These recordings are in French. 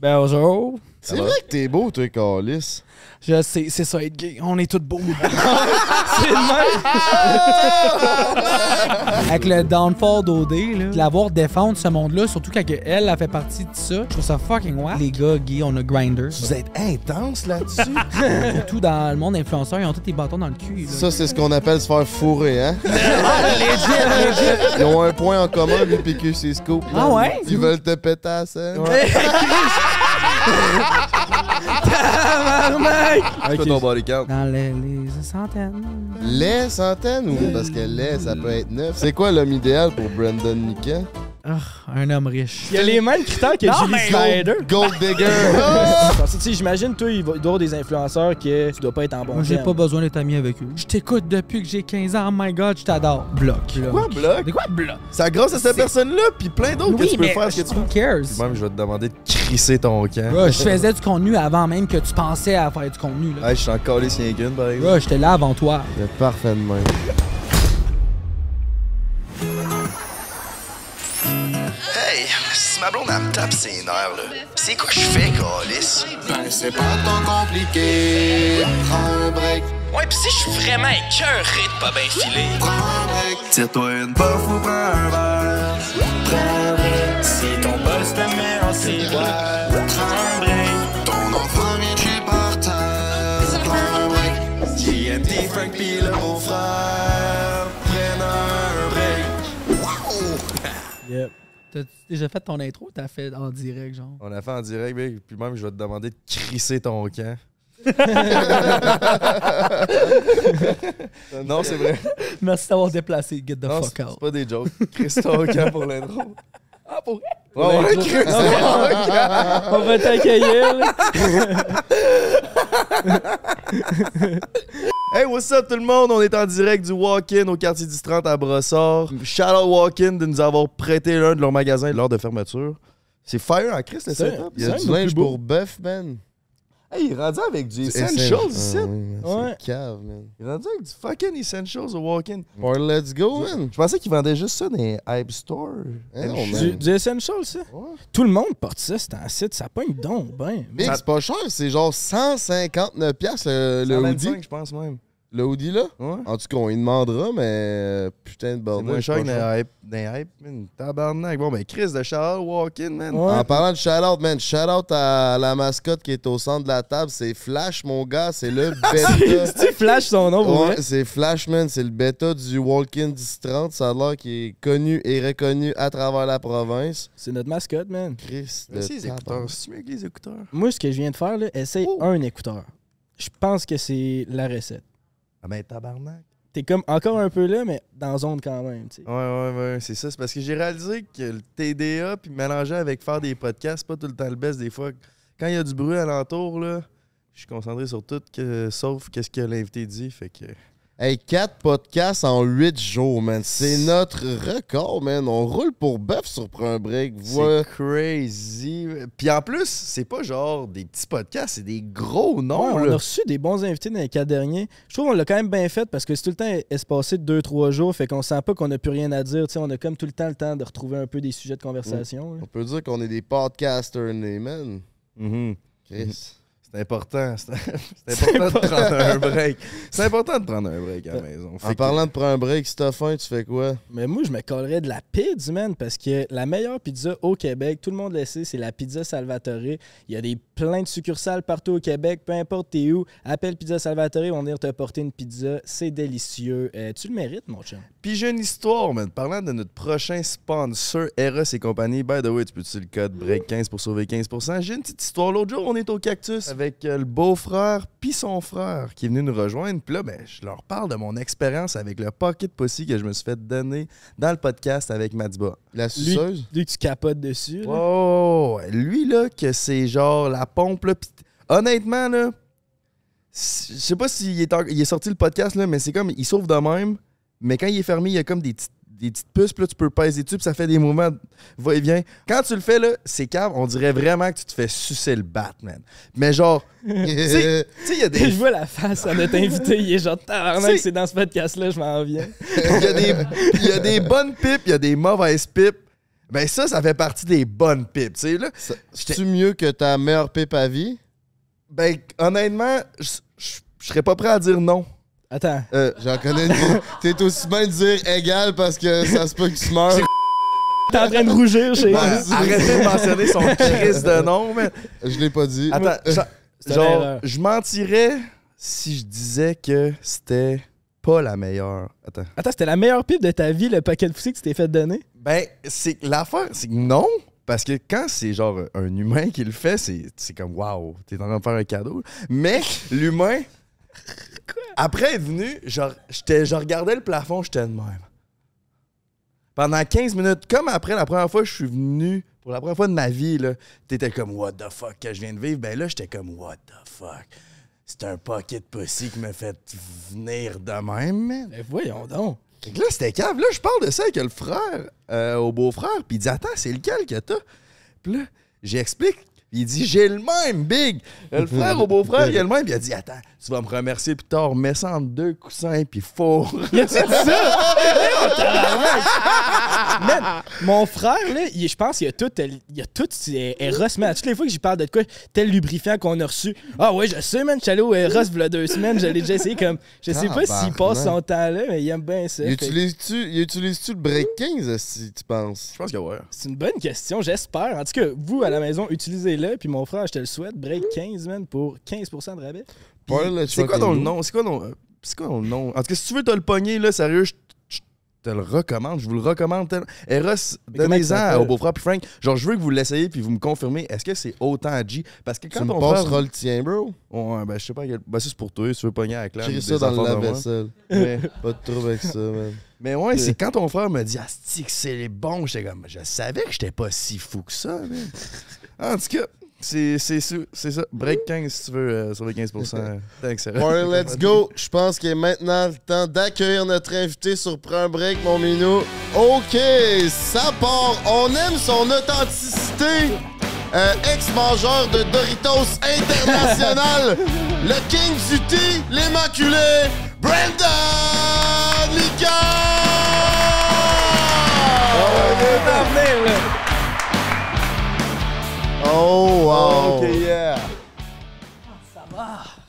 Bonjour. C'est vrai que t'es beau, toi, Carlis. Je sais, c'est ça être gay. On est tous beaux. c'est le même. Avec le downfall d'OD, là, de l'avoir défendre ce monde-là, surtout quand elle a fait partie de ça, je trouve ça fucking wow. Les gars gays, on a grinder. Vous êtes intense là-dessus. Tout dans le monde influenceur, ils ont tous des bâtons dans le cul. là. Ça, c'est ce qu'on appelle se faire fourrer, hein? legit, legit. Ils ont un point en commun, lui, PQ, Scoop. Ah ouais? Ils veulent te péter à la scène. Tabarnak! Ton body count? Dans les, les centaines. Les centaines ou parce que les, ça peut être neuf. C'est quoi l'homme idéal pour Brandon Nika? Ah, un homme riche. Il y a les mêmes critères que Julie mais- Snyder. Gold digger! Parce que, tu sais, j'imagine, toi, il doit y avoir des influenceurs que tu dois pas être en bon Moi, j'ai pas besoin d'être ami avec eux. Je t'écoute depuis que j'ai 15 ans. Oh my god, je t'adore. Bloc. Quoi, bloc? C'est quoi, bloc? C'est grâce à cette personne-là, puis plein d'autres que tu peux faire ce que tu veux. Cares? Puis même, je vais te demander de crisser ton camp. Bro, je faisais du contenu avant même que tu pensais à faire du contenu. Là. Hey, je suis encore les par exemple. Bro, j'étais là avant toi. C'est si ma blonde elle me tape ses nerfs, là, c'est quoi je fais, Calis? Ben c'est pas tant compliqué. Prends un break, Ouais, pis si je suis vraiment écœuré de pas bien filer. prends un break. Tire-toi une bof ou prends un verre. Prends un break, Si ton boss te met en ciboire, T'as déjà fait ton intro ou t'as fait en direct, genre? On a fait en direct, mec, puis même, je vais te demander de crisser ton camp. non, c'est vrai. Merci d'avoir déplacé. Get the Non, fuck c'est out. c'est pas des jokes. Crisse ton camp pour l'intro. Ah, pour Ouais, ouais, camp. On va t'accueillir. Hey, what's up tout le monde? On est en direct du Walk-In au quartier du 30 à Brossard. Shout out Walk-In de nous avoir prêté l'un de leurs magasins lors de fermeture. C'est fire en Christ le C'est- setup. Il y C'est a un du linge pour bœuf, man. Hey, il est rendu avec du Essentials ici. Ah, oui, man, Ouais. C'est cave, man. Il est rendu avec du fucking Essentials au Walk-In. Or let's go, man. Je pensais qu'ils vendaient juste ça dans les Hype Store. Non, man. Du, du Essential, ça? Ouais. Tout le monde porte ça, c'est un site. Ça pogne donc, ben. Big, c'est pas cher, c'est genre 159$ piastres, le, le 125, hoodie. je pense même. Le hoodie là? Ouais. En tout cas, on y demandera, mais euh, putain de C'est bordel. moins c'est cher que dans Hype. Dans Hype, man. Tabarnak. Bon, ben, Chris de Charles Walk-In, man. Ouais. En parlant de shout-out, man, shout-out à la mascotte qui est au centre de la table. C'est Flash, mon gars. C'est le bêta. Tu flash son nom? Ouais, c'est Flash, man. C'est le bêta du Walk-in 1030. Ça a l'air qu'il est connu et reconnu à travers la province. C'est notre mascotte, man. Chris de Merci, les écouteurs. C'est mieux que les écouteurs. Moi, ce que je viens de faire, là, essaye Oh. un écouteur. Je pense que c'est la recette. Ah, ben, tabarnak. T'es comme encore un peu là, mais dans zone quand même, tu sais. Ouais, ouais, ouais, c'est ça. C'est parce que j'ai réalisé que le TDA, puis mélanger avec faire des podcasts, c'est pas tout le temps le best des fois. Quand il y a du bruit alentour, là, je suis concentré sur tout, que, sauf qu'est-ce que l'invité dit. Fait que. Hey, 4 podcasts en 8 jours, man. C'est notre record, man. On roule pour bœuf sur un break. Voilà. C'est crazy. Puis en plus, c'est pas genre des petits podcasts, c'est des gros noms. Ouais, on là. a reçu des bons invités dans les quatre derniers. Je trouve qu'on l'a quand même bien fait parce que c'est tout le temps espacé de 2-3 jours, fait qu'on sent pas qu'on a plus rien à dire. Tu sais, on a comme tout le temps le temps de retrouver un peu des sujets de conversation. là. On peut dire qu'on est des podcasters nés, man. Mhm. Chris. C'est important. C'est c'est important de prendre un break. C'est important de prendre un break à la maison. Fait En que- parlant de prendre un break, si t'as faim, tu fais quoi? Mais moi, je me collerais de la pizza, man, parce que la meilleure pizza au Québec, tout le monde le sait, c'est la pizza Salvatore. Il y a des plein de succursales partout au Québec, peu importe t'es où. Appelle Pizza Salvatore, ils vont venir te porter une pizza. C'est délicieux. Euh, tu le mérites, mon chum. Puis j'ai une histoire, man. Parlant de notre prochain sponsor, Eros et compagnie. By the way, tu peux utiliser le code BREAK15 pour sauver 15%. J'ai une petite histoire. L'autre jour, on est au Cactus avec euh, le beau-frère puis son frère qui est venu nous rejoindre. Puis là, ben, je leur parle de mon expérience avec le pocket pussy que je me suis fait donner dans le podcast avec Madiba. La suceuse? Lui que tu capotes dessus. là. Oh, lui, là, que c'est genre la pompe, là. Pis honnêtement, là, je sais pas s'il est, en- il est sorti le podcast, là, mais c'est comme, il sauve de même, mais quand il est fermé, il y a comme des petites des petites puces, puis là, tu peux peser dessus, puis ça fait des mouvements va-et-vient. Quand tu le fais, là, c'est cave, on dirait vraiment que tu te fais sucer le bat, man. Mais genre, tu sais, il y a je des vois la face à notre invité, il est genre tabarnak, C'est- c'est dans ce podcast-là, je m'en viens. Il y, a des, il y a des bonnes pipes, il y a des mauvaises pipes. Ben ça, ça fait partie des bonnes pipes. Tu sais, là, C'est-tu mieux que ta meilleure pipe à vie? ben honnêtement, je je- je serais pas prêt à dire non. Attends. Euh, J'en connais une. T'es aussi bien de dire égal parce que ça se peut que tu meurs. T'es en train de rougir chez arrêtez de mentionner son crise de nom, man. Je l'ai pas dit. Attends, genre, C'est une genre, je mentirais si je disais que c'était pas la meilleure. Attends. Attends, c'était la meilleure pipe de ta vie, le paquet de foussy que tu t'es fait donner? Ben, c'est que l'affaire, c'est que non. Parce que quand c'est genre un humain qui le fait, c'est c'est comme waouh, t'es en train de faire un cadeau. Mais l'humain, après est venu, genre, j'étais- je regardais le plafond, j'étais de même. Pendant 15 minutes, comme après la première fois que je suis venu, pour la première fois de ma vie, là, t'étais comme what the fuck que je viens de vivre? Ben là, j'étais comme what the fuck? C'est un paquet de pussy qui m'a fait venir de même, man. Ben voyons donc. Fait que là, c'était cave. Là, je parle de ça avec le frère, euh, au beau-frère. Puis il dit Attends, c'est lequel que t'as? Puis là, j'explique. Puis il dit J'ai le même, big. Euh, Le frère au beau-frère, il a le même. Puis il a dit Attends, tu vas me remercier plus tard. Mets ça entre deux coussins, puis four. A-tu dit ça? Man, mon frère, là, il- je pense qu'il a tout, il a tout euh, Eros, man. Toutes les fois que j'y parle de quoi, tel lubrifiant qu'on a reçu. Ah ouais, je sais, man, je suis allé au Eros il y a deux semaines, je l'ai déjà essayé comme. Je sais pas s'il passe son temps là, mais il aime bien ça. Il Fait que utilise-tu il utilise-tu le break 15 si tu penses? Je pense que ouais. C'est une bonne question, j'espère. En tout cas, vous, à la maison, utilisez-le, puis mon frère, je te le souhaite, break 15, man, pour 15% de rabais. C'est quoi ton nom? C'est quoi ton. euh, C'est quoi ton nom? En tout cas, si tu veux te le pogner, là, sérieux, je te le recommande. Je vous le recommande. tel- Eros, il donnez-en au beau-frère puis Frank. Genre, je veux que vous l'essayiez puis vous me confirmez. Est-ce que c'est autant à G? Parce que Tu quand me ton frère. passeras le tien, bro. Ouais, ben, je sais pas. quel- Ben, ça, c'est pour toi. Si tu veux pogner avec la. J'ai ça dans le lave-vaisselle. Mais, Pas de trouble avec ça, man. mais ouais, c'est quand ton frère me dit que c'est bon. J'étais comme, je savais que j'étais pas si fou que ça, man. En tout cas, c'est c'est ça. c'est ça. Break 15 si tu veux euh, sur les 15%. Thanks. Alright, let's go. Je pense qu'il est maintenant le temps d'accueillir notre invité sur Prends un break, mon minou. OK, ça part. On aime son authenticité. Euh, Ex-mangeur de Doritos International. le King du l'Immaculé, Brandon Licard! Oh, wow. Ok, yeah.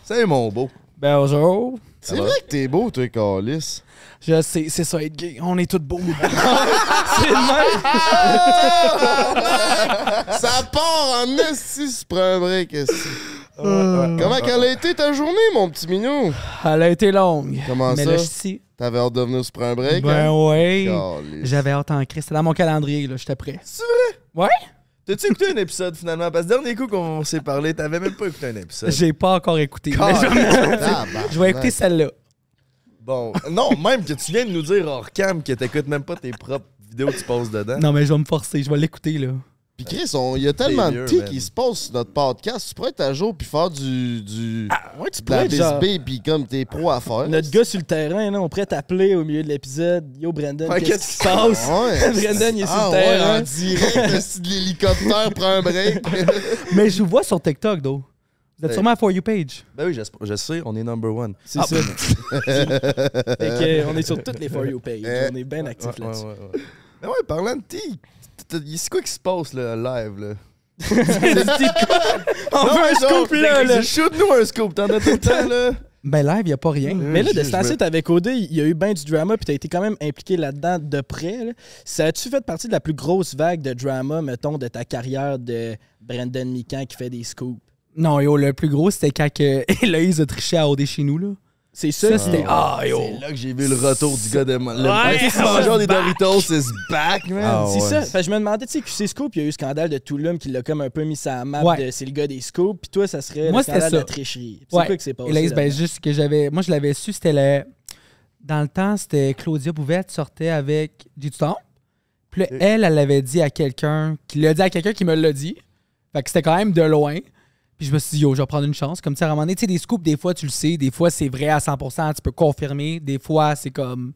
C'est mon beau. Bonjour. C'est vrai que t'es beau, toi, Calis. Je sais, c'est ça être gay. On est tous beaux. c'est le même. Ça part en si prends un break, esti. Comment qu'elle a été ta journée, mon petit minou? Elle a été longue. Comment Mais ça? là, je suis ici. T'avais hâte de venir se prendre un break? Ben hein? ouais. Calisse. J'avais hâte en Christ. C'était dans mon calendrier, là. J'étais prêt. C'est vrai? Ouais? T'as-tu écouté un épisode finalement? Parce que le dernier coup qu'on s'est parlé, t'avais même pas écouté un épisode. J'ai pas encore écouté. mais je, vais- je vais écouter celle-là. Bon, non, même que tu viens de nous dire hors cam que t'écoutes même pas tes propres vidéos que tu passes dedans. Non, mais je vais me forcer. Je vais l'écouter, là. Puis Chris, on- il y a tellement de man. qui se passent sur notre podcast. Tu pourrais être à jour puis faire du... du Ouais, tu de la pourrais bisbee puis comme t'es pro à faire. Notre gars sur le terrain, là, on pourrait t'appeler au milieu de l'épisode. Yo, Brandon, Ouais, qu'est-ce qui se passe? Ouais. Brandon, il est sur Ah le ouais, terrain. en direct, de l'hélicoptère prend un break. Mais je vous vois sur TikTok, though. Vous êtes sûrement à For You page. Ben oui, je sais, on est number one. C'est ça. Fait que, on est sur toutes les For You pages. On est bien actifs Ouais, là-dessus. ouais, ouais, ouais. Mais ouais, parlant de tea, t- c'est quoi qui se passe là, live là? On veut un scoop là, là. Shoot-nous un scoop, t'en as tout le temps là? Ben live, y a pas rien. Mais là, de ce temps-ci, veux- t'avais codé, il y a eu bien du drama, puis t'as été quand même impliqué là-dedans de près. là. Ça a-tu fait partie de la plus grosse vague de drama, mettons, de ta carrière de Brandon Mikan qui fait des scoops? Non, yo, le plus gros, c'était quand que Héloïse a triché à OD chez nous, là. C'est ça, Ça, c'était. Ah, yo. C'est là que j'ai vu le retour du gars de le c'est mangeur des. Doritos is back, man. Ah C'est ouais. ça. Fait que je me demandais, tu sais, QC Scoop, il y a eu le scandale de Tulum qui l'a comme un peu mis sur la map Ouais. de c'est le gars des scoops, puis toi, ça serait Moi, le scandale de tricherie. C'est Ouais. quoi qui s'est passé? Ben, juste que j'avais. Moi, je l'avais su, c'était le. Dans le temps, c'était Claudia Bouvette sortait avec du temps. Puis elle, elle l'avait dit à quelqu'un, qui l'a dit à quelqu'un qui me l'a dit. Fait que c'était quand même de loin. Puis je me suis dit, yo, je vais prendre une chance. Comme ça, à un moment donné, tu sais, des scoops, des fois, tu le sais. Des fois, c'est vrai à 100%, tu peux confirmer. Des fois, c'est comme.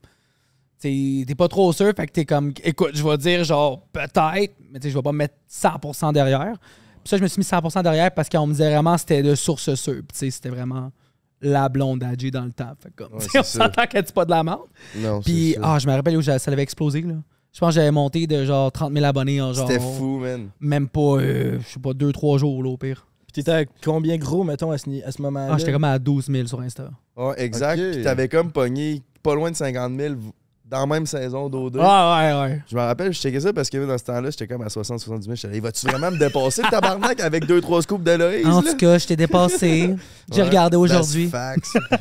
T'es pas trop sûr, fait que t'es comme, écoute, je vais dire genre peut-être, mais tu sais, je vais pas mettre 100% derrière. Puis ça, je me suis mis 100% derrière parce qu'on me disait vraiment c'était de source sûre. Puis tu sais, c'était vraiment la blonde AJ dans le temps. Fait que comme, Ouais, on s'entend qu'elle dit pas de la merde. Non, Puis, ah, je me rappelle où ça l'avait explosé, là. Je pense que j'avais monté de genre 30 000 abonnés en genre. C'était fou, man. Même pas, euh, je sais pas, 2-3 jours là, au pire. T'étais à combien gros, mettons, à ce, ni- à ce moment-là? Ah, j'étais comme à 12 000 sur Insta. Ouais, exact. Ok. Puis t'avais comme pogné pas loin de 50 000 dans la même saison d'O2. Ah, ouais, ouais. Je me rappelle, je checkais ça parce que dans ce temps-là, j'étais comme à 60-70 000. J'étais là, vas-tu vraiment me dépasser le tabarnak avec 2-3 scoops de Loïs? En là? tout cas, je t'ai dépassé. J'ai Ouais, regardé aujourd'hui. facts.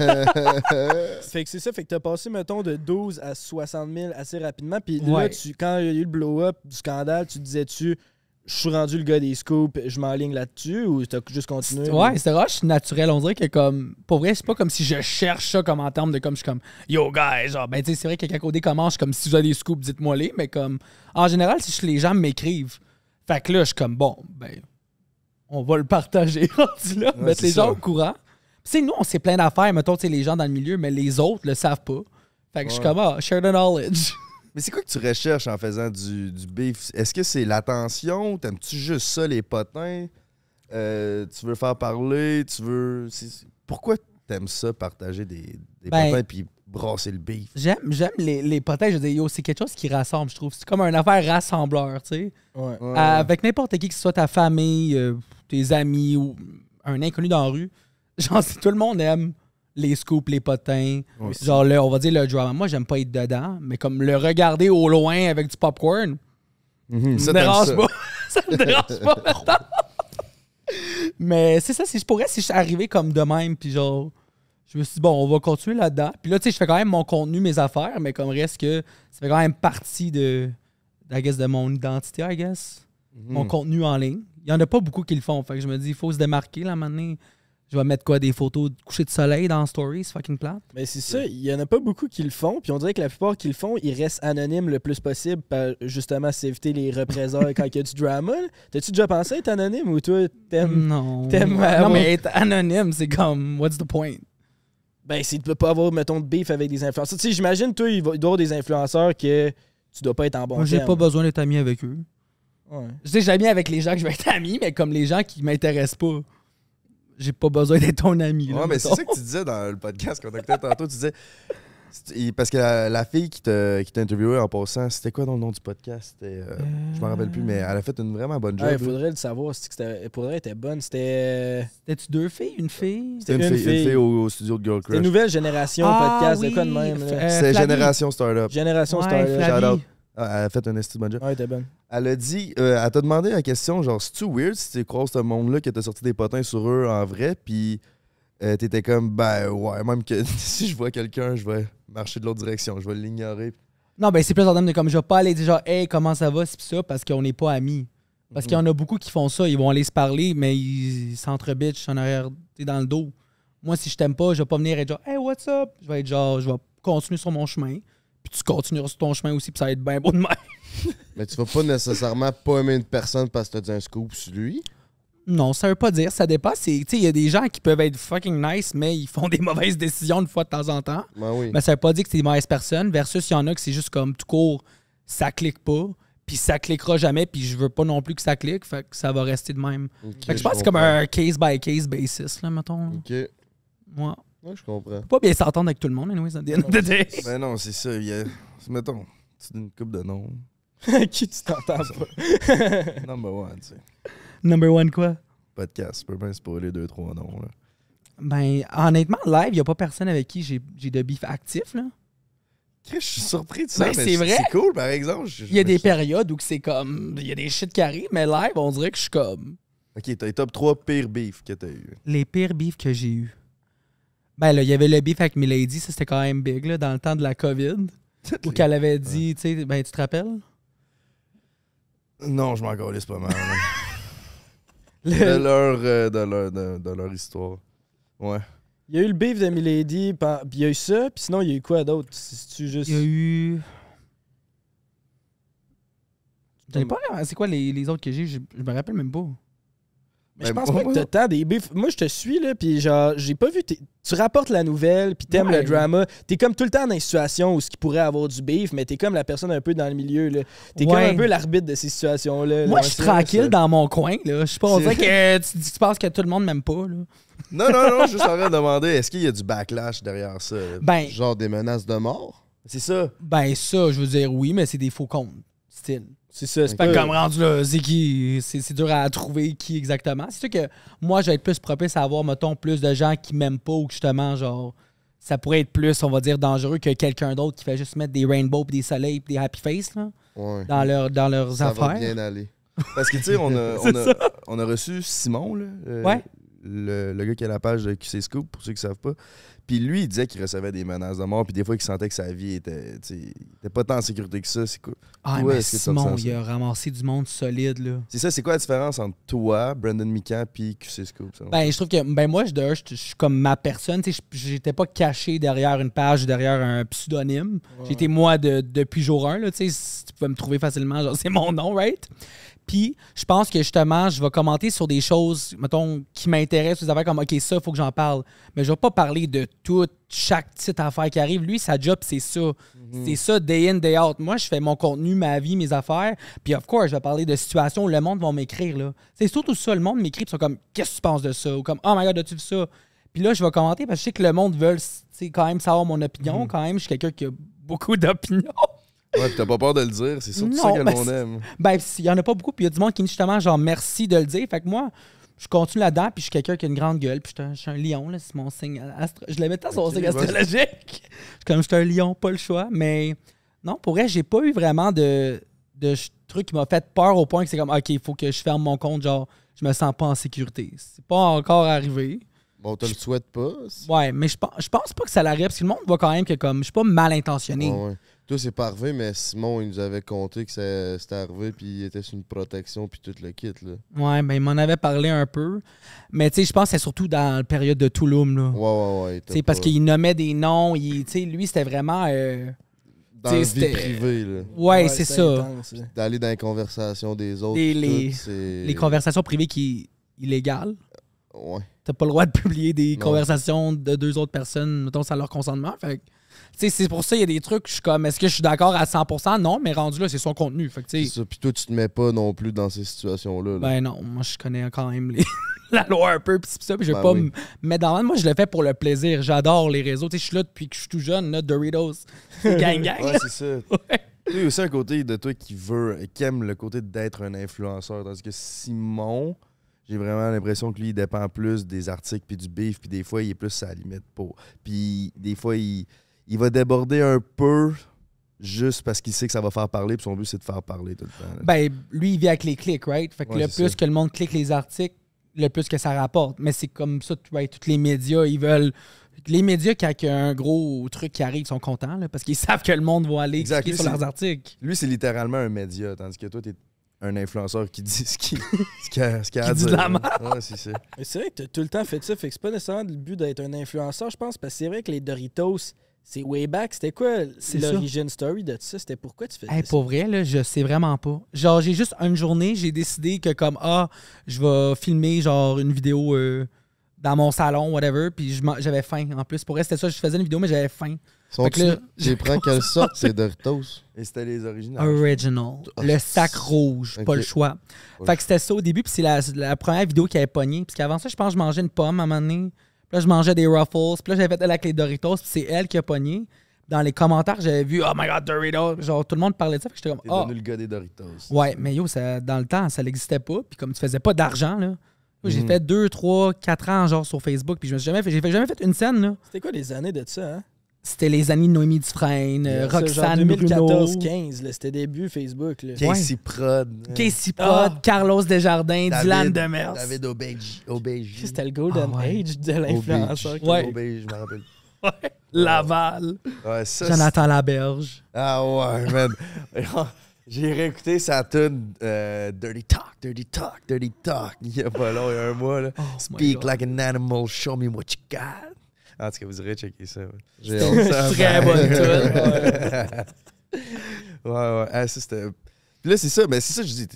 Fait que c'est ça, fait que t'as passé, mettons, de 12 à 60 000 assez rapidement. Puis là, tu, quand il y a eu le blow-up du scandale, tu disais-tu, je suis rendu le gars des scoops, je m'enligne là-dessus, ou t'as juste continué? Ouais, c'est rush naturel. On dirait que comme. Pour vrai, c'est pas comme si je cherche ça comme en termes de comme je suis comme Yo guys, genre ben tu sais, c'est vrai que quand OD commence, je suis comme si vous avez des scoops, dites-moi les, mais comme en général, si je- les gens m'écrivent. Fait que là, je suis comme bon, ben on va le partager là, mettre les gens au courant. Tu sais, nous, on sait plein d'affaires, mettons, tu sais, les gens dans le milieu, mais les autres le savent pas. Fait que je suis comme ah, share the knowledge. Mais c'est quoi que tu recherches en faisant du, du beef? Est-ce que c'est l'attention? T'aimes-tu juste ça, les potins? Euh, tu veux faire parler? Tu veux. Pourquoi t'aimes ça, partager des, des Ben- potins puis brasser le beef? J'aime, j'aime les, les potins, je veux dire, yo, c'est quelque chose qui rassemble, je trouve. C'est comme une affaire rassembleur, tu sais. Ouais. Avec n'importe qui, que ce soit ta famille, euh, tes amis ou un inconnu dans la rue, genre, si tout le monde aime les scoops, les potins, genre, le, on va dire le drama. Moi, j'aime pas être dedans, mais comme le regarder au loin avec du popcorn, Mhm, ça ça, me dérange pas. ça me dérange pas, mettons. Mais c'est ça, si je pourrais, si je suis arrivé comme de même, puis genre, je me suis dit, bon, on va continuer là-dedans. Puis là, tu sais, je fais quand même mon contenu, mes affaires, mais comme reste que ça fait quand même partie de, I guess, de mon identité, I guess mon Mhm. contenu en ligne. Il y en a pas beaucoup qui le font. Fait que je me dis, il faut se démarquer là maintenant. Je vais mettre quoi des photos de coucher de soleil dans Stories, fucking plate. Mais c'est ça, il y en a pas beaucoup qui le font, puis on dirait que la plupart qui le font, ils restent anonymes le plus possible pour justement s'éviter les représailles quand il y a du drama. T'as-tu déjà pensé être anonyme ou toi, t'aimes. Non. t'aimes non, mais être anonyme, c'est comme, what's the point? Ben, c'est de pas avoir, mettons, de beef avec des influenceurs. Tu sais, j'imagine, toi, il, va- il doit y avoir des influenceurs que tu dois pas être en bon Moi, j'ai pas besoin d'être ami avec eux. Ouais. Je sais, j'ai ami avec les gens que je vais être ami, mais comme les gens qui m'intéressent pas, j'ai pas besoin d'être ton ami. là, Ouais, mais c'est ça que tu disais dans le podcast qu'on écoutait tantôt. Tu disais. Parce que la, la fille qui t'a qui t'a interviewé en passant, c'était quoi dans le nom du podcast? C'était, euh, Je me rappelle plus, mais elle a fait une vraiment bonne job. Ouais, il faudrait le savoir. c'était- elle était bonne. C'était. C'était-tu deux filles, une fille? C'était une, une fille, une fille. fille au, au studio de Girl C'était une Crush. nouvelle génération Ah, podcast, de oui, quoi de même. euh, C'est. Génération Startup. Génération Ouais, Startup. Ah, elle a fait un esti bonne job. Ouais, elle était bonne. Elle a dit, euh, elle t'a demandé la question, genre, c'est-tu weird si tu croises ce monde-là que t'as sorti des potins sur eux en vrai, puis euh, t'étais comme, ben ouais, même que si je vois quelqu'un, je vais marcher de l'autre direction, je vais l'ignorer. Non, ben c'est plus en termes de comme je vais pas aller dire genre Hey, comment ça va, c'est pis ça, parce qu'on n'est pas amis. Parce qu'il y en a beaucoup qui font ça, ils vont aller se parler, mais ils s'entre-bitchent en arrière, t'es dans le dos. Moi, si je t'aime pas, je vais pas venir être genre Hey, what's up? Je vais être genre, je vais continuer sur mon chemin, puis tu continueras sur ton chemin aussi, puis ça va être bien beau de même. Mais tu vas pas nécessairement pas aimer une personne parce que t'as dit un scoop sur lui? Non, ça veut pas dire, ça dépend. il y a des gens qui peuvent être fucking nice, mais ils font des mauvaises décisions une fois de temps en temps. Ben oui. Mais ça veut pas dire que c'est des mauvaises personnes, versus il y en a que c'est juste comme tout court, ça clique pas, puis ça cliquera jamais, puis je veux pas non plus que ça clique, fait que ça va rester de même. Fait que je pense que c'est comme un case by case basis, là, mettons. Ok. Ouais, Moi, je comprends. faut pas bien s'entendre avec tout le monde, end of the day. Ben non, c'est ça. il y a- Mettons, c'est une coupe de noms. qui tu t'entends pas? Number one, tu sais. Number one, quoi? Podcast, tu peux bien spoiler deux, trois noms, là. Ben, honnêtement, live, il y a pas personne avec qui j'ai j'ai de beef actif, là. Chris, je suis surpris de ça. Ben, mais c'est vrai. C'est cool, par exemple. Je- Il y a des je- périodes où que c'est comme, il y a des shit qui arrivent, mais live, on dirait que je suis comme... Ok, t'as les top 3 pires beefs que t'as eu. Les pires beefs que j'ai eu. Ben là, il y avait le beef avec Milady, ça c'était quand même big, là, dans le temps de la COVID. Où qu'elle avait dit, tu sais, ben tu te rappelles? Non, je m'en calisse pas mal. là. de, Le- leur, euh, de, leur, de, de leur histoire. Ouais. Il y a eu le beef de Milady, puis il y a eu ça, puis sinon, il y a eu quoi d'autre? C'est-tu juste. Il y a eu. J'en ai pas là, C'est quoi les, les autres que j'ai? Je, je me rappelle même pas. Mais je Ben, pense pas que t'as tant des beefs. Moi, je te suis, là, puis genre, j'ai pas vu. tes- Tu rapportes la nouvelle, puis t'aimes Ouais. le drama. T'es comme tout le temps dans une situation où ce qui pourrait avoir du beef, mais t'es comme la personne un peu dans le milieu, là. T'es comme un peu l'arbitre de ces situations-là. Moi, je suis tranquille ça. dans mon coin, là. Je sais pas, on dirait que tu, tu penses que tout le monde m'aime pas, là. Non, non, non, je suis juste en train de demander est-ce qu'il y a du backlash derrière ça? Ben, Genre des menaces de mort? C'est ça. Ben, ça, je veux dire, oui, mais c'est des faux comptes. Style. C'est ça, c'est pas... comme rendu là, c'est qui C'est c'est dur à trouver qui exactement. C'est sûr que moi, je vais être plus propice à avoir, mettons, plus de gens qui m'aiment pas ou que justement, genre, ça pourrait être plus, on va dire, dangereux que quelqu'un d'autre qui fait juste mettre des rainbows, pis des soleils, pis des happy face là, Ouais. dans, leur, dans leurs Ça va affaires. bien aller. Parce que, tu sais, on a, on, a, on a reçu Simon, là, euh, Ouais. Le, le gars qui a la page de QC Scoop, pour ceux qui ne savent pas. Puis lui, il disait qu'il recevait des menaces de mort, puis des fois, qu'il sentait que sa vie était, il était pas tant en sécurité que ça. C'est quoi? Ah, Toi, mais Simon, il a ramassé du monde solide, là. C'est ça, c'est quoi la différence entre toi, Brandon Mikan, puis QC Scoop? Ben, je trouve que, ben, moi, je, je, je suis comme ma personne. Tu sais, je- j'étais pas caché derrière une page, derrière un pseudonyme. J'étais moi de- depuis jour 1, là. Tu sais, si tu pouvais me trouver facilement, genre, c'est mon nom, right? Puis, je pense que justement, je vais commenter sur des choses, mettons, qui m'intéressent, des affaires comme, OK, ça, il faut que j'en parle. Mais je vais pas parler de toute, chaque petite affaire qui arrive. Lui, sa job, c'est ça. C'est ça, day in, day out. Moi, je fais mon contenu, ma vie, mes affaires. Puis, of course, je vais parler de situations où le monde va m'écrire, là. C'est surtout ça, le monde m'écrit, puis ils sont comme, qu'est-ce que tu penses de ça? Ou comme, oh my god, as-tu vu ça? Puis là, je vais commenter parce que je sais que le monde veut quand même savoir mon opinion. Quand même, je suis quelqu'un qui a beaucoup d'opinions. Ouais, puis t'as pas peur de le dire, c'est surtout Non, ça que le ben, monde c'est- aime. Ben, il y en a pas beaucoup, puis il y a du monde qui me dit justement, genre, merci de le dire. Fait que moi, je continue là-dedans, puis je suis quelqu'un qui a une grande gueule, puis je suis un- lion, là, c'est mon signe astro... Je le mets tant sur mon signe astrologique. Je suis comme, je suis un lion, pas le choix. Mais non, pour vrai, j'ai pas eu vraiment de, de truc qui m'a fait peur au point que c'est comme, OK, il faut que je ferme mon compte, genre, je me sens pas en sécurité. C'est pas encore arrivé. Bon, on te le souhaite pas. Ouais, mais je pense, je pense pas que ça l'arrive, parce que le monde voit quand même que, comme, je suis pas mal intentionné. Ouais, ouais. Toi, c'est pas arrivé, mais Simon, il nous avait conté que ça- c'était arrivé, puis il était sur une protection, puis tout le kit, là. Ouais, ben, il m'en avait parlé un peu. Mais tu sais, je pense que c'est surtout dans la période de Touloum, là. Ouais, ouais, ouais. sais, parce pas- qu'il nommait des noms. il- tu sais, lui, c'était vraiment. euh, Dans la vie privée, là. Ouais, c'est ça. D'aller dans les conversations des autres. Les- puis les- tout, c'est- Les conversations privées qui illégales. Ouais. T'as pas le droit de publier des Non. conversations de deux autres personnes, mettons, sans leur consentement. Fait c'est pour ça, il y a des trucs, je suis comme, est-ce que je suis d'accord à 100%? Non, mais rendu là, c'est son contenu. Fait que, ça. Puis toi, tu te mets pas non plus dans ces situations-là. là. ben non, moi, je connais quand même les- la loi un peu, pis ça, puis je vais Ben pas oui. me mettre dans le Moi, je le fais pour le plaisir. J'adore les réseaux. Tu sais, je suis là depuis que je suis tout jeune, là, Doritos. C'est gang-gang. Ouais, c'est ça. Tu sais, aussi un côté de toi qui veut, qui aime le côté d'être un influenceur. Tandis que Simon, j'ai vraiment l'impression que lui, il dépend plus des articles puis du beef, puis des fois, il est plus à la limite pour. Puis des fois, il, il va déborder un peu juste parce qu'il sait que ça va faire parler, puis son but, c'est de faire parler tout le temps. là. Ben, lui, il vit avec les clics, right? Fait que Ouais, le plus ça. que le monde clique les articles, le plus que ça rapporte. Mais c'est comme ça, right? Tous les médias, ils veulent. Les médias, quand il y a un gros truc qui arrive, ils sont contents, là, parce qu'ils savent que le monde va aller Exact, cliquer lui, sur leurs articles. Lui, c'est littéralement un média, tandis que toi, t'es un influenceur qui dit ce qu'il ce qu'il a, ce qu'il a Qui à dit de dire. la Ouais, c'est ça. Mais c'est vrai que t'as tout le temps fait ça, fait que c'est pas nécessairement le but d'être un influenceur, je pense, parce que c'est vrai que les Doritos, c'est way back. C'était quoi C'est l'origine story de ça? C'était pourquoi tu faisais Hey, ça? pour vrai, là, je sais vraiment pas. Genre, j'ai juste une journée, j'ai décidé que comme ah, je vais filmer genre une vidéo euh, dans mon salon, whatever, puis j'avais faim. En plus, pour vrai, c'était ça, je faisais une vidéo, mais j'avais faim. Là, J'ai prends quelle sorte, ces Doritos? Et c'était les originaux. Original. Ah, Le sac rouge, pas le choix. Fait que c'était ça au début, puis c'est la, la première vidéo qui avait pogné. Parce qu'avant ça, je pense que je mangeais une pomme à un moment donné. Puis là, je mangeais des Ruffles. Puis là, j'avais fait elle avec les Doritos, puis c'est elle qui a pogné. Dans les commentaires, j'avais vu Oh my god, Doritos. Genre, tout le monde parlait de ça. Fait que j'étais comme devenu le gars des Doritos. Ouais, mais yo, ça, dans le temps, ça n'existait pas. Puis comme tu faisais pas d'argent, là. J'ai Mhm. fait 2, 3, 4 ans, genre, sur Facebook. Puis je me suis jamais fait, j'ai fait- jamais fait une scène, là. C'était quoi les années de ça, hein? C'était les années de Noémie Dufresne, euh, Ça, Roxane Bruno. 2014-15, là, c'était début Facebook. Là. Casey Prod. Casey Prod, Ah. Carlos Desjardins, David- Dylan Demers. David. Obège. C'était le golden Ah ouais. age de l'influenceur. Ouais. Obège, je me rappelle. Laval, Ouais, ça, Jonathan Laberge. Ah ouais, man. J'ai réécouté sa tune euh, Dirty Talk, Dirty Talk, Dirty Talk. Il y a pas long, il y a un mois. Là. Oh Speak like an animal, show me what you got. En tout cas, vous irez checker ça. ouais. J'ai très ben, bonne ouais. ouais, ouais. Ah, ça, c'était. Puis là, c'est ça. Mais c'est ça, je dis.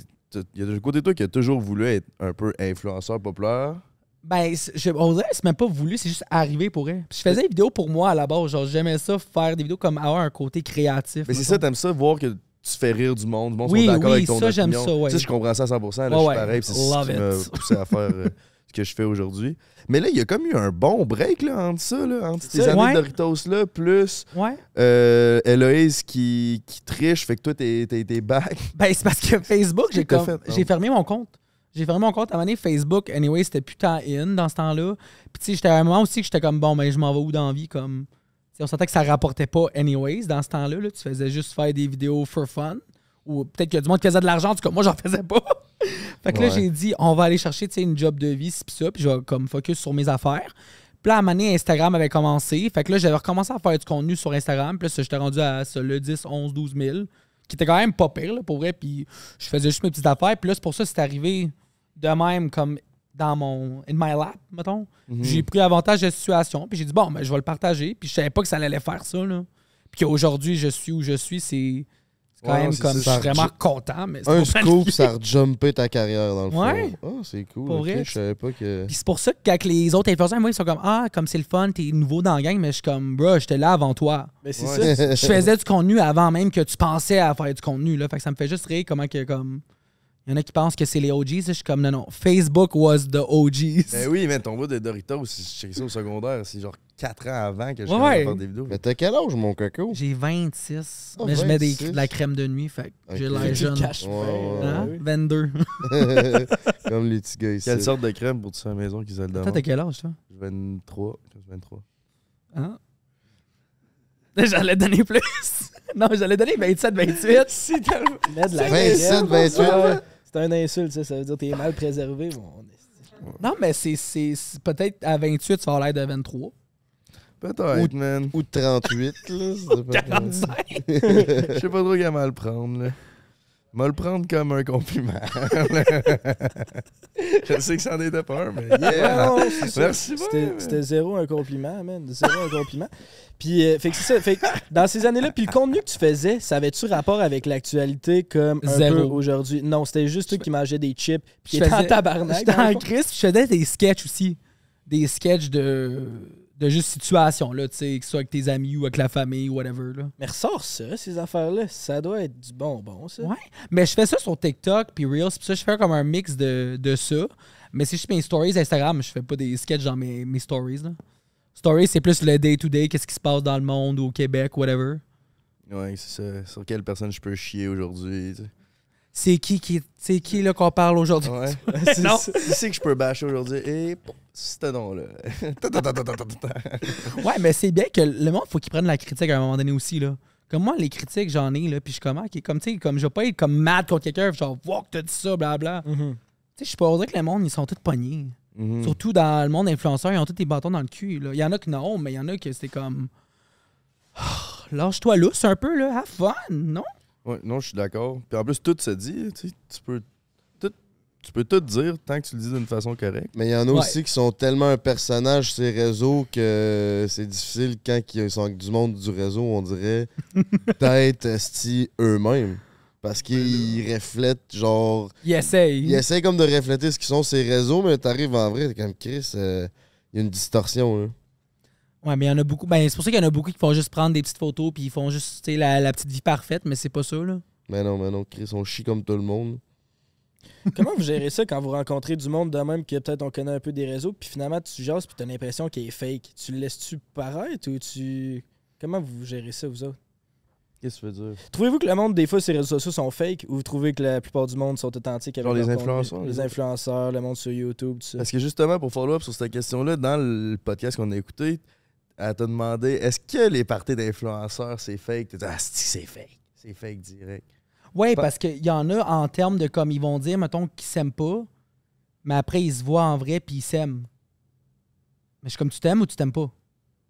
Il y a de côté de toi qui a toujours voulu être un peu influenceur populaire. Ben, je, on dirait que c'est même pas voulu, c'est juste arrivé pour elle. Puis je faisais des vidéos pour moi à la base. Genre, j'aimais ça, faire des vidéos comme avoir un côté créatif. Mais c'est ça, t'aimes ça, voir que tu fais rire du monde, du monde Oui, sont d'accord oui, avec ton ça, j'aime ça, ouais. Ça, je comprends ça à 100%. Là, Ouais, je suis ouais. pareil, puis c'est ce qui m'a poussé à faire euh, ce que je fais aujourd'hui. Mais là, il y a comme eu un bon break là, entre ça, là, entre ces années ouais. de Doritos-là, plus Ouais. euh, Héloïse qui, qui triche, fait que toi, t'es, t'es, t'es back. Ben, c'est parce que Facebook, j'ai comme- fait, j'ai fermé mon compte. J'ai fermé mon compte à un moment donné, Facebook. Anyway, c'était plus tant in dans ce temps-là. Puis, tu sais, j'étais à un moment aussi que j'étais comme, bon, ben, je m'en vais où dans la vie? Comme, tu sais, on sentait que ça rapportait pas, anyways, dans ce temps-là. là. Tu faisais juste faire des vidéos for fun. Ou peut-être qu'il y a du monde qui faisait de l'argent. En tout cas, moi, j'en faisais pas. fait que là, j'ai dit, on va aller chercher, une job de vie, pis ça. Puis, je vais comme focus sur mes affaires. Puis là, à un moment donné, Instagram avait commencé. Fait que là, j'avais recommencé à faire du contenu sur Instagram. Puis là, j'étais rendu à ça, le 10, 11, 12 000. Qui était quand même pas pire, là, pour vrai. Puis je faisais juste mes petites affaires. Puis là, c'est pour ça que c'est arrivé de même, comme dans mon. In my lap, mettons. J'ai pris avantage de la situation. Puis j'ai dit, bon, ben, je vais le partager. Puis je savais pas que ça allait faire ça, là. Puis qu'aujourd'hui, je suis où je suis, c'est. C'est quand Ouais, même comme. Je ça. suis vraiment content. Mais c'est Un scoop, ça a rejumpé ta carrière dans le Ouais. fond. Ah, c'est cool. Pour vrai. Je savais pas que. Puis c'est pour ça que quand les autres influenceurs, moi, ils sont comme Ah, comme c'est le fun, t'es nouveau dans la gang, mais je suis comme Bro, j'étais là avant toi. Mais c'est Ouais. ça. Je faisais du contenu avant même que tu pensais à faire du contenu. Là. Fait que ça me fait juste rire comment que comme. Il y en a qui pensent que c'est les OGs. Je suis comme non, non. Facebook was the OGs. Ben oui, mais ton bout de Doritos, si je checkais ça au secondaire, c'est genre 4 ans avant que je Ouais, commence à faire des vidéos. Mais t'as quel âge, mon coco? J'ai 26. Oh, mais je mets des, 26. de la crème de nuit. Fait que j'ai Ok. l'air jeune. Caches Ouais, ouais, Hein? oui. 22. Comme les petits gars ici. Quelle sorte de crème pour tu à la maison qu'ils le Toi, t'as quel âge, toi? 23. 23. Hein? J'allais donner plus. non, j'allais donner 27, 28. Si de la 27, crème, 28. ouais, C'est un insulte, ça. Ça veut dire que t'es mal préservé. Mon... Non, mais c'est, peut-être à 28, tu vas avoir l'air de 23. Peut-être, man. Ou de 38, là. être- 45. Je sais pas trop comment le prendre, là. Me le prendre comme un compliment. je sais que c'en était pas un, mais yeah. non. Merci, C'était zéro un compliment, man. Zéro un compliment. Puis, euh, fait que c'est ça. Fait que dans ces années-là, puis le contenu que tu faisais, ça avait-tu rapport avec l'actualité comme un Zéro. peu aujourd'hui? Non, c'était juste toi qui mangeais des chips puis qui Je en tabarnak. J'étais en crise, je faisais des sketchs aussi. Des sketchs de, de juste situation, là, tu sais, que ce soit avec tes amis ou avec la famille, whatever, là. Mais ressort ça, ces affaires-là. Ça doit être du bonbon, ça. Ouais. Mais je fais ça sur TikTok puis Reels, puis ça, je fais comme un mix de, de ça. Mais c'est juste mes stories Instagram, je fais pas des sketchs dans mes, mes stories, là. Stories, c'est plus le day-to-day, qu'est-ce qui se passe dans le monde, au Québec, whatever. Ouais, c'est ça. Sur quelle personne je peux chier aujourd'hui, tu sais. C'est qui, qui, c'est qui, là, qu'on parle aujourd'hui? Ouais. C'est. Qui c'est que je peux bâcher aujourd'hui? Et bon, ce nom-là. Ouais, mais c'est bien que le monde, faut qu'il prenne la critique à un moment donné aussi, là. Comme moi, les critiques, j'en ai, là, puis je suis comme, ok, comme, tu sais, comme, je vais pas être comme mad contre quelqu'un, genre, wow, que t'as dit ça, blablabla. Tu Mhm. sais, je peux pas dire que le monde, ils sont tous pognés. Mhm. Surtout dans le monde influenceur, ils ont tous des bâtons dans le cul, là. Il y en a que non, mais il y en a que c'est comme. Lâche-toi lousse un peu, là, have fun, non? Ouais, non, je suis d'accord. Puis en plus, tout se dit, tu sais, tu peux tout, tu peux tout dire tant que tu le dis d'une façon correcte. Mais il y en a Ouais. aussi qui sont tellement un personnage sur ces réseaux que c'est difficile quand ils sont du monde du réseau, on dirait, d'être eux-mêmes. Parce qu'ils reflètent, genre. Il essaye. Ils essaient comme de refléter ce qu'ils sont ces réseaux, mais t'arrives en vrai, t'es comme Chris, euh, il y a une distorsion, là. Ouais, mais il y en a beaucoup. Ben, c'est pour ça qu'il y en a beaucoup qui font juste prendre des petites photos, puis ils font juste, tu sais, la, la petite vie parfaite, mais c'est pas ça, là. Mais non, mais non, Chris, on chie comme tout le monde. Comment vous gérez ça quand vous rencontrez du monde de même que peut-être on connaît un peu des réseaux, puis finalement tu jases puis t'as l'impression qu'il est fake? Tu le laisses-tu paraître ou tu. Comment vous gérez ça, vous autres? Qu'est-ce que tu veux dire? Trouvez-vous que le monde, des fois, ces réseaux sociaux sont fake ou vous trouvez que la plupart du monde sont authentiques avec Genre les influenceurs, Les les influenceurs, le monde sur YouTube, tout ça. Parce que justement, pour follow up sur cette question-là, dans le podcast qu'on a écouté, elle t'a demandé est-ce que les parties d'influenceurs, c'est fake? T'as dit, ah, c'est fake. C'est fake direct. Pas- parce qu'il y en a en termes de comme ils vont dire, mettons, qu'ils s'aiment pas, mais après ils se voient en vrai puis ils s'aiment. Mais je suis comme tu t'aimes ou tu t'aimes pas?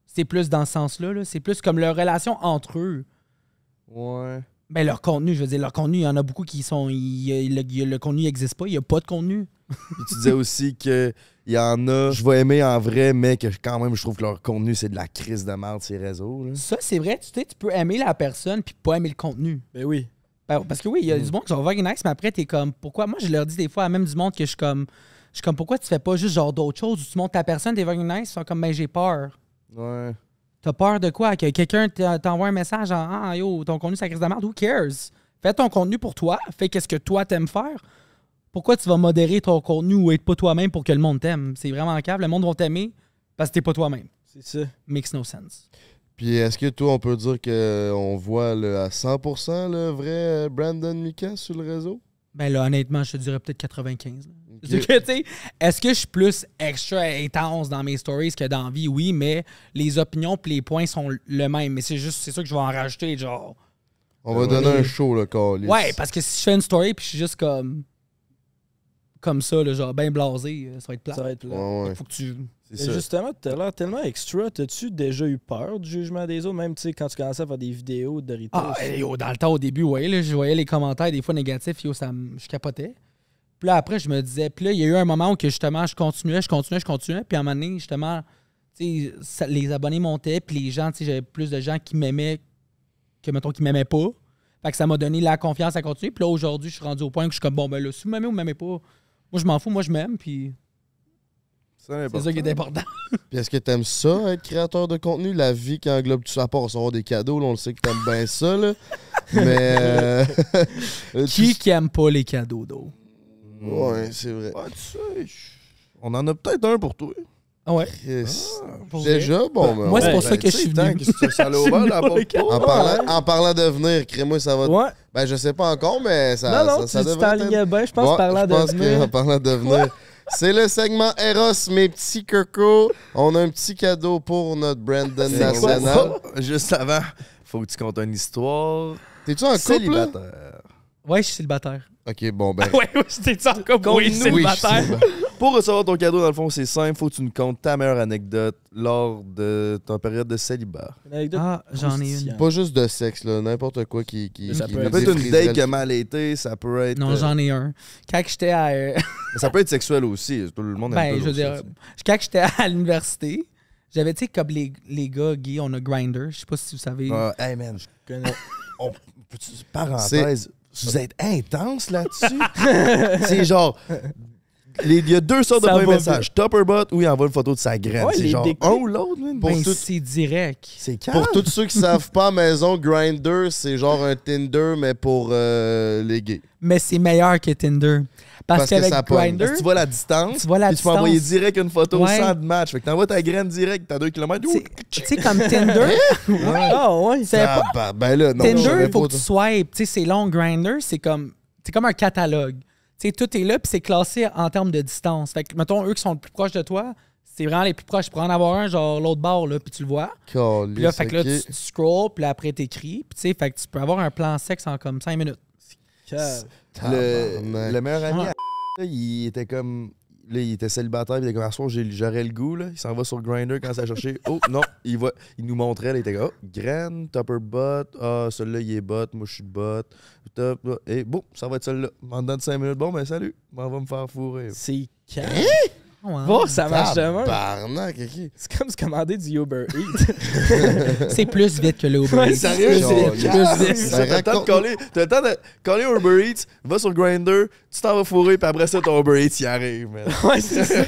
C'est plus dans ce sens-là, là. c'est plus comme leur relation entre eux. Ouais. Ben leur contenu, je veux dire, leur contenu, il y en a beaucoup qui sont. il- le, le contenu n'existe pas, il n'y a pas de contenu. Puis tu disais aussi que il y en a, je vais aimer en vrai, mais que quand même, je trouve que leur contenu, c'est de la crise de merde, ces réseaux. Là. Ça, c'est vrai, tu sais, tu peux aimer la personne puis pas aimer le contenu. Ben oui. Ben, parce que oui, il y a du monde qui sont very nice, mais après, t'es comme, pourquoi? Moi, je leur dis des fois à même du monde que je suis comme, je suis comme, pourquoi tu fais pas juste genre d'autres choses où tu montres ta personne, t'es very nice, ils sont comme, ben j'ai peur. Ouais. T'as peur de quoi? Que quelqu'un t'a- t'envoie un message en Ah yo, ton contenu, ça crise de merde. Who cares? Fais ton contenu pour toi. Fais qu'est-ce que toi t'aimes faire. pourquoi tu vas modérer ton contenu ou être pas toi-même pour que le monde t'aime? C'est vraiment cave. Le monde va t'aimer parce que t'es pas toi-même. C'est ça. Makes no sense. Puis est-ce que toi, on peut dire qu'on voit le, à 100% le vrai euh, Brandon Mika sur le réseau? Ben là, honnêtement, je te dirais peut-être 95. là. Que, sais, Est-ce que je suis plus extra intense dans mes stories que dans vie? Oui, mais les opinions et les points sont le même. Mais c'est juste, c'est sûr que je vais en rajouter, genre. On va donner un show, là, Carlis. Ouais, parce que si je fais une story puis je suis juste comme. Comme ça, là, genre, bien blasé, euh, ça va être plat. Ça va être plat. Ouais, ouais. Faut que tu. C'est. Justement, tu as l'air tellement extra. T'as-tu déjà eu peur du jugement des autres, même tu sais, quand tu commençais à faire des vidéos de Doritos? Ah, yo, dans le temps, au début, ouais, là, je voyais les commentaires des fois négatifs, yo, ça me- je capotais. Puis là, après, je me disais, puis là, il y a eu un moment où que justement, je continuais, je continuais, je continuais. Puis à un moment donné, justement, tu sais, ça- les abonnés montaient, puis les gens, tu sais, j'avais plus de gens qui m'aimaient que, mettons, qui m'aimaient pas. Fait que ça m'a donné la confiance à continuer. Puis là, aujourd'hui, je suis rendu au point que je suis comme, bon, ben là, si vous m'aimez ou vous m'aimez pas, moi, je m'en fous, moi, je m'aime, puis C'est ça qui est important. Puis est-ce que t'aimes ça, être créateur de contenu? La vie qui englobe tout ça, à part recevoir des cadeaux, là, on le sait que t'aimes bien ça, là. Mais... euh, qui qui aime pas les cadeaux, d'eau? Ouais, c'est vrai. Ouais, tu sais, on en a peut-être un pour toi. Ah ouais? Pour vrai? Déjà, bon, ben, Moi, c'est pour ça que je suis venu. En parlant, en parlant de venir, crée-moi, ça va... Ouais. Ben, je sais pas encore, mais ça, non, non, ça, tu t'enlignais bien. Je pense Ouais, parlant je de pense venir. en parlant de venir, c'est le segment Eros, mes petits cocos. On a un petit cadeau pour notre Brandon national. Juste avant, faut que tu comptes une histoire. T'es-tu en couple? Célibataire? Ouais, je suis célibataire. Ok, bon, ben... Ouais, ouais, c'était ça encore. Compte-nous. Oui, oui, je suis célibataire. Pour recevoir ton cadeau, dans le fond, c'est simple. Faut que tu nous comptes ta meilleure anecdote lors de ta période de célibat. Une anecdote Ah, j'en ai une. Pas juste de sexe, là. N'importe quoi qui... qui, Ça qui peut être une date qui a mal été, ça peut être. Non, euh, j'en ai un. Quand j'étais à. euh, mais ça peut être sexuel aussi. Tout le monde aime ben, je veux dire, quand j'étais à l'université, j'avais, tu sais, comme les, les gars gays, on a Grinder. Je sais pas si vous savez. Ah, hey man, je connais. on, parenthèse, vous êtes intense là-dessus? c'est genre. Il y a deux sortes de premiers messages. Top or bot ou il envoie une photo de sa graine. Ouais, c'est genre un ou l'autre, man? Pour Ben, tout- c'est direct. C'est calme. Pour tous ceux qui savent pas à maison, Grindr, c'est genre un Tinder, mais pour euh, les gays. Mais c'est meilleur que Tinder. Parce, Parce que qu'avec que tu vois la distance. tu vois la puis tu peux envoyer distance. direct une photo Ouais. sans de match. Fait que t'envoies ta graine direct, t'as 2 km. Tu sais- tu sais, comme Tinder, Ah, ouais. c'est pas Ah, bah, ben là, non. Tinder, il faut pas- que tu swipes. Tu sais, c'est long. Grinder, c'est comme, c'est comme un catalogue. Tu sais, tout est là, puis c'est classé en termes de distance. Fait que, mettons, eux qui sont le plus proches de toi, c'est vraiment les plus proches. Pour en avoir un, genre l'autre bord, là, puis tu le vois. Puis là, fait que là, tu, tu scrolls, puis là, après, t'écris. Puis tu sais, fait que tu peux avoir un plan sexe en comme 5 minutes. Le, meilleur ami, Ouais. à- il était comme. Là, il était célibataire, puis il était comme, à soir, j'ai- j'aurais le goût, là. Il s'en va sur Grindr quand ça a cherché. Oh, non, il, va, il nous montrait, là, il était comme, oh, graine, topper bot, ah, celui-là, il est bot, moi, je suis bot, top, et bon, ça va être celui-là. M'en donne 5 minutes, bon, ben, salut, m'en va me faire fourrer. C'est cave. Ouais. Bon, ça marche de même. Tabarnak, ok. C'est comme se commander du Uber Eats. C'est plus vite que le Uber Ouais, Eats. sérieux, c'est- plus vite. T'as le temps de coller, t'as le temps de coller Uber Eats, va sur Grindr, tu t'en vas fourrer, puis après ça, ton Uber Eats, il arrive, man. ouais, c'est ça.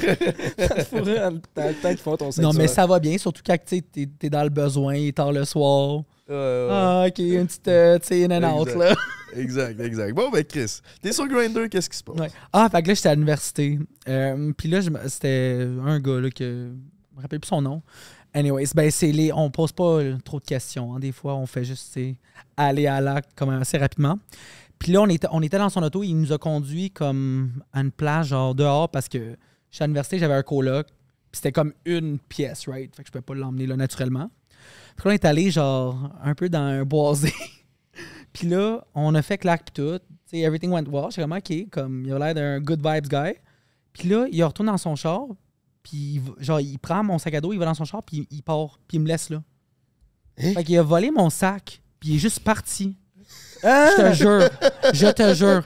T'as le temps qu'ils font ton Non, mais ça va bien, surtout quand tu sais, t'es dans le besoin, il est tard le soir. Ah, ok, une petite, euh, tu sais, in and out, là. Exact, exact. Bon, ben, Chris, t'es sur Grindr, qu'est-ce qui se passe? Ouais. Ah, fait que là, j'étais à l'université. Euh, Puis là, c'était un gars là, que. Je me rappelle plus son nom. Anyways, ben, c'est les. On pose pas euh, trop de questions. hein. Des fois, on fait juste aller à l'acte comme assez rapidement. Puis là, on était, on était dans son auto. Il nous a conduit comme à une plage, genre dehors, parce que j'étais à l'université, j'avais un coloc. Puis c'était comme une pièce, right? Fait que je pouvais pas l'emmener là naturellement. Là, on est allé, genre, un peu dans un boisé. Puis là, on a fait claque tout. Tu sais, everything went well. J'étais comme, OK, comme, il a l'air d'un good vibes guy. Puis là, il retourne dans son char. Puis, genre, il prend mon sac à dos, il va dans son char, puis il part. Puis il me laisse là. Hein? Fait qu'il a volé mon sac, puis il est juste parti. Ah! Je te jure. Je te jure.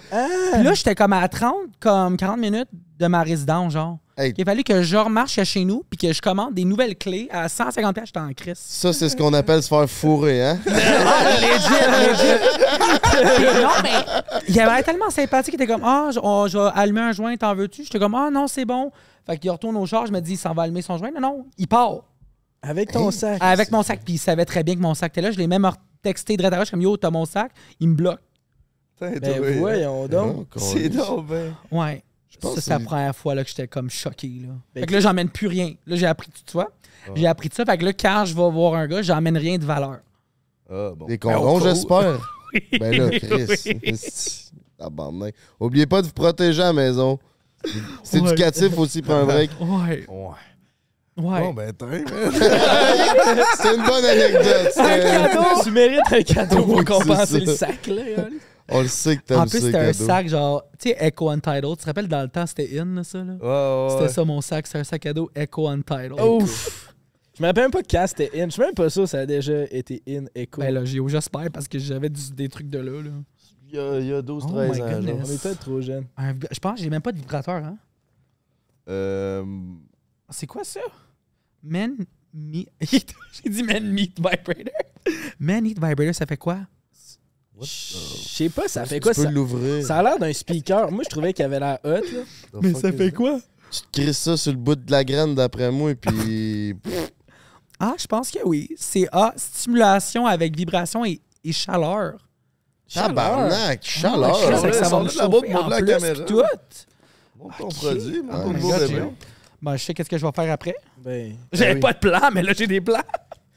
Puis là, j'étais comme à 30, comme 40 minutes de ma résidence, genre. Hey. Il a fallu que je remarche à chez nous, puis que je commande des nouvelles clés à 150 pièces. J'étais en crise. Ça, c'est ce qu'on appelle se faire fourrer, hein? non, mais il avait tellement sympathique. Il était comme, ah, je, on- je vais allumer un joint, t'en veux-tu? J'étais comme, ah, non, c'est bon. Fait qu'il retourne au char, je me dis, il s'en va allumer son joint. Non, non, il part. Avec ton sac. Avec mon sac, puis il savait très bien que mon sac était là. Je l'ai même texté de retard, comme, yo, t'as mon sac. Il me bloque. Putain, Ben voyons donc. Ah, C'est donc ben. Ouais. Ça, c'est la première fois là, que j'étais comme choqué. Là. Ben, fait que là, j'emmène plus rien. Là, j'ai appris, tu vois, j'ai appris de ça. Fait que là, quand je vais voir un gars, j'emmène rien de valeur. Ah, bon. Des condoms, où. j'espère. Ben là, Chris. oui. Oubliez pas de vous protéger à la maison. C'est Ouais. éducatif aussi, pour un break. Ouais. Ouais. Ouais. Bon, ben. C'est une bonne anecdote. c'est- tu mérites un cadeau pour compenser le ça. sac, là. On le sait que t'aimes en ça, plus, c'était un sac genre, tu sais, Echo Untitled. Tu te rappelles, dans le temps, c'était in, là, ça, là? Ouais, ouais, C'était ouais. ça, mon sac. C'était un sac à dos Echo Untitled. Ouf! Je me rappelle même pas quand c'était in. Je suis même pas sûr que ça a déjà été in Echo. Ben là, j'ai- j'espère, parce que j'avais des trucs de là, là. Il y a, il y a 12, Oh 13 my ans. genre. On peut-être trop jeunes. Je pense que j'ai même pas de vibrateur, hein? Euh, C'est quoi ça? Men Meat. J'ai dit Men Meat Vibrator. Men Meat Vibrator, ça fait quoi? Je sais pas, ça fait quoi ça? Ça a l'air d'un speaker. Moi, je trouvais qu'il avait l'air hot, là. Mais ça fait quoi? Tu te crisses ça sur le bout de la graine, d'après moi, et puis... Ah, je pense que oui. C'est A, stimulation avec vibration et, et chaleur. Tabarnak, Ah, chaleur. ouais, ouais, ça va me la chauffer en la plus, caméra. puis tout. Montre ton produit, montre ton j'ai- Ben, je sais qu'est-ce que je vais faire après. Ben, J'avais oui. pas de plan, mais là, j'ai des plans.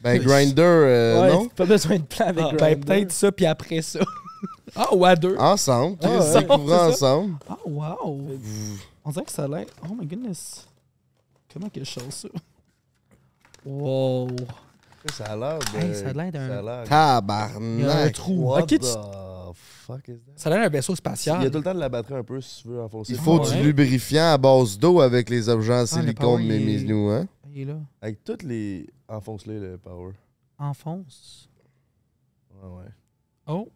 Ben, Grinder, euh, ouais, non? pas besoin de plan avec Ah, ben, peut-être ça, puis après ça. ah, ou à deux. Ensemble. Ah, ouais. ça. ensemble. Ah, wow. On dirait que ça a l'air. Oh my goodness. Comment que je chose ça? Wow. Ça a l'air de... Hey, ça a l'air d'un- Ça a l'air... Il y a un Tabarnak. trou. What tu- the fuck is that? Ça a l'air d'un vaisseau Il y a spatial. tout le temps de la batterie un peu si tu veux enfoncer. Il faut Ouais. du lubrifiant à base d'eau avec les objets en le silicone, mes nous, hein? Il est là. Avec toutes les... Enfonce-les, le power. Enfonce. Ouais, ouais. Oh.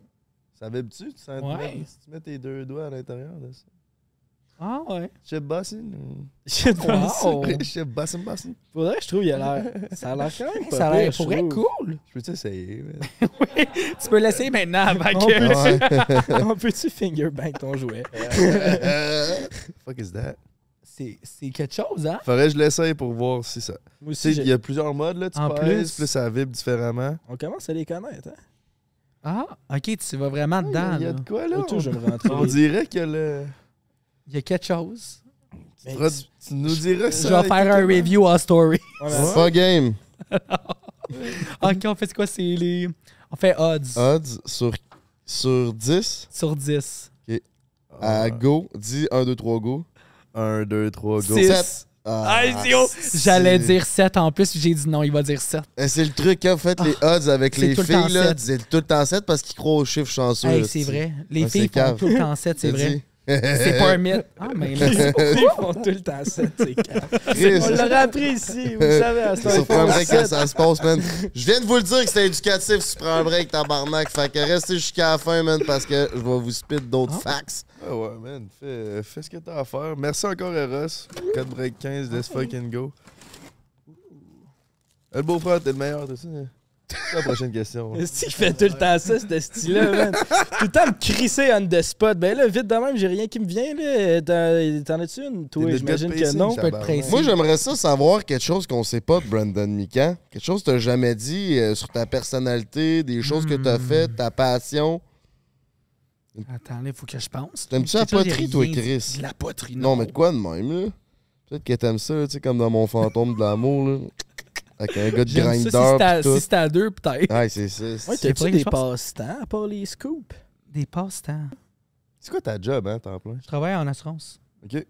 Ça vibre-tu? Tu sens Ouais. si tu mets tes deux doigts à l'intérieur de ça? Ah, ouais. Chip ou- Shit, Wow. Chip bossing, bossing? Faudrait que je trouve, il a l'air. Ça a l'air quand même Ça a l'air pour être cool. Je peux essayer? man? Tu peux l'essayer maintenant avant On que. Ouais. On peut-tu fingerbank ton jouet? fuck is that? C'est c'est quelque chose, hein? Faudrait que je l'essaye pour voir si ça. Moi aussi, il y a plusieurs modes, là. Tu En pèses, plus. là, ça vibre différemment. on commence à les connaître. Hein? Ah, ok, tu vas vraiment dedans. il y a de quoi, là? Je me. On dirait que le... Il y a quelque chose. Tu, feras- tu nous diras ça. Je vais faire un review en story. Pas game. ok, on fait quoi? C'est les. On fait odds Odds sur, sur 10 sur 10. à go. Dis 1, 2, 3, go. 1, 2, 3, go. Six. Sept. Ah, c'est haut. J'allais dire 7 en plus, puis j'ai dit non, il va dire 7. Eh, C'est le truc, quand vous faites les odds avec les tout le temps filles, c'est tout le temps 7 parce qu'ils croient aux chiffres chanceux. C'est vrai. Les filles font tout le temps 7, c'est vrai. C'est pas un mythe. Ah, mais. Ils font tout le temps ça, c'est calme. Chris, On l'aurait appris ici, vous savez, à ce Ça prend un break quand ça se passe, man. Je viens de vous le dire que c'était éducatif si tu prends un break, tabarnak. Fait que restez jusqu'à la fin, man, parce que je vais vous spit d'autres Ah. facts. Ah ouais, man. Fais, fais ce que t'as à faire. Merci encore, Eros. 4 break 15, let's fucking go. Le beau-frère, t'es le meilleur, t'as ça? C'est la prochaine question. Est-ce qu'il fait tout le temps ça, ce style-là, man? Tout le temps me crisser on the spot. Ben là, vite de même, j'ai rien qui me vient, là. T'en- T'en as-tu une? Toi, j'imagine que non. Moi, j'aimerais ça savoir quelque chose qu'on sait pas de Brandon Mikan. Quelque chose que t'as jamais dit euh, sur ta personnalité, des choses que t'as Hmm. faites, ta passion. Attends, là, il faut que je pense. T'aimes-tu la poterie, toi. Chris? La poterie, Non, mais de quoi de même, là? Peut-être que t'aimes ça, tu sais, comme dans mon fantôme de l'amour, là. Avec un gars de ça, grinder. si c'était à- si deux, peut-être. Ouais, c'est ça. Ouais, t'as-tu des passe-temps à part les scoops? Des passe-temps. C'est quoi ta job, hein, temps plein? Je travaille en assurance. OK.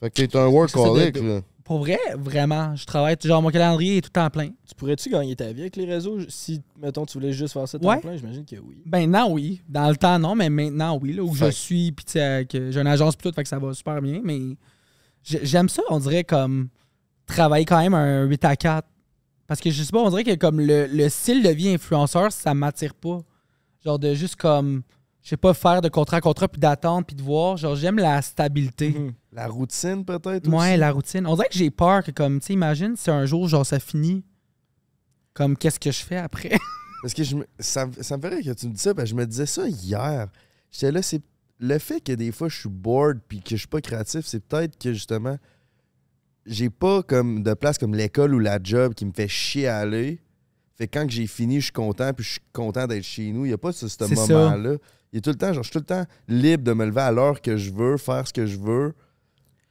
Fait que t'es un workaholic, là. Pour vrai, vraiment, je travaille. Genre, mon calendrier est tout en plein. Tu pourrais-tu gagner ta vie avec les réseaux? Si, mettons, tu voulais juste faire ça temps Ouais. plein? J'imagine que oui. Ben, non, oui. Dans le temps, non, mais maintenant, oui. Là, où je suis, puis tu sais, que j'ai une agence, puis tout, fait que ça va super bien. Mais j'ai- j'aime ça, on dirait, comme travailler quand même un 8 à 4. Parce que je sais pas, on dirait que comme le, le style de vie influenceur, ça m'attire pas. Genre de juste comme, je sais pas, faire de contrat à contrat, puis d'attendre, puis de voir. Genre, j'aime la stabilité. Mhm. La routine, peut-être? Ouais, aussi? la routine. On dirait que j'ai peur que, comme, tu sais, imagine si un jour, genre, ça finit. Comme, qu'est-ce que je fais après? Parce que je me- ça, me- ça me ferait que tu me dis ça, parce que je me disais ça hier. J'étais là, c'est le fait que des fois je suis bored puis que je suis pas créatif, c'est peut-être que justement j'ai pas comme de place comme l'école ou la job qui me fait chier à aller. Fait que quand j'ai fini, je suis content, puis je suis content d'être chez nous. Il n'y a pas ce, moment-là. Il y a tout le temps, genre, je suis tout le temps libre de me lever à l'heure que je veux, faire ce que je veux.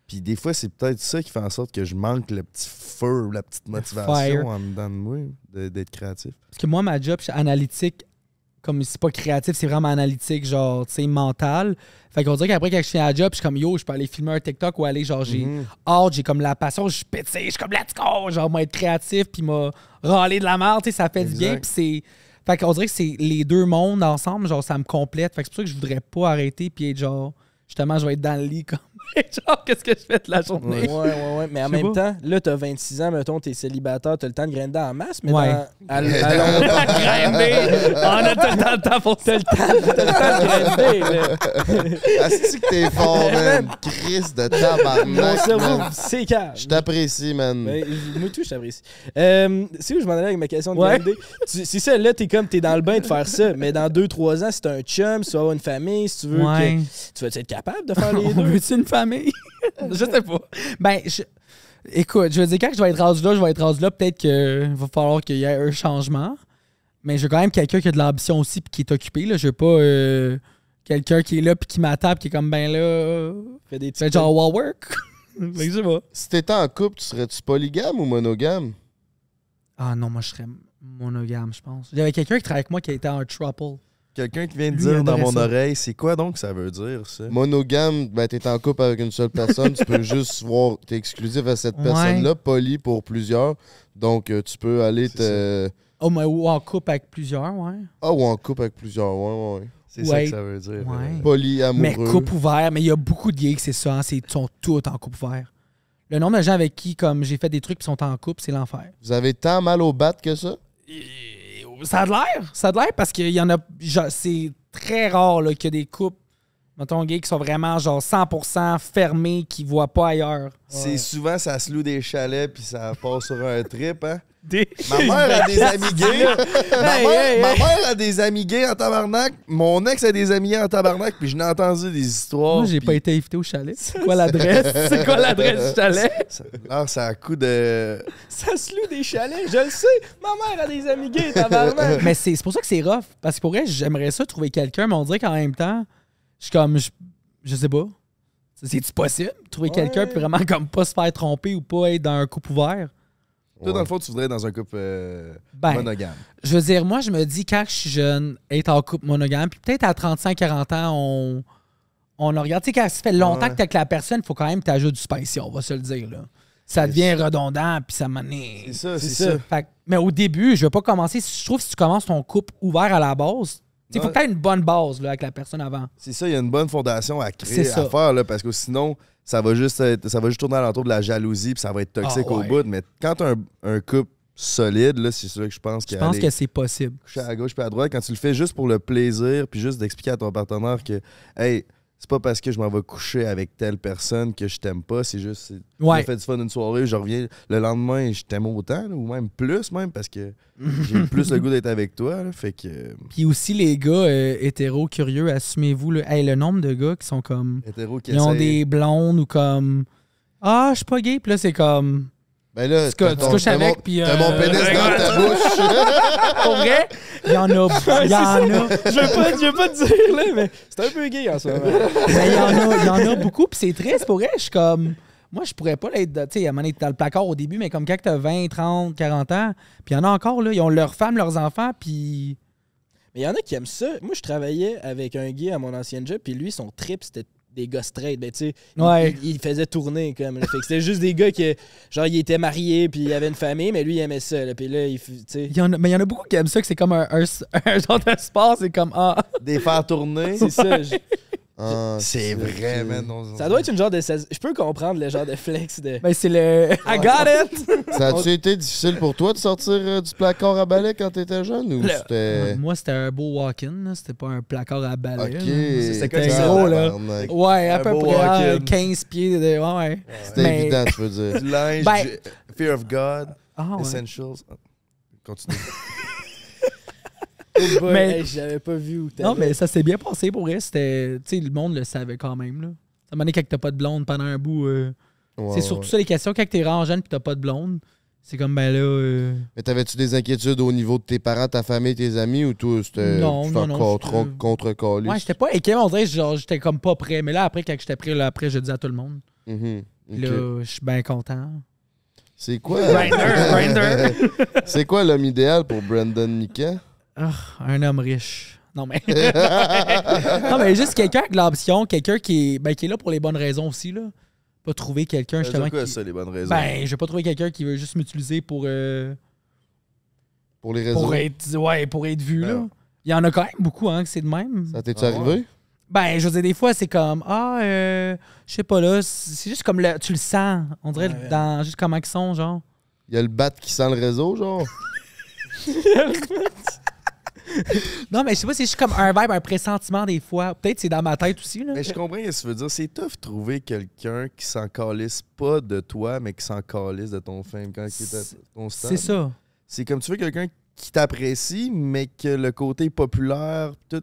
Puis des fois, c'est peut-être ça qui fait en sorte que je manque le petit feu, la petite motivation fire. en dedans de moi, d'être créatif. Parce que moi, ma job, je suis analytique. Comme c'est pas créatif, c'est vraiment analytique, genre, tu sais, mental. Fait qu'on dirait qu'après, quand je finis la job, je suis comme yo, je peux aller filmer un TikTok ou aller, genre, j'ai Mhm. hâte, j'ai comme la passion, je suis pété, je suis comme let's go, genre, moi, être créatif, puis m'a râler de la merde, tu sais, ça fait du bien, puis c'est. Fait qu'on dirait que c'est les deux mondes ensemble, genre, ça me complète. Fait que c'est pour ça que je voudrais pas arrêter, puis être genre, justement, je vais être dans le lit, comme, genre, qu'est-ce que je fais de la journée? Ouais, ouais, ouais. Mais en même pas. temps, là, t'as 26 ans, mettons, t'es célibataire, t'as le temps de grinder en masse, mais Ouais. dans- à, à Grinder! On a tout le temps le temps pour ça. t'as le temps, t'as le temps de grinder, là. Est-ce que t'es fort, man? Chris de tabarnak, Mon cerveau, man. c'est calme. Je t'apprécie, man. Ben, je- moi tout, je t'apprécie. Euh, c'est où je m'en allais avec ma question de Ouais. grinder? C'est ça, là, t'es comme, t'es dans le bain de faire ça, mais dans 2-3 ans, si t'as un chum, si tu vas avoir une famille, si tu veux Ouais. que... Tu vas être capable de faire les deux? Famille? je sais pas. Ben, je- écoute, je veux dire, quand je vais être rendu là, je vais être rendu là, peut-être qu'il va falloir qu'il y ait un changement. Mais je veux quand même quelqu'un qui a de l'ambition aussi puis qui est occupé. Là. Je veux pas euh, quelqu'un qui est là puis qui m'attaque qui est comme, ben là, Fais des petits genre wall work. fait que je sais pas. Si t'étais en couple, tu serais-tu polygame ou monogame? Ah non, moi, je serais monogame, je pense. J'avais quelqu'un qui travaille avec moi qui était un trouble. Quelqu'un qui vient de dire dans mon oreille, c'est quoi donc ça veut dire, ça? Monogame, ben t'es en couple avec une seule personne, tu peux juste voir, t'es exclusif à cette Ouais. personne-là, poly pour plusieurs. Donc euh, tu peux aller te. Oh, mais ou en couple avec plusieurs, ouais. Ah, ou en couple avec plusieurs, ouais, ouais, ouais. C'est ça que ça veut dire. Ouais. euh, Poly, amoureux. Mais couple ouvert, mais il y a beaucoup de gays que c'est ça, hein, c'est- ils sont tous en couple ouvert. Le nombre de gens avec qui, comme j'ai fait des trucs qui sont en couple, c'est l'enfer. Vous avez tant mal au bat que ça? Ça a de l'air, ça a de l'air parce qu'il y en a, c'est très rare là, qu'il y a des couples, mettons gays, qui sont vraiment genre 100% fermés, qui voient pas ailleurs. C'est souvent, ça se loue des chalets puis ça passe sur un trip, hein? Des... Ma mère a des amis gays. ma, Hey, mère, hey, ma hey. mère a des amis gays en tabarnak. Mon ex a des amis gays en tabarnak. Puis je n'ai entendu des histoires. Moi, j'ai puis pas été invité au chalet. C'est quoi l'adresse? C'est quoi l'adresse du chalet? Ça, alors, ça a coup de. Ça se loue des chalets, je le sais. Ma mère a des amis gays, tabarnak. Mais c'est c'est pour ça que c'est rough. Parce que pour vrai, j'aimerais ça trouver quelqu'un, mais on dirait qu'en même temps, je suis comme, je, je sais pas. C'est-tu possible? Trouver Ouais. quelqu'un puis vraiment comme pas se faire tromper ou pas être dans un couple ouvert? Toi, dans le fond, tu voudrais être dans un couple euh, Ben, monogame. je veux dire, moi, je me dis, quand je suis jeune, être en couple monogame, puis peut-être à 35-40 ans, on, on regarde. Tu sais, quand ça fait longtemps Ouais. que t'es avec la personne, il faut quand même que t'ajoutes du spicy, on va se le dire. Là. Ça devient redondant, puis ça m'en C'est ça, c'est ça. ça. Fait que- mais au début, je veux pas commencer. Je trouve que si tu commences ton couple ouvert à la base, il faut que tu une bonne base là, avec la personne avant. C'est ça, il y a une bonne fondation à créer, à faire, là, parce que sinon, ça va juste être- ça va juste tourner alentour de la jalousie, puis ça va être toxique Ah, ouais. au bout. Mais quand un, un couple solide, là, c'est ça que je pense Je qu'il pense que c'est possible? coucher à gauche puis à droite, quand tu le fais juste pour le plaisir, puis juste d'expliquer à ton partenaire que, hey, c'est pas parce que je m'en vais coucher avec telle personne que je t'aime pas, c'est juste, Ouais. j'ai fait du fun une soirée, je reviens le lendemain, et je t'aime autant, là, ou même plus, même, parce que j'ai plus le goût d'être avec toi, là, fait que, Puis aussi, les gars euh, hétéros curieux, assumez-vous. Hey, le nombre de gars qui sont comme. hétéro qui Ils ont des blondes ou comme. Ah, je suis pas gay. Puis là, c'est comme. Ben là, Tu couches avec, mon- puis, T'as euh, mon pénis dans ta bouche. Pour vrai, il y en a. Il y en a. Je veux pas, je veux pas te dire, là, mais c'est un peu gay en ce moment. Mais il y en a, il y en a beaucoup, puis c'est triste pour vrai. Je suis comme. Moi, je pourrais pas l'être. Tu sais, à un moment donné, dans le placard au début, mais comme quand t'as 20, 30, 40 ans, puis il y en a encore, là. Ils ont leurs femmes, leurs enfants, puis. Mais il y en a qui aiment ça. Moi, je travaillais avec un gay à mon ancien job, puis lui, son trip, c'était des gars straight. Ben, tu sais, il- Ouais. il, il faisait tourner, comme. là. Fait que c'était juste des gars qui, genre, il était marié, puis il avait une famille, mais lui, il aimait ça. là. Puis là, il, f- tu sais. Il y en a, mais il y en a beaucoup qui aiment ça, que c'est comme un, un, un genre de sport, c'est comme. Ah. des faire tourner. C'est ça. je- Ah, C'est vrai, man. on- ça doit être une genre de. Je peux comprendre le genre de flex de. Ben, c'est le. I got it! Ça a-tu été difficile pour toi de sortir euh, du placard à balai quand t'étais jeune ou Le- c'était. Moi, c'était un beau walk-in, là. c'était pas un placard à balai. Ok. là. C'était C'était gros, là. Tabarnak. Ouais, à Un peu beau près ah, walk-in. 15 pieds de. Ouais, ouais. C'était Mais- évident, tu veux dire. Du linge, Ben- du- Fear of God, Ah, ouais. Essentials. Continue. Mais Mais- j'avais pas vu où. Non, mais ça s'est bien passé pour vrai. C'était. Tu sais, le monde le savait quand même, là. Ça m'a donné quand t'as pas de blonde pendant un bout. euh, c'est surtout ouais. ça les questions. Quand t'es vraiment jeune pis t'as pas de blonde, C'est comme, ben là. euh, Mais t'avais-tu des inquiétudes au niveau de tes parents, ta famille, tes amis ou tout c'était Non, non, non, contre, j'étais- contre colis? Ouais, j'étais pas mais on dirait genre, j'étais comme pas prêt. Mais là, après, quand j'étais prêt, là, après, je dis à tout le monde. Mhm, Puis ok. Là, je suis bien content. C'est quoi? Grinder, grinder. C'est quoi l'homme idéal pour Brandon Nika? Ah, un homme riche. Non, mais. non, mais juste quelqu'un avec l'option, quelqu'un qui est, ben, qui est là pour les bonnes raisons aussi, là. Pas trouver quelqu'un, veut justement. dire quoi, qui- ça, les bonnes raisons? Ben, je vais pas trouver quelqu'un qui veut juste m'utiliser pour, euh, Pour les réseaux? pour, être, ouais, pour être vu, là. Ben. Il y en a quand même beaucoup, hein, que c'est de même. Ça t'est-tu Ah arrivé? Ben, je veux dire, des fois, c'est comme, ah, euh, je sais pas, là, c'est c'est juste comme, le, tu le sens. On dirait, Ouais. dans juste comment ils sont, genre. Il y a le bat qui sent le réseau, genre? Non, mais je sais pas, c'est juste comme un vibe, un pressentiment, des fois. Peut-être c'est dans ma tête aussi, là. Mais je comprends ce que tu veux dire. C'est tough de trouver quelqu'un qui s'en calisse pas de toi, mais qui s'en calisse de ton fame quand il est à ton. C'est ça. C'est comme tu veux quelqu'un qui t'apprécie, mais que le côté populaire, tout,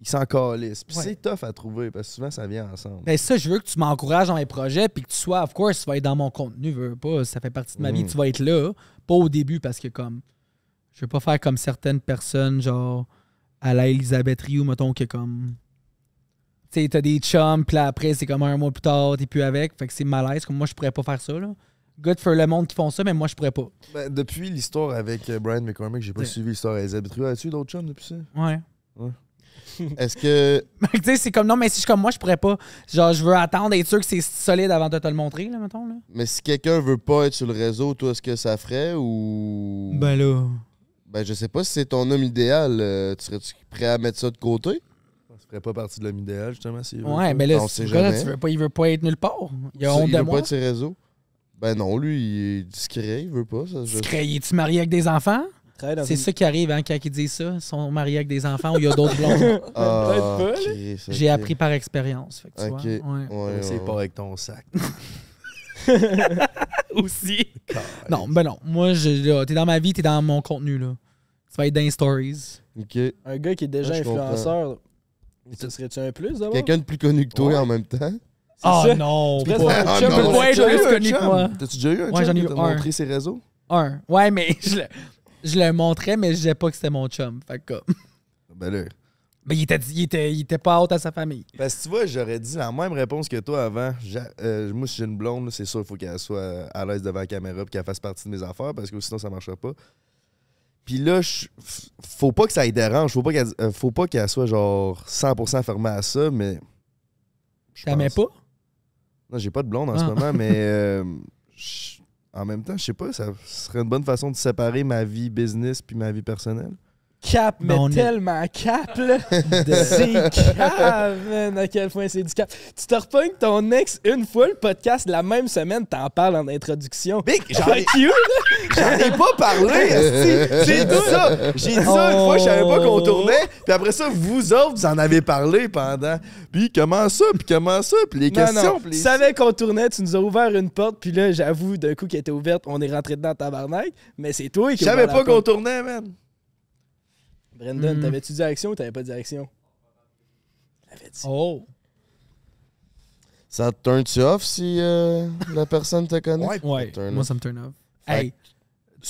il s'en calisse. Puis Ouais. c'est tough à trouver parce que souvent ça vient ensemble. Ben ça, je veux que tu m'encourages dans mes projets, puis que tu sois, of course, tu vas être dans mon contenu, veux veux pas, ça fait partie de ma vie, Mhm. tu vas être là, pas au début, parce que comme, je veux pas faire comme certaines personnes, genre, à la Elisabeth Rioux, mettons, que comme, tu sais, t'as des chums, puis là, après, c'est comme un mois plus tard, t'es plus avec, fait que c'est malaise, comme moi, je pourrais pas faire ça, là. Good for le monde qui font ça, mais moi, je pourrais pas. Ben, depuis l'histoire avec euh, Brian McCormick, j'ai pas Ouais. suivi l'histoire avec Zeb Trio. As-tu d'autres chums depuis ça? Ouais. Est-ce que. tu sais, c'est comme, non, mais si je suis comme moi, je pourrais pas, genre, je veux attendre, être sûr que c'est solide avant de te le montrer, là, mettons, là. Mais si quelqu'un veut pas être sur le réseau, toi, est-ce que ça ferait ou. Ben là. Ben, je sais pas si c'est ton homme idéal. euh, tu serais-tu prêt à mettre ça de côté? Ça ferait pas partie de l'homme idéal, justement. s'il veut Ouais, mais là, On ce sait gars-là, jamais. tu veux pas, il veut pas être nulle part. Il a honte il de veut moi. pas être sur les réseaux? Ben non, lui, il est discret, il veut pas. Ça, je- Discret, es-tu marié avec des enfants? Travaille dans C'est une- ça qui arrive hein, quand ils disent ça. Ils sont mariés avec des enfants ou il y a d'autres blondes. Ah, Peut-être pas, là. Chris, J'ai ok. appris par expérience. fait que tu Ok. vois, ouais. Ouais, ouais, c'est ouais. pas avec ton sac. Aussi. Non, ben non. Moi, je- là, t'es dans ma vie, t'es dans mon contenu. là. Tu vas être dans les stories. Ok. Un gars qui est déjà Ouais, je comprends. influenceur, ce serait-tu un plus d'abord? Quelqu'un de plus connu que toi Ouais. en même temps? Ah ça. non, Tu pas. Ah, un chum, non. mais Ouais, ouais, je T'as-tu reste déjà eu un connu que chum? moi? T'as-tu déjà eu un Ouais, j'en ai chum eu qui t'a un. montré ses réseaux? Un. Ouais, mais je le, je le montrais, mais je disais pas que c'était mon chum. Fait que, comme- Ben là. Mais il était, il, était, il était pas haute à sa famille. Parce que tu vois, j'aurais dit la même réponse que toi avant. Euh, moi, si j'ai une blonde, c'est sûr qu'il faut qu'elle soit à l'aise devant la caméra et qu'elle fasse partie de mes affaires parce que sinon, ça marchera pas. Puis là, je- faut pas que ça ait dérange. Faut pas qu'elle euh, faut pas qu'elle soit genre 100% fermée à ça, mais. je T'aimais pas? Non, j'ai pas de blonde en ce Ah. moment, mais. euh, en même temps, je sais pas, ça serait une bonne façon de séparer ma vie business puis ma vie personnelle. Cap, mais est- tellement cap, là. c'est cap, man, à quel point c'est du cap. Tu te repognes ton ex une fois, le podcast, la même semaine, t'en parles en introduction. Big, j'en ai, j'en ai pas parlé. J'ai dit ça. J'ai dit ça une fois, je savais pas qu'on Oh. tournait. Puis après ça, vous autres, vous en avez parlé pendant. Puis comment ça, puis comment ça, puis les Non, questions. non, puis tu savais qu'on tournait, tu nous as ouvert une porte, puis là, j'avoue, d'un coup, qui était ouverte, on est rentré dedans tabarnak, mais c'est toi qui Je savais pas qu'on tournait, man. Brendan, Hmm. t'avais-tu direction ou t'avais pas de direction? T'avais dit. Oh. Ça te turn-tu off si euh, la personne te connaît? Ouais. Ouais, Turn moi, off. ça me turn off. Fait Hey,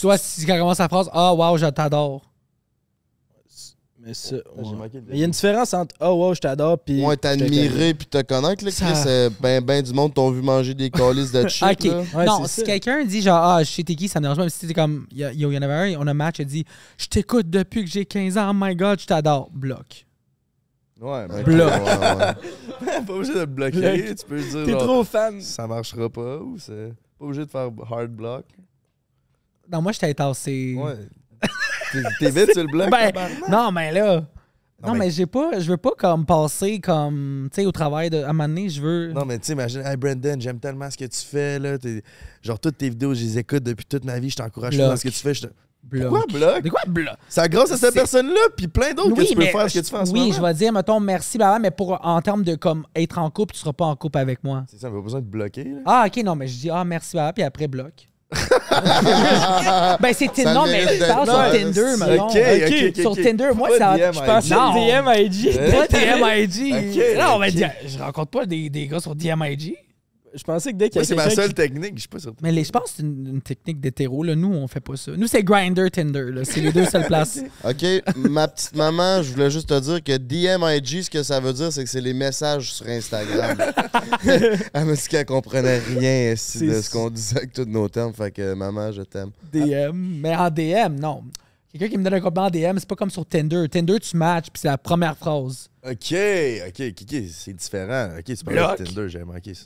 toi, si quand commence la phrase, ah, wow, je t'adore. Mais ça, ouais. Mais il y a une différence entre Oh wow, je t'adore puis. Moi, je te connais. t'admirer puis te connaître, là, Ça- Chris, euh, ben, ben du monde t'ont vu manger des calices de shit, Ok. là. Ouais, non, si quelqu'un dit genre, ah, je sais t'es qui, ça me dérange pas. Mais si c'était comme, il y, a- il y en avait un, on a un match, il a dit, je t'écoute depuis que j'ai 15 ans, oh my god, je t'adore. Bloc. Ouais, mais. Bloc. ouais, ouais. pas obligé de bloquer. Bloc. Tu peux dire. T'es trop fan. Ça marchera pas ou c'est. Pas obligé de faire hard block. Non, moi, j'étais tassé. Ouais. T'es- vite sur le bloc. Ben, non, mais là. Non, Non, mais- mais, j'ai pas, je veux pas comme passer comme, tu sais, au travail de, à un moment donné, je veux. Non, mais tu sais, imagine, hey Brandon, j'aime tellement ce que tu fais. Là. Genre, toutes tes vidéos, je les écoute depuis toute ma vie. Je t'encourage dans ce que tu fais. Je te- bloc. Pourquoi bloc? De quoi bloc? C'est grâce à cette personne-là, puis plein d'autres que tu peux faire ce que tu fais en ce oui, moment. je vais dire, mettons, merci, blablabla, mais pour, en termes de comme être en couple, tu seras pas en couple avec moi. C'est ça, on pas besoin de bloquer. Là. Ah, ok, non, mais je dis, ah, merci, blablabla, puis après, bloc. ben, c'est Tinder. Non, mais je parle sur Non, Tinder, mettons. Ok, Ok, ok, ok, Sur. Tinder, moi, ça. Je non. DM IG. Pas non, mais je rencontre pas des, des gars sur DMIG. Je pensais que dès qu'il y a c'est ma seule qui- technique, je suis pas certain. Mais les, je pense que c'est une, une technique d'hétéro. là. Nous, on fait pas ça. Nous, c'est Grinder, Tinder. là. C'est les deux seules places. OK, ma petite maman, je voulais juste te dire que DMIG, ce que ça veut dire, c'est que c'est les messages sur Instagram. Elle m'a dit qu'elle comprenait rien de C'est- ce qu'on disait avec tous nos termes. Fait que maman, je t'aime. DM. Mais en DM, non. Quelqu'un qui me donne un compliment en DM, c'est pas comme sur Tinder. Tinder, tu matches, puis c'est la première phrase. Ok, ok, ok, c'est différent. Ok, c'est pas avec Tinder, j'ai manqué ça.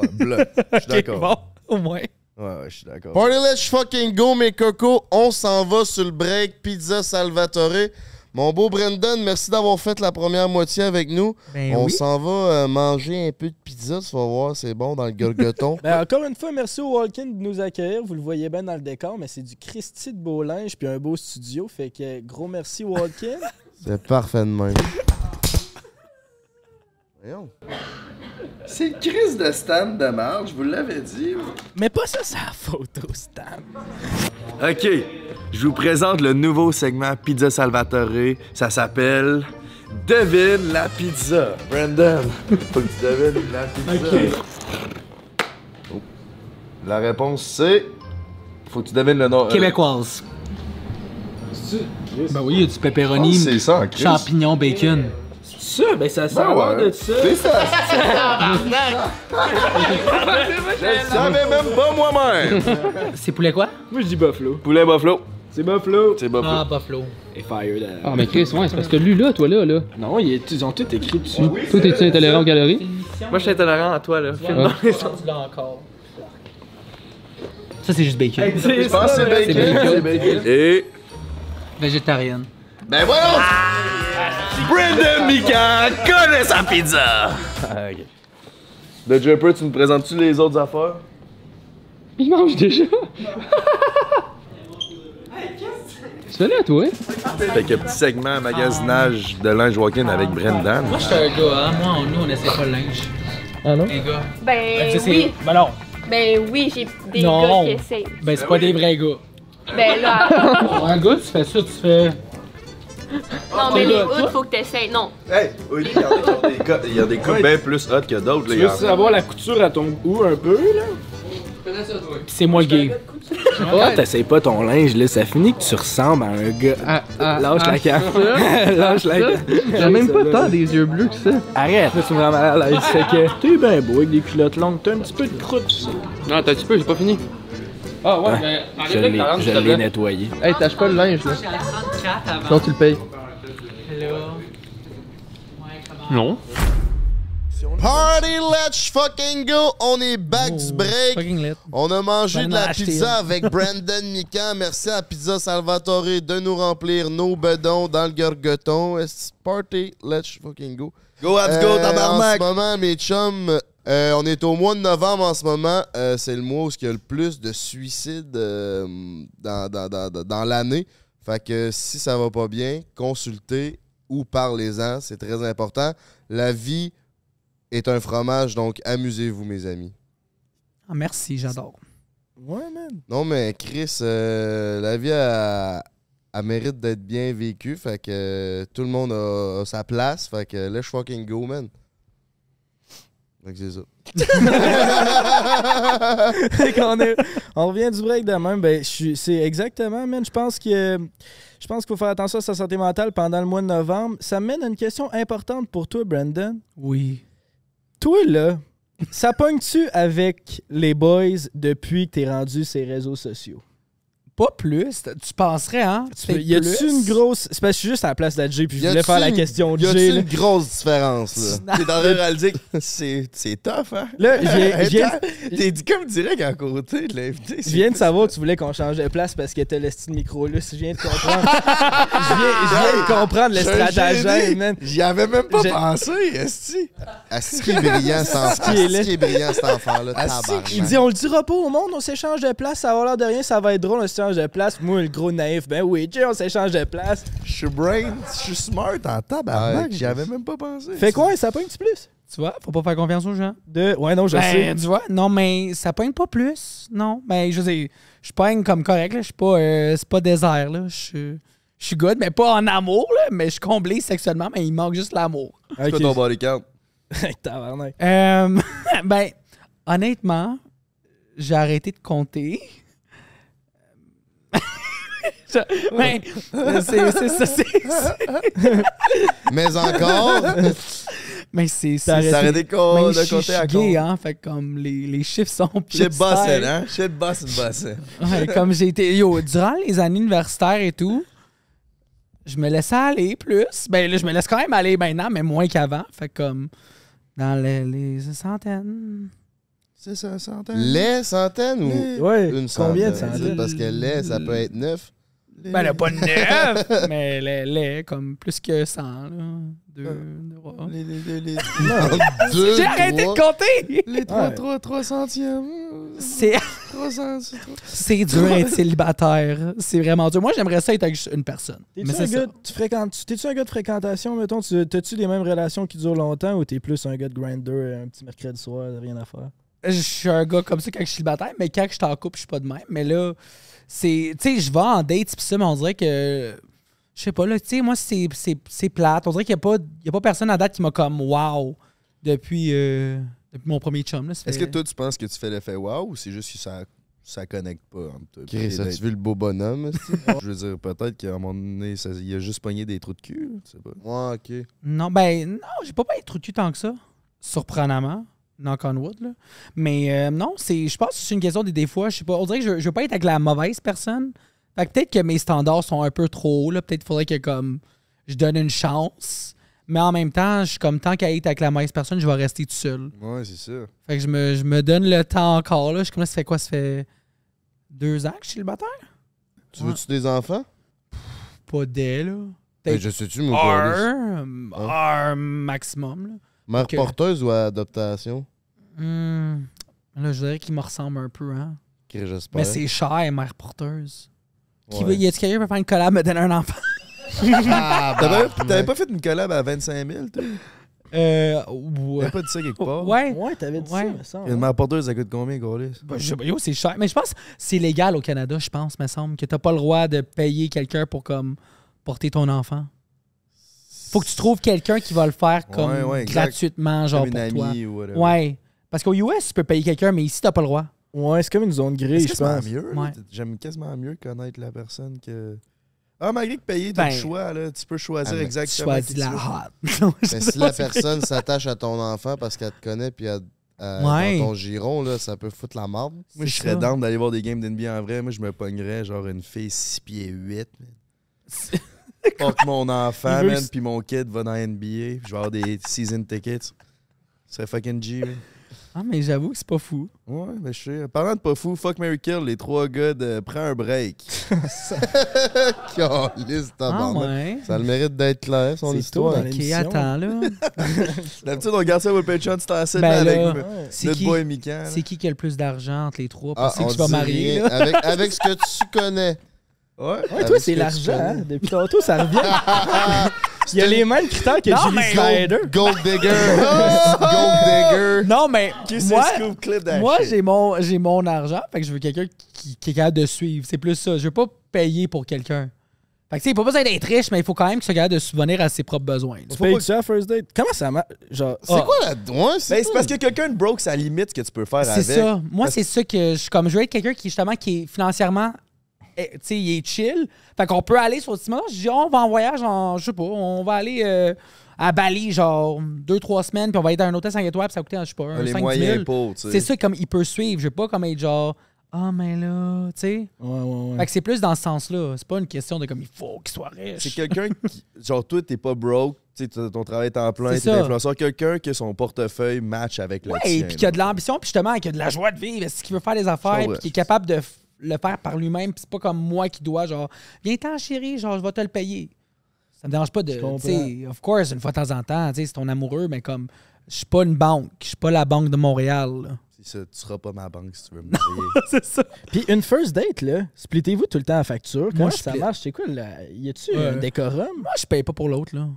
Ouais, bloc. Je suis Ok, d'accord. bon, au moins. Ouais, ouais, je suis d'accord. Party let's fucking go, mes cocos. On s'en va sur le break. Pizza Salvatore. Mon beau Brendan, merci d'avoir fait la première moitié avec nous. Ben On oui. s'en va euh, manger un peu de pizza. Tu vas voir, c'est bon dans le gorgoton. Ben, encore une fois, merci au Walkin de nous accueillir. Vous le voyez bien dans le décor, mais c'est du Christy de beau linge puis un beau studio. Fait que gros merci Walkin. c'est parfait de même. Voyons. C'est une crise de stand de marge, je vous l'avais dit. mais pas ça, c'est la photo, Stan. Ok, je vous présente le nouveau segment Pizza Salvatore. Ça s'appelle Devine la pizza. Brandon, faut que tu devines la pizza. Oh. La réponse c'est. Faut que tu devines le nom. euh, Québécoise. Ben oui, il y a du pepperoni, ça, en crise. champignons, bacon. Ça, ben ça sent Ben ouais. de ça. C'est ça. Je le savais même pas moi-même. C'est poulet quoi? Moi, je dis Buffalo. Poulet buffalo. C'est Buffalo. C'est buffalo. Ah, Buffalo. Et Fire. là. Ah, mais Chris, ouais, c'est parce que lui, là, toi, là, là. Non, ils ont tout écrit dessus. Toi, t'es-tu intolérant aux calories? Moi, je suis intolérant à toi, là. Dans les sens. Encore. Ça, c'est juste bacon. Je pense que c'est bacon. bacon. C'est bacon. Et? Végétarienne. Ben voilà! Brandon Mika connaît sa pizza. Ah, ok. The Jumper, tu me présentes-tu les autres affaires? Il mange déjà! Tu fais là, toi? Fait que petit segment magasinage de linge walk-in avec Brendan. Moi, je suis un gars, hein. Moi, nous, on essaie pas le linge. Ah non? Un gars. Ben c'est- oui, Ben non. ben oui, j'ai des Non. gars qui essayent. Ben, c'est pas des vrais gars. Ben là, Un gars, tu fais ça, tu fais. Non, mais les autres, faut que t'essayes. Non, Hey, oui, il y a des coupes bien plus hot que d'autres. là, Tu il y veux savoir la couture à ton goût un peu, là? Pis c'est moi le gay. Quand t'essayes pas ton linge, là, ça finit que tu ressembles à un gars. Ah, ah, Lâche ah, la carte. Lâche la carte. J'ai même pas tant des yeux bleus que ça. Arrête, là, tu me rends mal à l'aise. Fait que t'es bien beau avec des culottes longues, t'as un petit peu de croûte, ça. Non, t'as un petit peu, j'ai pas fini. Ah ouais, mais Je l'ai, je nettoyé. Hey, tâche pas le linge, là. Sinon, tu le payes. Non. Party, let's fucking go! On est back du break. On a mangé J'en de la pizza avec Brandon Mikan. Merci à Pizza Salvatore de nous remplir nos bedons dans le gorgoton. Party, let's fucking go. Go, let's go, Euh, tabarnak! En ce moment, mes chums, euh, on est au mois de novembre en ce moment. Euh, c'est le mois où il y a le plus de suicides euh, dans, dans- dans- dans- dans l'année. Fait que si ça va pas bien, consultez ou parlez-en. C'est très important. La vie est un fromage, donc amusez-vous, mes amis. Ah, merci, j'adore. Ouais, man. Non, mais Chris, euh, la vie, elle, elle mérite d'être bien vécue. Fait que euh, tout le monde a, a sa place. Fait que let's fucking go, man. Fait que c'est ça. Fait qu'on est- on revient du break de même. Ben, je suis- c'est exactement, man. Je pense que je pense qu'il faut faire attention à sa santé mentale pendant le mois de novembre. Ça mène à une question importante pour toi, Brandon. Oui. Toi, là, ça pogne-tu avec les boys depuis que t'es rendu ces réseaux sociaux? Pas plus. Tu penserais, hein? Tu peux- Y a-tu une grosse. C'est parce que je suis juste à la place de la J, puis je voulais faire la question de Y a-tu une grosse différence, là? T'es en train de réaliser que c'est c'est tough, hein? Là, T'es dit comme direct à côté de l'invité. je viens de savoir que tu voulais qu'on change de place parce que t'as le style micro là. Je viens de comprendre. je, viens, de comprendre le stratagème, man. J'y avais même pas pensé, esti. Est-ce qu'il est brillant, cet enfant? qui est là. Est-ce qu'il est brillant, cet enfant-là? Il dit on le dira pas au monde, on s'échange de place, ça va l'air de rien, ça va être drôle, s'échange de place. Moi, le gros naïf, ben oui, on s'échange de place. Je suis brain, je suis smart en tabarnak. Ouais, J'y avais même pas pensé. Fait quoi, ça pogne plus? Tu vois, faut pas faire confiance aux gens. De. Ouais, non, je Ben, sais. tu vois, non, mais ça pogne pas plus. Non, mais je sais, je pogne comme correct, là. Je suis pas, euh, c'est pas désert, là. Je suis- je suis good, mais pas en amour, là. Mais je suis comblé sexuellement, mais il manque juste l'amour. C'est quoi ton body count? Tabarnak. Euh, ben, honnêtement, j'ai arrêté de compter. Je- ben, c'est c'est ça, c'est- c'est- Mais encore, Mais c'est. c'est- T'as arrêté- T'as arrêté de co- Mais de je à compte. hein. Fait que comme les, les chiffres sont plus. Shit serres. hein? Shit bossing, bossing. Ouais, comme j'ai été. Yo, durant les années universitaires et tout, je me laissais aller plus. Ben là, je me laisse quand même aller maintenant, mais moins qu'avant. Fait que comme. Dans les, les centaines. C'est ça, centaine. les centaines ou Les- Ouais, une combien de centaine? centaines? Parce que les, ça peut être neuf. Ben là, pas neuf, mais les, les, comme plus que 100, là. Deux, trois. Les, les, les, les, J'ai arrêté de compter! les trois, Ouais. trois, trois centièmes. C'est. Trois centièmes. C'est dur être célibataire. C'est vraiment dur. Moi, j'aimerais ça être avec juste une personne. T'es-tu Mais un, gars, t'es-tu un gars de fréquentation, mettons? Tu, t'as-tu les mêmes relations qui durent longtemps ou t'es plus un gars de grinder, un petit mercredi soir, rien à faire? Je suis un gars comme ça quand je suis célibataire, mais quand je suis en couple, je suis pas de même. Mais là, c'est. Tu sais, je vais en date, pis ça, mais on dirait que. Je sais pas, là, tu sais, moi, c'est c'est- c'est plate. On dirait qu'il n'y a, pas- il y a pas personne à date qui m'a comme wow depuis, euh, depuis mon premier chum. là. Ça Est-ce que toi, tu penses que tu fais l'effet wow ou c'est juste que ça, ça connecte pas entre toi? et Chris, les as-tu dates? vu le beau bonhomme? Je veux dire, peut-être qu'à un moment donné, ça- il a juste pogné des trous de cul. là, Tu sais pas. Ouais, ok. Non, ben, non, j'ai pas pas être trop de cul tant que ça. Surprenamment. Knock on wood, là. Mais euh, non, c'est, je pense que c'est une question des, des fois. Je sais pas. On dirait que je, je veux pas être avec la mauvaise personne. Fait que peut-être que mes standards sont un peu trop hauts, là. Peut-être qu'il faudrait que, comme, je donne une chance. Mais en même temps, je suis comme, tant qu'à être avec la mauvaise personne, je vais rester tout seul. Ouais, c'est ça. Fait que je me, je me donne le temps encore, là. Je suis comme, là, ça fait quoi? Ça fait deux ans que je suis célibataire? Tu veux-tu des enfants? Pas dès, là. Ben, Peut-être je sais-tu, mon un, un maximum, là. Mère porteuse ou adaptation? Hmm. Là, je dirais qu'il me ressemble un peu, hein. Mais c'est cher, mère porteuse. Qui Ouais. veut, y a-tu quelqu'un qui peut faire une collab me donner un enfant? Ah, T'avais bah, t'avais pas fait une collab à 25 000, toi? Euh. T'avais pas dit ça quelque part? Ouais. Ouais, t'avais dit Ouais. ça, me semble. Une mère porteuse, ça coûte combien, Gaulis? Ben, je sais pas, yo, c'est cher. Mais je pense que c'est légal au Canada, je pense, me semble, que t'as pas le droit de payer quelqu'un pour comme porter ton enfant. Faut que tu trouves quelqu'un qui va le faire comme Ouais, ouais, exact. gratuitement, genre Comme une pour toi. amie ou whatever. Ouais. Parce qu'au US, tu peux payer quelqu'un, mais ici, t'as pas le droit. Ouais, c'est comme une zone grise, je quasiment pense. mieux. Ouais. J'aime quasiment mieux connaître la personne que. Ah, malgré que payer, Ben, t'as le choix, là. Tu peux choisir ah, mais Tu exactement. choisis la hot. Mais si la personne s'attache à ton enfant parce qu'elle te connaît puis elle, Ouais. dans ton giron, là, ça peut foutre la marde. Moi, je serais down d'aller voir des games d'NBA en vrai. Moi, je me pognerais genre une fille 6 pieds 8. Que mon enfant, man, puis mon kid va dans NBA. Puis je vais avoir des season tickets. Ce serait fucking G, man. Ah, mais j'avoue que c'est pas fou. Ouais, mais je sais. Parlant de pas fou, fuck Mary Kill, les trois gars de Prends un break. Calisse, Ah, ouais. Ça a le mérite d'être clair, son C'est histoire. tôt Ok, attends, là. D'habitude, on garde ça au Patreon, c'est assez Ben avec là, me- Ouais. C'est notre qui, boy Mikan. là. c'est qui qui a le plus d'argent entre les trois? Ah, Parce que on tu vas marier. Avec, avec ce que tu connais. Ouais. Toi, ce c'est l'argent, hein? Depuis tantôt, ça revient. Il y a les mêmes critères que Non, Julie mais- Snyder. Gold, gold digger. gold digger. Non, mais moi, moi j'ai mon, j'ai mon argent, fait que je veux quelqu'un qui, qui est capable de suivre. C'est plus ça. Je veux pas payer pour quelqu'un. Fait que tu sais, il faut pas besoin d'être riche, mais il faut quand même qu'il soit capable de subvenir à ses propres besoins. Tu payes ça first date? Comment ça marche? Genre, C'est Ah. quoi la. Ouais, c'est Ben, parce que quelqu'un de broke, ça limite ce que tu peux faire avec. C'est ça. Moi, Parce- c'est ça que je comme je veux être quelqu'un qui justement qui est financièrement sais, il est chill. Fait qu'on peut aller sur Simon. Je dis, on va en voyage en, je sais pas, on va aller euh, à Bali, genre, deux, trois semaines, puis on va être dans un hôtel 5 étoiles, puis ça va coûter, je sais pas, un les 5 moyens 000. pour, tu sais. C'est ça, comme il peut suivre. Je veux pas comme être genre, ah, mais là, tu sais. ouais, ouais, ouais. Fait que c'est plus dans ce sens-là. C'est pas une question de comme, il faut qu'il soit C'est riche. quelqu'un qui. Genre, toi, t'es pas broke, tu ton travail est en plein, C'est t'es influenceur. Quelqu'un que son portefeuille match avec le Ouais, tien. puis qui a de l'ambition, puis justement, qui a de la joie de vivre, qu'il veut faire des affaires, puis qui est capable de le faire par lui-même, puis c'est pas comme moi qui dois, genre, viens-t'en, chérie, genre, je vais te le payer. Ça me dérange pas de. Tu sais, of course, une fois de temps en temps, tu sais, c'est ton amoureux, mais comme, je suis pas une banque, je suis pas la Banque de Montréal. là. Ça, tu seras pas ma banque si tu veux me marier. c'est ça. Puis une first date, là, splittez-vous tout le temps à facture. Comment je ça split. marche? C'est quoi? Là? Y a-tu Ouais. un décorum? Moi, je paye pas pour l'autre, là.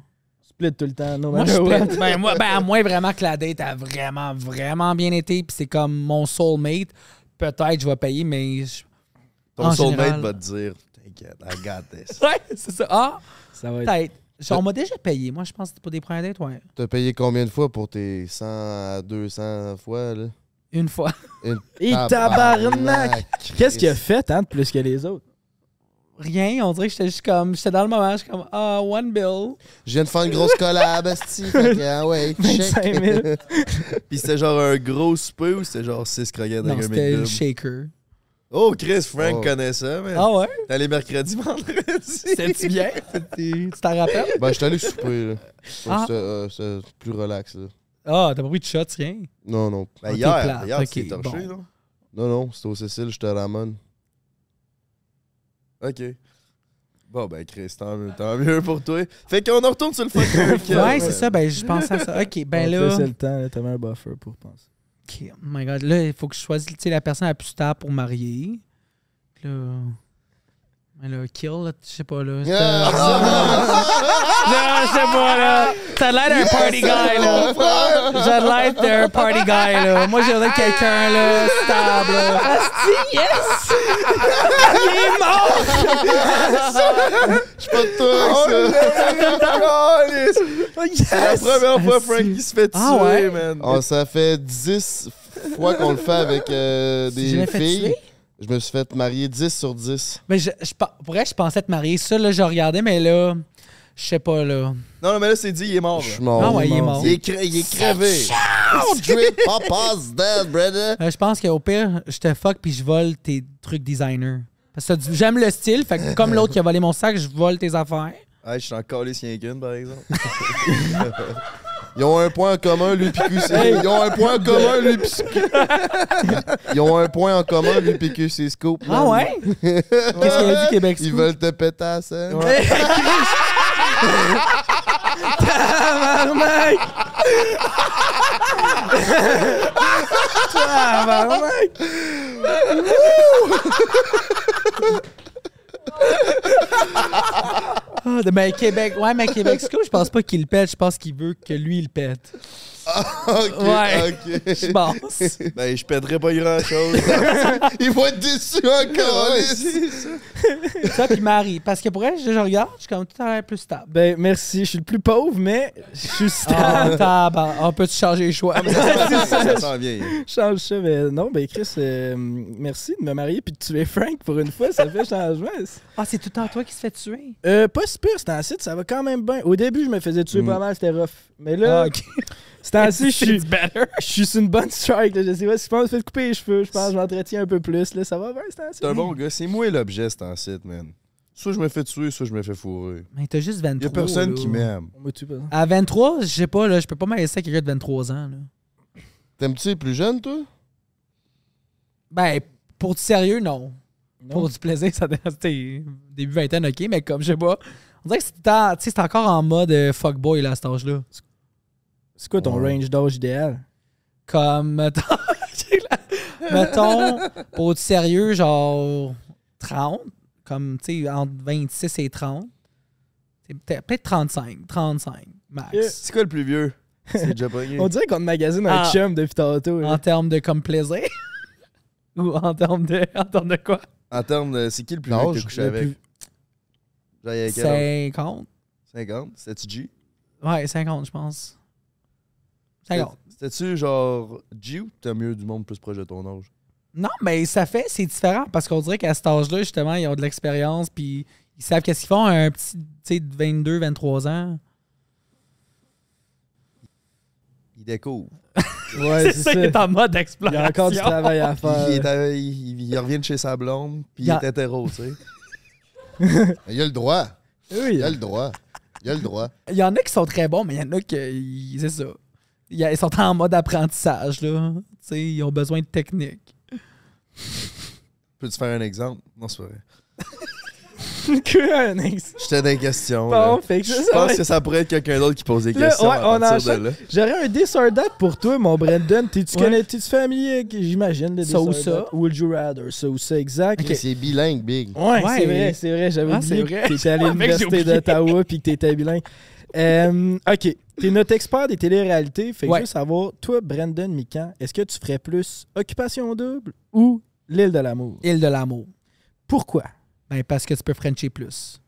Split tout le temps, no Moi, je split. ben, moi, ben, à moins vraiment que la date a vraiment, vraiment bien été, puis c'est comme mon soulmate, peut-être je vais payer, mais. je- Ton En soulmate général. va te dire T'inquiète, I got this. Ouais, c'est ça. Ah, Ça va être... Genre, on m'a déjà payé. Moi, je pense que c'était pas des premières dates, ouais. T'as payé combien de fois pour tes 100 à 200 fois, là? Une fois. Une Et tabarnak! Qu'est-ce qu'il a fait, hein, de plus que les autres? Rien, on dirait que j'étais juste comme. J'étais dans le moment, je suis comme, ah, one bill. Je viens de faire une grosse collab, que, ah ouais, 25 check. 000. Puis c'était genre un gros souper ou c'était genre 6 croquettes avec un c'était le shaker. Oh, Chris, Frank Oh. connaît ça, man. Ah ouais? T'es allé mercredi, vendredi. C'était-tu bien? Tu t'en rappelles? Ben, j'étais allé souper, là. Ah. C'était euh, plus relax, là. Ah, t'as pas pris de shot, rien? Non, non. Ben, hier, plate, hier, ok, tu t'es torché, bon. là. Non, non, c'était au Cécile, j'étais à Ramon. OK. Bon, ben, Chris, tant mieux, tant mieux pour toi. Fait qu'on en retourne sur le fucking Ouais, c'est ça, ben je pensais à ça. Ok, ben On te là. laissait le temps, là, t'avais un buffer pour penser. Oh my god, là, il faut que je choisisse la personne la plus stable pour marier. Là. Ben là, kill, là, je sais pas, là. c'est- Ah! Non, je sais pas, là. T'as l'air d'un party guy, là. J'ai l'air d'un party guy, là. Moi, de quelqu'un, là, stable, là. Asti, yes! Il est mort! Je suis pas de toi avec ça. C'est la première fois, Frank, qui se fait tuer, Ah ouais? man. Oh, ça fait 10 fois qu'on le fait avec euh, des filles. tuer? Je me suis fait marier 10 sur 10. Mais je, je, pour vrai, je pensais te marier. Ça, là, je regardais, mais là, je sais pas, là. Non, non, mais là, c'est dit, il est mort. Je suis mort. Ah ouais, il est mort. Il est, cre- il est crevé. Papa's dead, brother. Euh, je pense qu'au pire, je te fuck puis je vole tes trucs designer. Parce que j'aime le style, fait que comme l'autre qui a volé mon sac, je vole tes affaires. Ah, je suis encore les siens qu'une, par exemple. Ils ont un point en commun, lui pis QC. Ils ont un point en commun, lui pis Ils ont un point en commun, lui pis QC Scoop. Ah man. ouais? Qu'est-ce qu'il a dit, Québec Ils Scoop? veulent te péter à la scène. Tabarnak! Tabarnak! Ah, mais Québec, ouais, mais Québec je pense pas qu'il pète, je pense qu'il veut que lui, il le pète. ok, Ouais. ok. Je pense. Ben, je pèterais pas grand-chose. Ils vont être déçus encore. Ça, puis Marie. Parce que pour elle, je, je regarde, je suis comme tout à l'heure plus stable. Ben, merci. Je suis le plus pauvre, mais je suis Ah, stable. tabarnak. on peut-tu changer les choix? ça sent bien. Change ça, mais non, ben Chris, euh, merci de me marier puis de tuer Frank pour une fois, ça fait changement. Ah, c'est tout le temps toi qui se fait tuer? Euh, pas super, c'est un site, ça va quand même bien. Au début, je me faisais tuer Mm. pas mal, c'était rough. Mais là, Ah, ok. C'est ainsi, je suis better? je suis sur une bonne strike. Là. Je sais pas si je pense que je vais te couper les cheveux, je pense que je m'entretiens un peu plus. Là. Ça va bien, c'est. C'est un bon gars. C'est moi l'objet, c'est en site, man. Soit je me fais tuer, soit je me fais fourrer. Mais t'as juste 23. Il y a personne là. qui m'aime. On me tue pas. À 23, je sais pas, là, je peux pas m'agresser à quelqu'un de 23 ans. Là. T'aimes-tu les plus jeunes, toi? Ben, pour du sérieux, non. Non? Pour du plaisir, ça c'était début vingtaine, ok, mais comme je sais pas. On dirait que c'est en- tu sais, c'est encore en mode euh, fuckboy là, à cet âge-là. C'est quoi ton Ouais. range d'âge idéal? Comme, mettons, mettons, pour du sérieux, genre 30, comme, tu sais, entre 26 et 30. C'est peut-être peut-être 35, 35, max. Yeah. C'est quoi le plus vieux? C'est déjà pogné. On dirait qu'on te magasine un Ah. chum depuis tantôt. En termes de comme plaisir? Ou en termes de, en termes de quoi? En termes de. C'est qui le plus vieux que t'as couché avec? plus- Genre, il y a quel âge? 50. 50? C'était-tu G? Ouais, 50, je pense. 50. C'était-tu genre G ou t'as mieux du monde plus proche de ton âge? Non, mais ça fait, c'est différent parce qu'on dirait qu'à cet âge-là, justement, ils ont de l'expérience puis ils savent qu'est-ce qu'ils font. Un petit, tu sais, de 22, 23 ans. Il découvre. Ouais, c'est ça qui est en mode Il y exploration. a encore du travail à faire. Il, est à- il- il revient de chez sa blonde, puis il Il est hétéro, tu sais. Il a le droit. Oui, Il a le droit. Il a le droit. Il y en a qui sont très bons, mais il y en a qui, ils- c'est ça. Ils sont en mode apprentissage, là. Tu sais, ils ont besoin de technique. Peux-tu faire un exemple? Non, c'est pas vrai. que un ex. J'étais dans les questions. Bon, là. fait que Je pense que ça pourrait être quelqu'un d'autre qui pose des Là, questions ouais, à on partir de là. J'aurais un that pour toi, mon Brandon. T'es-tu Ouais. connais- t'es-tu familier, j'imagine, le Ça ou ça. Would you rather, ça ou ça, exact. C'est bilingue, big. Ouais, Ouais. c'est vrai, c'est vrai. J'avais Ah, oublié c'est que vrai. t'étais à l'Université d'Ottawa puis que t'étais bilingue. Euh, OK. T'es notre expert des téléréalités. Fait que Ouais. je veux savoir, toi, Brandon Mican, est-ce que tu ferais plus Occupation Double ou L'île de l'amour? Île de l'amour. Pourquoi? Ben, parce que tu peux Frencher plus.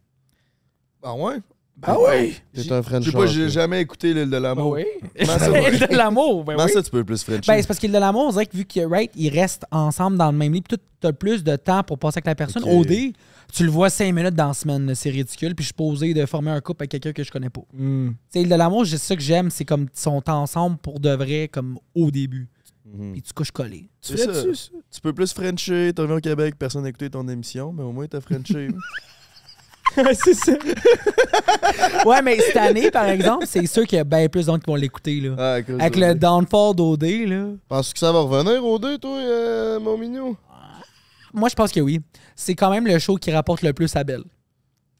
Ah ouais? Ah oui! T'es un French Je sais pas, j'ai jamais écouté l'île de Ben l'amour. oui. Comment ça, L'île de l'amour, ben oui. ça, tu peux plus French? Ben, c'est parce qu'il de l'amour, on dirait que vu que right, ils restent ensemble dans le même lit, puis tu as plus de temps pour passer avec la personne. Ok. OD, tu le vois cinq minutes dans la semaine, c'est ridicule. Puis je suis posé de former un couple avec quelqu'un que je connais pas. Hmm. Tu sais, de l'amour, c'est ça que j'aime, c'est comme ils sont ensemble pour de vrai, comme au début. Mhm. Puis tu couches collé. C'est ferais-tu ça. ça? Tu peux plus Frencher, t'es revenu au Québec, personne n'a écouté ton émission, mais au moins t'as Frenché. c'est ça. Ouais, mais cette année, par exemple, c'est sûr qu'il y a bien plus de gens qui vont l'écouter. là. Ah, Avec le downfall d'OD, là. Penses-tu que ça va revenir 2, toi, euh, mon mignon? Moi, je pense que oui. C'est quand même le show qui rapporte le plus à Belle.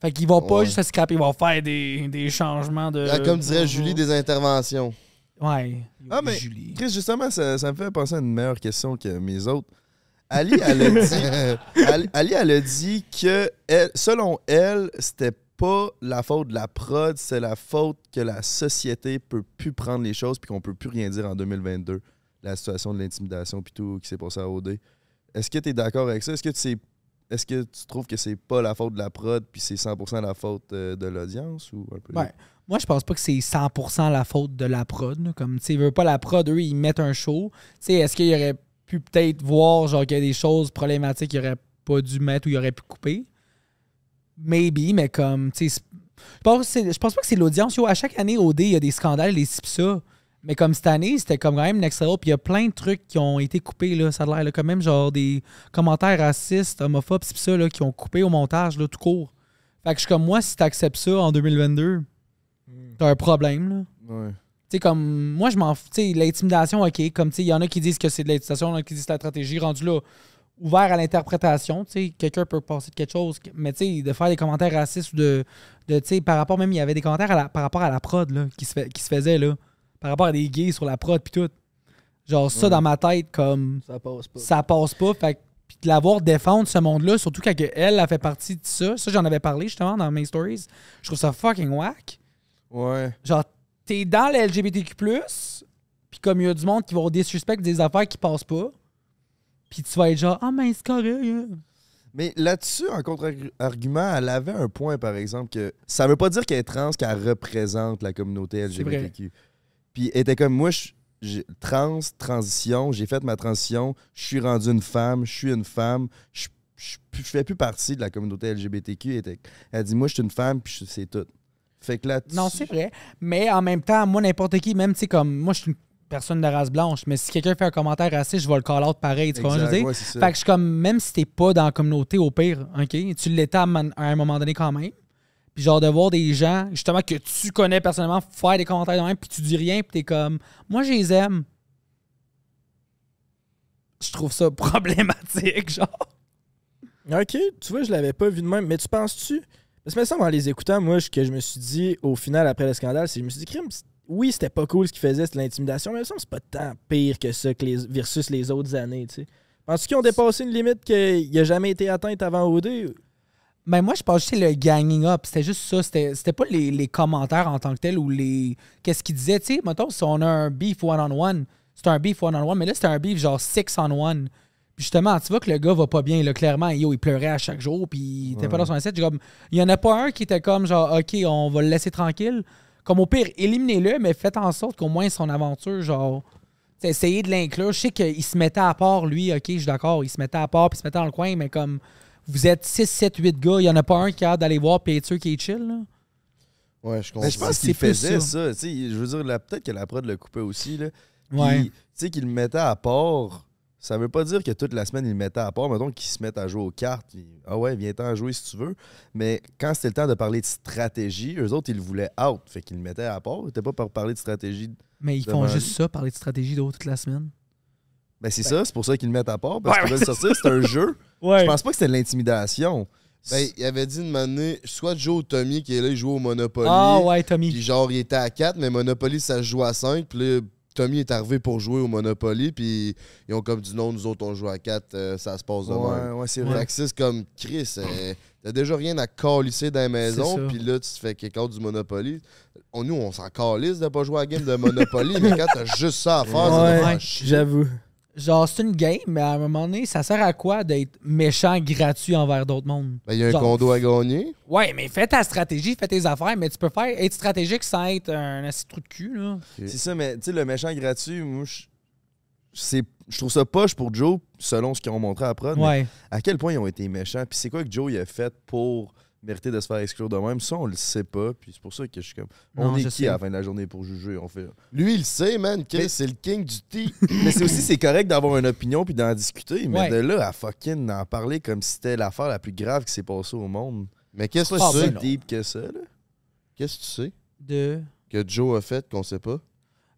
Fait qu'ils vont pas Ouais. juste se scraper, ils vont faire des, des changements de. Ah, Comme dirait Julie, des interventions. Ouais. Ah, mais Julie. Chris, justement, ça, ça me fait penser à une meilleure question que mes autres. Ali, elle a dit, Ali, Ali, elle a dit que, elle- selon elle, c'était pas la faute de la prod, c'est la faute que la société peut plus prendre les choses puis qu'on peut plus rien dire en 2022. La situation de l'intimidation puis tout qui s'est passé à OD. Est-ce que tu es d'accord avec ça? Est-ce que tu sais- est-ce que tu trouves que c'est pas la faute de la prod puis c'est 100% la faute euh, de l'audience ou un peu? Ouais. Moi, je pense pas que c'est 100% la faute de la prod. Comme, tu sais, veut pas la prod, eux, ils mettent un show. Tu sais, est-ce qu'il aurait pu peut-être voir, genre, qu'il y a des choses problématiques qu'il aurait pas dû mettre ou il aurait pu couper? Maybe, mais comme, tu sais, je pense, je pense pas que c'est l'audience. À chaque année, OD, il y a des scandales, des ça. Mais comme cette année, c'était comme quand même next level. Puis il y a plein de trucs qui ont été coupés, là. Ça a l'air, là, quand même, genre, des commentaires racistes, homophobes, pis ça, là, qui ont coupé au montage, là, tout court. Fait que je suis comme, moi, si t'acceptes ça en 2022, t'as un problème, là. Ouais. Tu sais, comme, moi, je m'en fous. Tu sais, l'intimidation, OK. Comme, tu sais, il y en a qui disent que c'est de l'intimidation, il y en a qui disent que c'est la stratégie. Rendu là, ouvert à l'interprétation. Tu sais, quelqu'un peut passer de quelque chose. Mais, tu sais, de faire des commentaires racistes ou de. de tu sais, par rapport même, il y avait des commentaires à la- par rapport à la prod, là, qui se, fait- qui se faisaient, là. Par rapport à des gays sur la prod, puis tout. Genre, ça, Ouais. dans ma tête, comme. Ça passe pas. Ça passe pas. Fait que- puis de l'avoir défendre ce monde-là, surtout quand elle a fait partie de ça. Ça, j'en avais parlé justement dans mes stories. Je trouve ça fucking whack. Ouais. Genre, t'es dans le LGBTQ+, puis comme il y a du monde qui va disrespect des affaires qui passent pas, puis tu vas être genre « Ah, mais c'est correct, hein. Mais là-dessus, en contre-argument, elle avait un point, par exemple, que ça veut pas dire qu'elle est trans, qu'elle représente la communauté. LGBTQ. Puis elle était comme moi, je- trans, transition, j'ai fait ma transition, je suis rendu une femme, je suis une femme, je, je, je fais plus partie de la communauté LGBTQ. Elle, était- elle dit, moi, je suis une femme, puis c'est tout. Fait que là Non, c'est vrai. Mais en même temps, moi, n'importe qui, même, tu sais, comme moi, je suis une personne de race blanche, mais si quelqu'un fait un commentaire raciste, je vais le call-out pareil. Tu que je veux dire? ouais. Fait que je suis comme, même si t'es pas dans la communauté, au pire, OK, tu l'étais à un moment donné quand même. Puis genre de voir des gens, justement, que tu connais personnellement, faire des commentaires de même, puis tu dis rien, puis t'es comme, moi, je les aime. Je trouve ça problématique, genre. Ok, tu vois, je l'avais pas vu de même. Mais tu penses-tu? Parce que me semble en les écoutant, moi, ce que je me suis dit au final, après le scandale, c'est que je me suis dit, crime, oui, c'était pas cool ce qu'il faisait, c'était l'intimidation, mais me semble c'est pas tant pire que ça que les, versus les autres années, tu sais. Penses-tu qu'ils ont dépassé une limite qu'il a jamais été atteinte avant OD? Ben moi, je pense que c'est le ganging up. C'était juste ça. C'était c'était pas les, les commentaires en tant que tel ou les. Qu'est-ce qu'ils disaient. Tu sais, mettons, si on a un beef one-on-one, c'est un beef one-on-one, mais là, c'était un beef genre six-on-one. Puis justement, tu vois que le gars va pas bien, là, clairement. Yo, il pleurait à chaque jour, puis il était pas dans son assiette. Comme, il y en a pas un qui était comme genre, OK, on va le laisser tranquille. Comme au pire, éliminez-le, mais faites en sorte qu'au moins son aventure, genre. tu sais, Essayez de l'inclure. Je sais qu'il se mettait à part, lui, ok, je suis d'accord, il se mettait à part, puis il se mettait dans le coin, mais comme vous êtes 6, 7, 8 gars, il y en a pas un qui a hâte d'aller voir, sûr qu'il est chill, là? Ouais, je comprends. Mais je pense C'est qu'il faisait ça. ça. tu sais, je veux dire, peut-être que la prod le coupait aussi. Là. Puis, Ouais. Tu sais, qu'il le mettait à part. Ça veut pas dire que toute la semaine, il le mettait à part. Mettons qu'il se mette à jouer aux cartes. puis, ah ouais, viens-t'en à jouer si tu veux. Mais quand c'était le temps de parler de stratégie, eux autres, ils le voulaient out. Fait qu'ils le mettaient à part. C'était pas pour parler de stratégie. Mais ils font juste lui. ça, parler de stratégie d'autres toute la semaine. Ben, c'est ça, c'est pour ça qu'ils le mettent à part. Parce Ouais, qu'ils ouais, veulent sortir. C'est un jeu. Ouais. Je pense pas que c'était de l'intimidation. Ben, il avait dit de m'amener soit Joe ou Tommy qui est là, il joue au Monopoly. Ah ouais, Tommy. Puis genre, il était à 4, mais Monopoly, ça se joue à 5. Puis là, Tommy est arrivé pour jouer au Monopoly. Puis ils ont comme dit non, nous autres, on joue à 4, ça se passe de même. Ouais, ouais, c'est vrai. C'est comme Chris, euh, t'as déjà rien à calisser dans la maison, puis là, tu te fais kick out du Monopoly. On, nous, on s'en calisse de pas jouer à la game de Monopoly, mais quand t'as juste ça à faire, Ouais, j'avoue. Genre, c'est une game, mais à un moment donné, ça sert à quoi d'être méchant gratuit envers d'autres mondes? Ben, il y a un Genre- condo à gagner. Ouais, mais fais ta stratégie, fais tes affaires, mais tu peux faire être stratégique sans être un assis trou de cul, là. C'est ça, mais tu sais, le méchant gratuit, moi, je- c'est- je trouve ça poche pour Joe, selon ce qu'ils ont montré à prod. Ouais. à quel point ils ont été méchants? Puis c'est quoi que Joe il a fait pour mériter de se faire exclure de même? Ça, on le sait pas. Puis c'est pour ça que je suis comme. On Non, est qui sais. à la fin de la journée pour juger? On fait? Lui, il le sait, man. Chris, Mais- c'est le king du tea. mais c'est aussi c'est correct d'avoir une opinion puis d'en discuter. Mais Ouais. de là à fucking en parler comme si c'était l'affaire la plus grave qui s'est passée au monde. Mais qu'est-ce que C'est pas tu si sais? non. deep que ça, là. Qu'est-ce que tu sais? De. que Joe a fait qu'on sait pas?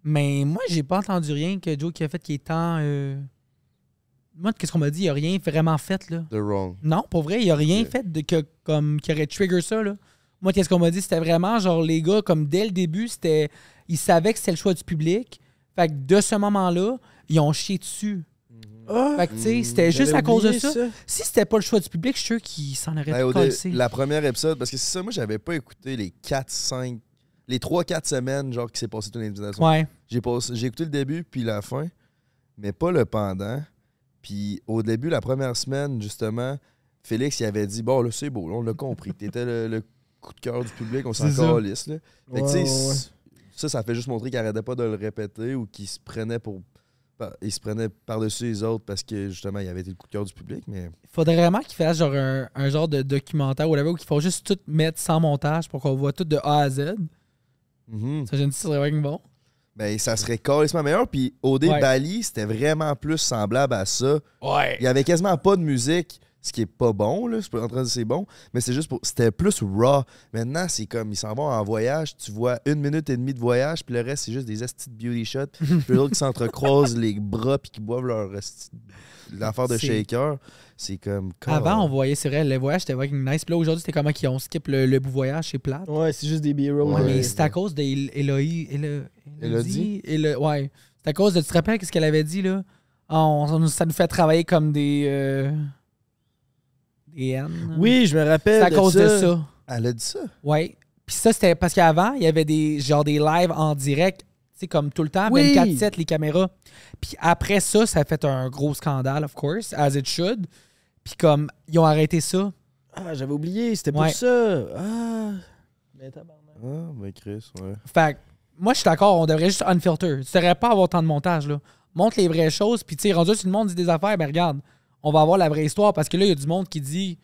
Mais moi, j'ai pas entendu rien que Joe qui a fait qui est tant. euh, Moi, qu'est-ce qu'on m'a dit? Il a rien vraiment fait, là. The wrong. Non, pour vrai, il a rien fait de que, comme, qui aurait trigger ça, là. Moi, qu'est-ce qu'on m'a dit? C'était vraiment, genre, les gars, comme dès le début, c'était. Ils savaient que c'était le choix du public. Fait que de ce moment-là, ils ont chié dessus. Ah, Fait que, tu sais, c'était j'avais juste à cause de oublié ça. Si c'était pas le choix du public, je suis sûr qu'ils s'en auraient Ben, la première épisode, parce que c'est ça, moi, j'avais pas écouté les 4, 5, les 3-4 semaines, genre, qui s'est passé toute l'invitation. Ouais. J'ai écouté le début puis la fin, mais pas le pendant. Puis au début, la première semaine, justement, Félix, il avait dit Bon, là, c'est beau, là, on l'a compris. T'étais le, le coup de cœur du public, on s'en calisse. Là. Fait que, Ouais, ça, ça fait juste montrer qu'il arrêtait pas de le répéter ou qu'il se prenait pour. Il se prenait par-dessus les autres parce que justement, il avait été le coup de cœur du public, mais. Faudrait vraiment qu'ils fassent genre un, un genre de documentaire ou où qu'ils font juste tout mettre sans montage pour qu'on voit tout de A à Z. Mhm. Ça, dit, ça serait vraiment bon. Ben, ça serait carrément meilleur. Puis OD Ouais. Bali, c'était vraiment plus semblable à ça. Ouais. Il y avait quasiment pas de musique, ce qui est pas bon, là. Je suis pas en train de dire c'est bon, mais c'est juste pour. C'était plus raw. Maintenant, c'est comme ils s'en vont en voyage, tu vois une minute et demie de voyage, puis le reste, c'est juste des astis de beauty shots. puis les autres qui s'entrecroisent les bras, puis qui boivent leur l'affaire de shaker. C'est comme. Avant, on voyait, c'est vrai, le voyage c'était vraiment nice. Puis là, aujourd'hui, c'était comment qu'ils ont skip le, le bout voyage, c'est plate. Ouais, c'est juste des B-rolls. Ouais, mais c'est à cause d'Eloï. Élodie. Élodie? Élo- ouais. C'est à cause de. Tu te rappelles qu'est-ce qu'elle avait dit, là? Ah, on- ça nous- fait travailler comme des. euh, des haines. Oui, je me rappelle. C'est à cause de ça. Elle a dit ça? Ouais. Puis ça, c'était parce qu'avant, il y avait des genre des lives en direct, tu sais, comme tout le temps, Oui. 24-7, les caméras. Puis après ça, ça a fait un gros scandale, of course, as it should. Puis comme, ils ont arrêté ça. Ah, j'avais oublié, c'était pour Ouais. ça. Ah. Mais tabarnak. Ah, ben Chris, ouais. Fait que, moi, je suis d'accord, on devrait juste unfilter. Tu devrais pas avoir tant de montage, là. Montre les vraies choses, puis tu sais, rendu si le monde dit des affaires, ben regarde, on va avoir la vraie histoire, parce que là, il y a du monde qui dit,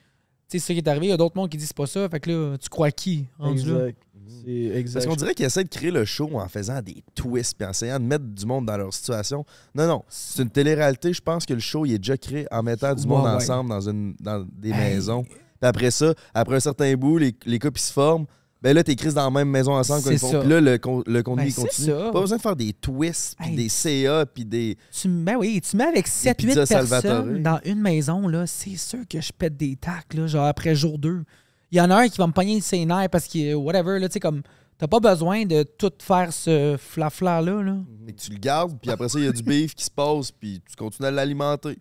tu sais, ce qui est arrivé, il y a d'autres mondes qui disent c'est pas ça. Fait que là, tu crois qui, rendu là? Exact. C'est exact. Parce qu'on dirait qu'ils essaient de créer le show en faisant des twists puis en essayant de mettre du monde dans leur situation. Non, non. C'est une télé-réalité. Je pense que le show il est déjà créé en mettant du monde ouais. ensemble dans, une, dans des Hey. maisons. Puis après ça, après un certain bout, les, les couples se forment. Ben là, t'es crises dans la même maison ensemble. ça. Puis là, le, con- le contenu Ben, continue. ça. Pas besoin de faire des twists, puis Hey. des CA, puis des. Tu, ben oui, tu mets avec 7-8 pizzas Salvatore. personnes dans une maison, là, c'est sûr que je pète des tacs, là, genre après jour 2. Il y en a un qui va me pogner ses nerfs parce que, whatever, là, tu sais, comme, t'as pas besoin de tout faire ce flafla-là, là. Mais tu le gardes, puis après ça, il y a du beef qui se passe, puis tu continues à l'alimenter.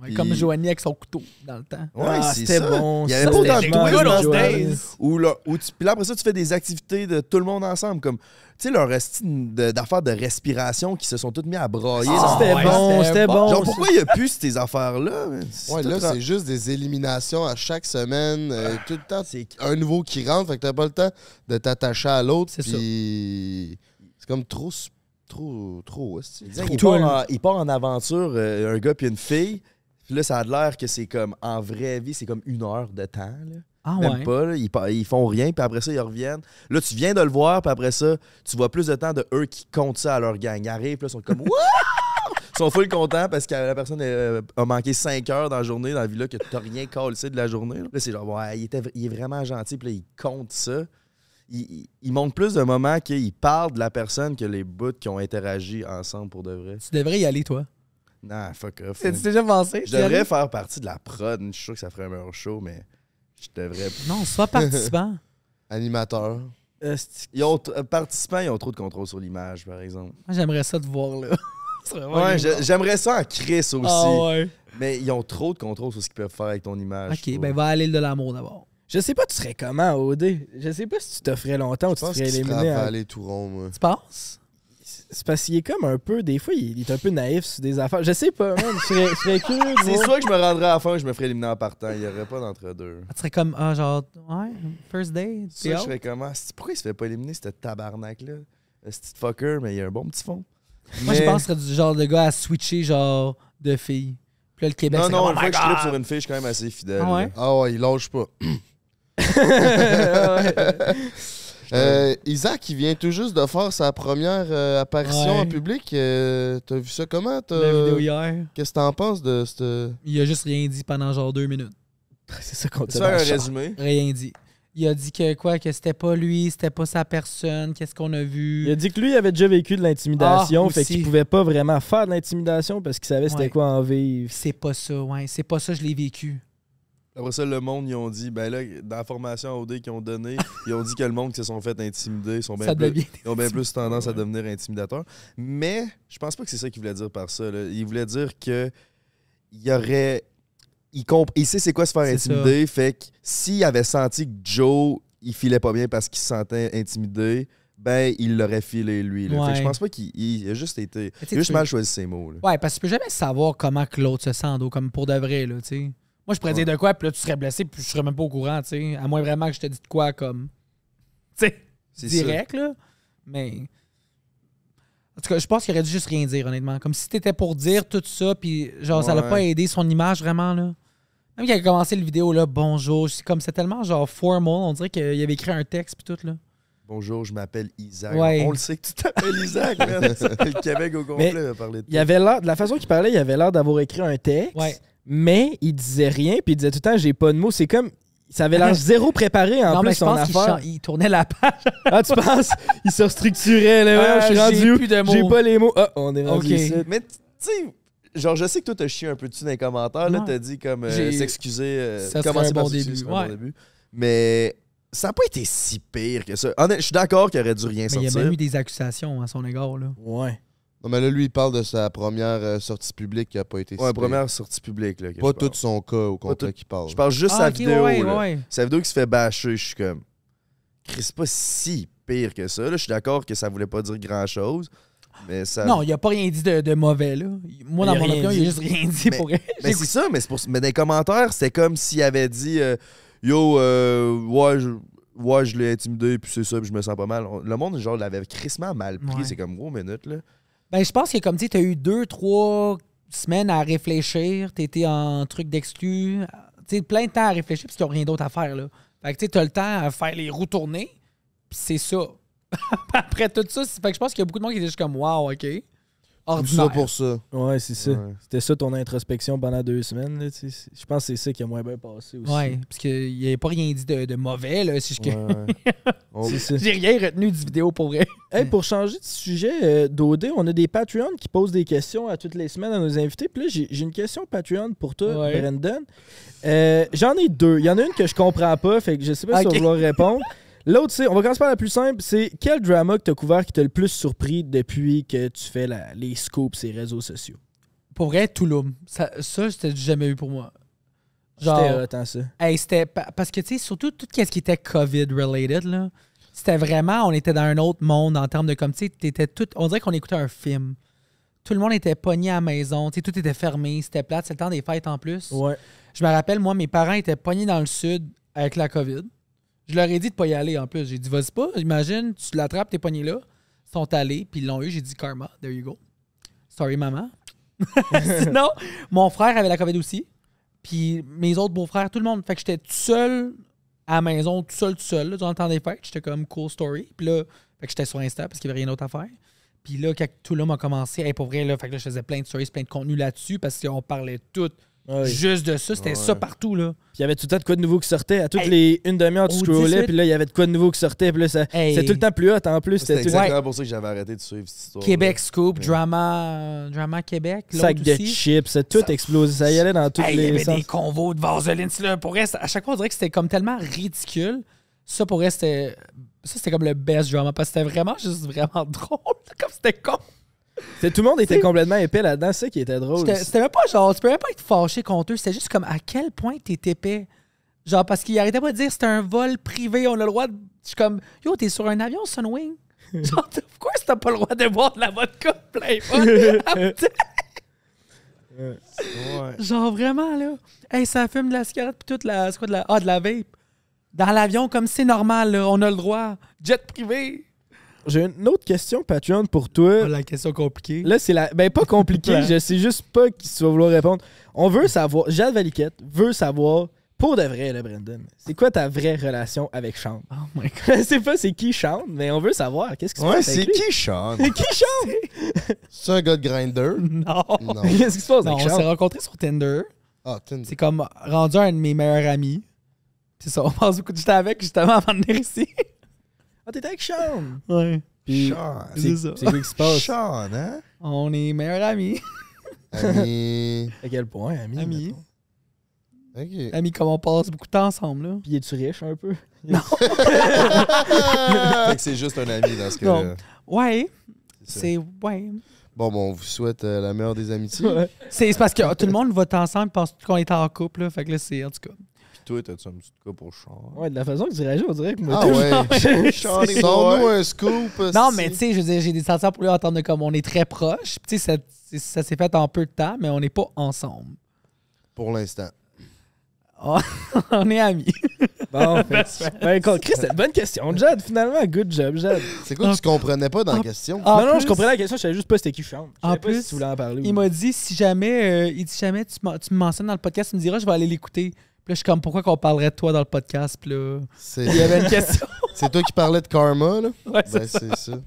Ouais, Puis- Comme Joanie avec son couteau dans le temps. Ouais, Ah, c'est c'était ça. bon, Il y ça, avait pas c'était autant de génial, twists, Good old là. days. Ou là, où tu- puis là, après ça, tu fais des activités de tout le monde ensemble. Comme, tu sais, leur esti de- d'affaires de respiration qui se sont toutes mis à brailler. Ah, là. C'était ouais, bon, c'était c'était bon. bon. Genre, pourquoi il n'y a plus ces affaires-là? man? Ouais, tout là, c'est juste des éliminations à chaque semaine. euh, tout le temps, c'est- un nouveau qui rentre. Fait que t'as pas le temps de t'attacher à l'autre. C'est ça. Puis c'est comme trop. Trop. Trop. hostie. Il part, en, il part en aventure, euh, un gars puis une fille. Puis là, ça a l'air que c'est comme, en vraie vie, c'est comme une heure de temps. Là. Ah Même ouais. pas, là. Ils, ils font rien, puis après ça, ils reviennent. Là, tu viens de le voir, puis après ça, tu vois plus de temps de eux qui comptent ça à leur gang. Ils arrivent, puis là, ils sont comme Wouah! Ils sont full contents parce que la personne euh, a manqué 5 heures dans la journée, dans la villa, que t'as rien collé de la journée. Là, c'est genre, ouais, il, était, v- il est vraiment gentil, puis là, il compte ça. Il, il, il montre plus de moments qu'il parle de la personne que les bouts qui ont interagi ensemble pour de vrai. Tu devrais y aller, toi. Non, fuck off. Tu man. déjà pensé? Je aller? devrais faire partie de la prod. Je suis sûr que ça ferait un meilleur show, mais je devrais. Non, sois participant. Animateur. Esti- Ils ont, euh, participants, ils ont trop de contrôle sur l'image, par exemple. Moi, j'aimerais ça te voir, là. Ouais, je- j'aimerais ça en Chris aussi. Ah ouais. Mais ils ont trop de contrôle sur ce qu'ils peuvent faire avec ton image. je Ok, ben va à l'île de l'amour d'abord. Je sais pas, tu serais comment, OD? Je sais pas si tu t'offrais longtemps ou Je tu te pense ferais qu'il serait éliminer. à- avalé tout rond, moi. Tu penses? C'est parce qu'il est comme un peu. Des fois, il est un peu naïf sur des affaires. Je sais pas, man. Je serais, je serais curieux. C'est soit que je me rendrais à la fin ou je me ferais éliminer en partant. Il n'y aurait pas d'entre-deux. Tu serais comme, ah, genre, ouais, first day, Ça, je serais comment? C'est- Pourquoi il se fait pas éliminer, ce tabarnak-là? Ce petit fucker, mais il a un bon petit fond. Moi, je pense que ce serait du genre de gars à switcher, genre, de filles. Puis là, le Québec, Non, c'est non, comme, une oh fois que je God! sur une fille, je suis quand même assez fidèle. Ah ouais? Ah ouais, il lâche pas. Euh, Isaac, il vient tout juste de faire sa première euh, apparition Ouais. en public. Euh, T'as vu ça comment? T'as- La vidéo hier. Qu'est-ce que t'en penses de cette. Il a juste rien dit pendant genre deux minutes. C'est ça qu'on faire un résumé? Rien dit. Il a dit que quoi, que c'était pas lui, c'était pas sa personne, qu'est-ce qu'on a vu? Il a dit que lui il avait déjà vécu de l'intimidation, Ah, fait qu'il pouvait pas vraiment faire de l'intimidation parce qu'il savait c'était Ouais. quoi en vivre. C'est pas ça, ouais. C'est pas ça, je l'ai vécu. Après ça, le monde, ils ont dit, ben là, dans la formation OD qu'ils ont donnée, ils ont dit que le monde qui se sont fait intimider sont bien plus, ils ont bien plus tendance à devenir intimidateurs. Mais je pense pas que c'est ça qu'il voulait dire par ça. là. Il voulait dire que il y aurait. Il, comp- il sait c'est quoi se faire intimider. Fait que s'il avait senti que Joe, il filait pas bien parce qu'il se sentait intimidé, ben il l'aurait filé lui. là. Fait que je pense pas qu'il il a juste été. Il a juste mal choisi ses mots. là. Ouais, parce que tu peux jamais savoir comment que l'autre se sent, donc, comme pour de vrai, là, tu sais. Moi, je pourrais dire de quoi, puis là, tu serais blessé, puis je serais même pas au courant, tu sais. À moins vraiment que je te dise de quoi, comme. Tu sais, direct, là. Mais. En tout cas, je pense qu'il aurait dû juste rien dire, honnêtement. Comme si t'étais pour dire tout ça, puis genre, ça l'a pas aidé son image, vraiment, là. Même qu'il a commencé le vidéo, là, bonjour. C'est comme, c'est tellement, genre, formal. On dirait qu'il avait écrit un texte, puis tout, là. Bonjour, je m'appelle Isaac. Ouais. On le sait que tu t'appelles Isaac, man. Le Québec au complet a parlé de Il avait l'air, de la façon qu'il parlait, il avait l'air d'avoir écrit un texte, Ouais. Mais il disait rien, puis il disait tout le temps j'ai pas de mots. C'est comme ça avait l'air zéro préparé en non, mais plus je son pense affaire. il tournait la page. Ah, tu penses? Il se restructurait là. Ah, ouais, je suis j'ai rendu où? plus de mots. J'ai pas les mots. Ah, on est rendu Ok. ici. Mais tu sais, genre, je sais que toi, t'as chié un peu dessus dans les commentaires. Là, Ouais. t'as dit comme euh, s'excuser. euh, Ça serait un bon début, un bon début. Mais ça n'a pas été si pire que ça. Je suis d'accord qu'il aurait dû rien Mais il y a sortir. même eu des accusations à son égard, là. Ouais. Non, mais là, lui, il parle de sa première euh, sortie publique qui a pas été Ouais, première sortie publique. Là, que Pas je tout parle. son cas au complet tout- qui parle. Je parle juste Ah, sa ok, vidéo. ouais, là. ouais. Sa vidéo qui se fait bâcher, je suis comme. Chris, c'est pas si pire que ça. Là, je suis d'accord que ça voulait pas dire grand chose. Mais ça. Non, il a pas rien dit de, de mauvais, là. Moi, dans a mon rien opinion, il dit. a juste rien dit Mais- pour Mais c'est ça, mais, c'est pour... mais dans les commentaires, c'était comme s'il avait dit euh, Yo, euh, ouais, je, ouais, je l'ai intimidé, puis c'est ça, puis je me sens pas mal. On- Le monde, genre, l'avait crissement mal pris. Ouais. C'est comme, gros minute, là. Ben, je pense que comme tu sais, t'as eu deux, trois semaines à réfléchir, t'étais en truc d'exclus, tu plein de temps à réfléchir parce qu'ils n'ont rien d'autre à faire, là. Fait que tu t'as le temps à faire les roues tourner, c'est ça. Après tout ça, que je pense qu'il y a beaucoup de monde qui était juste comme, wow, OK. Tout Ordinaire. ça pour ça. Ouais, c'est ça. Ouais. C'était ça ton introspection pendant deux semaines. là. Je pense que c'est ça qui a moins bien passé aussi. Ouais, parce qu'il n'y avait pas rien dit de, de mauvais, là. Si je... Ouais, ouais. On- C'est ça. J'ai rien retenu du vidéo pour vrai. Hey, pour changer de sujet, euh, d'OD, on a des Patreons qui posent des questions à toutes les semaines à nos invités. Puis là, j'ai j'ai une question Patreon pour toi, Ouais. Brandon. Euh, J'en ai deux. Il y en a une que je comprends pas, fait que je sais pas si on va vouloir répondre. L'autre, c'est, on va commencer par la plus simple, c'est quel drama que tu as couvert qui t'a le plus surpris depuis que tu fais la- les scoops et réseaux sociaux? Pour vrai, Touloum. Ça, ça c'était jamais eu pour moi. Genre, hot, hein, ça. Hey, c'était pa- parce que tu sais surtout tout ce qui était Covid related là, c'était vraiment on était dans un autre monde en termes de comme tu sais tout on dirait qu'on écoutait un film. Tout le monde était pogné à la maison, tu sais tout était fermé, c'était plate, c'est le temps des fêtes en plus. Ouais. Je me rappelle moi mes parents étaient pognés dans le sud avec la Covid. Je leur ai dit de pas y aller en plus. J'ai dit vas-y pas, imagine tu l'attrapes t'es pogné là. Ils sont allés puis ils l'ont eu, j'ai dit karma, there you go. Sorry maman. Sinon, mon frère avait la COVID aussi. Puis mes autres beaux-frères, tout le monde. Fait que j'étais tout seul à la maison, tout seul, tout seul, le temps des fêtes. J'étais comme cool story. Puis là, fait que j'étais sur Insta parce qu'il n'y avait rien d'autre à faire. Puis là, quand tout monde a commencé, hey, pour vrai, là, fait que je faisais plein de stories, plein de contenu là-dessus parce qu'on parlait tout Ouais. juste de ça. C'était Ouais. ça partout, là. Puis il y avait tout le temps de quoi de nouveau qui sortait? À toutes Hey, les une demi-heure, tu scrollais, 18. puis là, il y avait de quoi de nouveau qui sortait. Puis là, ça- Hey. c'était tout le temps plus hot en plus. C'était exactement pour ça que j'avais arrêté de suivre cette histoire. Québec Scoop, Ouais. Drama, Drama Québec. sac de aussi. chips, ça a tout Ça- explosé. Ça y allait dans tous Hey, il y les avait sens. des convos de vaseline. c'est Là, pour c'est- à chaque fois, on dirait que c'était comme tellement ridicule. Ça, pour vrai, c'était. Ça, c'était comme le best drama parce que c'était vraiment juste vraiment drôle. Comme c'était con. Tout le monde était C'est- complètement épais là-dedans. C'est ça qui était drôle. C'était même pas genre. Tu peux même pas être fâché contre eux. C'était juste comme à quel point t'es épais? Genre, parce qu'ils arrêtaient pas de dire c'était un vol privé, on a le droit de. Je suis comme, yo, t'es sur un avion Sunwing? Genre, pourquoi est-ce que t'as pas le droit de boire de la vodka plein. Ouais. Genre vraiment là. Hey, ça fume de la cigarette puis toute la. C'est quoi de la. Ah, de la vape. Dans l'avion, comme c'est normal, là, on a le droit. Jet privé. J'ai une autre question, Patreon, pour toi. Ah, la question compliquée. Là, c'est la. Ben, pas compliqué, Ouais. je sais juste pas qui tu vas vouloir répondre. On veut savoir. Jade Valiquette veut savoir, pour de vrai, là, Brendan, c'est quoi ta vraie relation avec Sean? Oh my god. Je sais pas c'est qui Sean, mais on veut savoir. Qu'est-ce qui se Ouais, passe c'est qui Sean? C'est qui Sean? C'est un gars de grinder? Non. Non. Qu'est-ce qui se passe Non, avec on s'est rencontrés sur Tinder. Ah, Tinder. C'est comme rendu un de mes meilleurs amis. C'est ça, on passe beaucoup de temps avec justement avant de venir ici. Ah, t'étais avec Sean! Ouais. Puis, Sean. C'est ça. c'est quoi qui se passe? Sean, hein? On est meilleurs amis. Ami. À quel point, ami? Amis. mettons? Ok. Amis, comme on passe beaucoup de temps ensemble, là? Puis, es-tu riche un peu? Fait que c'est juste un ami dans ce cas-là. Ouais. C'est. Ouais. Bon, bon, on vous souhaite euh, la meilleure des amitiés. Ouais. C'est parce que tout le monde vote ensemble pense qu'on est en couple, là. Fait que là, c'est. En tout cas. Puis toi, t'as-tu un petit cas pour Sean? Ouais, de la façon que tu réagis, on dirait que moi, Ah ouais. Sors-nous un scoop. Non, mais tu sais, je veux dire, j'ai des sentiments pour lui en termes de comme on est très proches. Puis tu sais, ça, ça s'est fait en peu de temps, mais on n'est pas ensemble. Pour l'instant. on est amis. Bon, fait, ben, écoute, Chris, c'est une bonne question. Jade, finalement, good job, Jade. C'est quoi que tu comprenais pas dans la question? En non, non, je comprenais la question, je savais juste pas c'était qui Sean. Je En savais pas plus, si tu voulais en parler. Il m'a dit si jamais, euh, il dit jamais tu, m'en- tu me mentionnes dans le podcast, tu me diras, je vais aller l'écouter. Puis là, je suis comme, pourquoi qu'on parlerait de toi dans le podcast? Puis là, C'est il y avait une question. c'est toi qui parlais de karma, là? Ouais, c'est Ben, ça. c'est ça.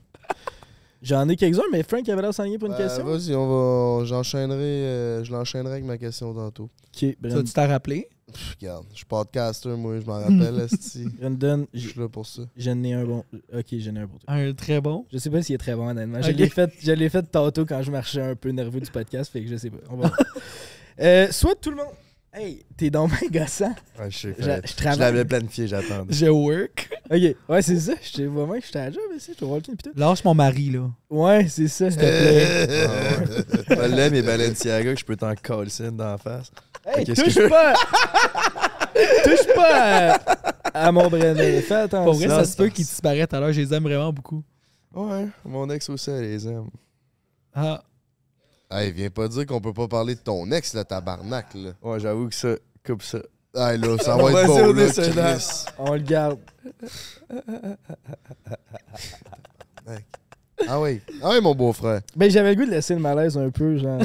J'en ai quelques-uns, mais Frank avait l'air s'enligner pour une Ben, question. Vas-y, on va. J'enchaînerai. euh, je l'enchaînerai avec ma question tantôt. Ok, Ça, tu t'en rappelé? Pff, regarde, je suis podcaster, moi, je m'en rappelle, esti. Brendan, Je suis là pour ça. j'en ai un bon. Ok, j'en ai un pour toi. Un très bon? Je sais pas s'il est très bon, honnêtement. Je Ok. l'ai fait, je l'ai fait tantôt quand je marchais un peu nerveux du podcast, fait que je sais pas. On va. Euh, soit tout le monde. Hey, t'es donc bien gossant. Ouais, je. Je- je Je travaille. l'avais planifié, j'attendais. Je work. Ok, ouais, c'est ça. Je te vois bien que j'étais à la job, ici, je te vois le pis tout. Lâche mon mari, là. Ouais, c'est ça, s'il te plaît. Ah. Là, mes Balenciaga que je peux t'en coller dans la face. Hey, Qu'est-ce touche que- pas! touche pas à, à mon Brendan. Fais attention. Pour vrai, ça se peut qu'ils disparaissent alors, je les aime vraiment beaucoup. Ouais, mon ex aussi, elle les aime. Ah, Hey, viens pas dire qu'on peut pas parler de ton ex, là, tabarnak, là. Ouais, j'avoue que ça, coupe ça. Hey, là, ça On va être là. Chris. On le garde. Ah oui. Ah oui, mon beau-frère. Ben, j'avais le goût de laisser le malaise un peu, genre.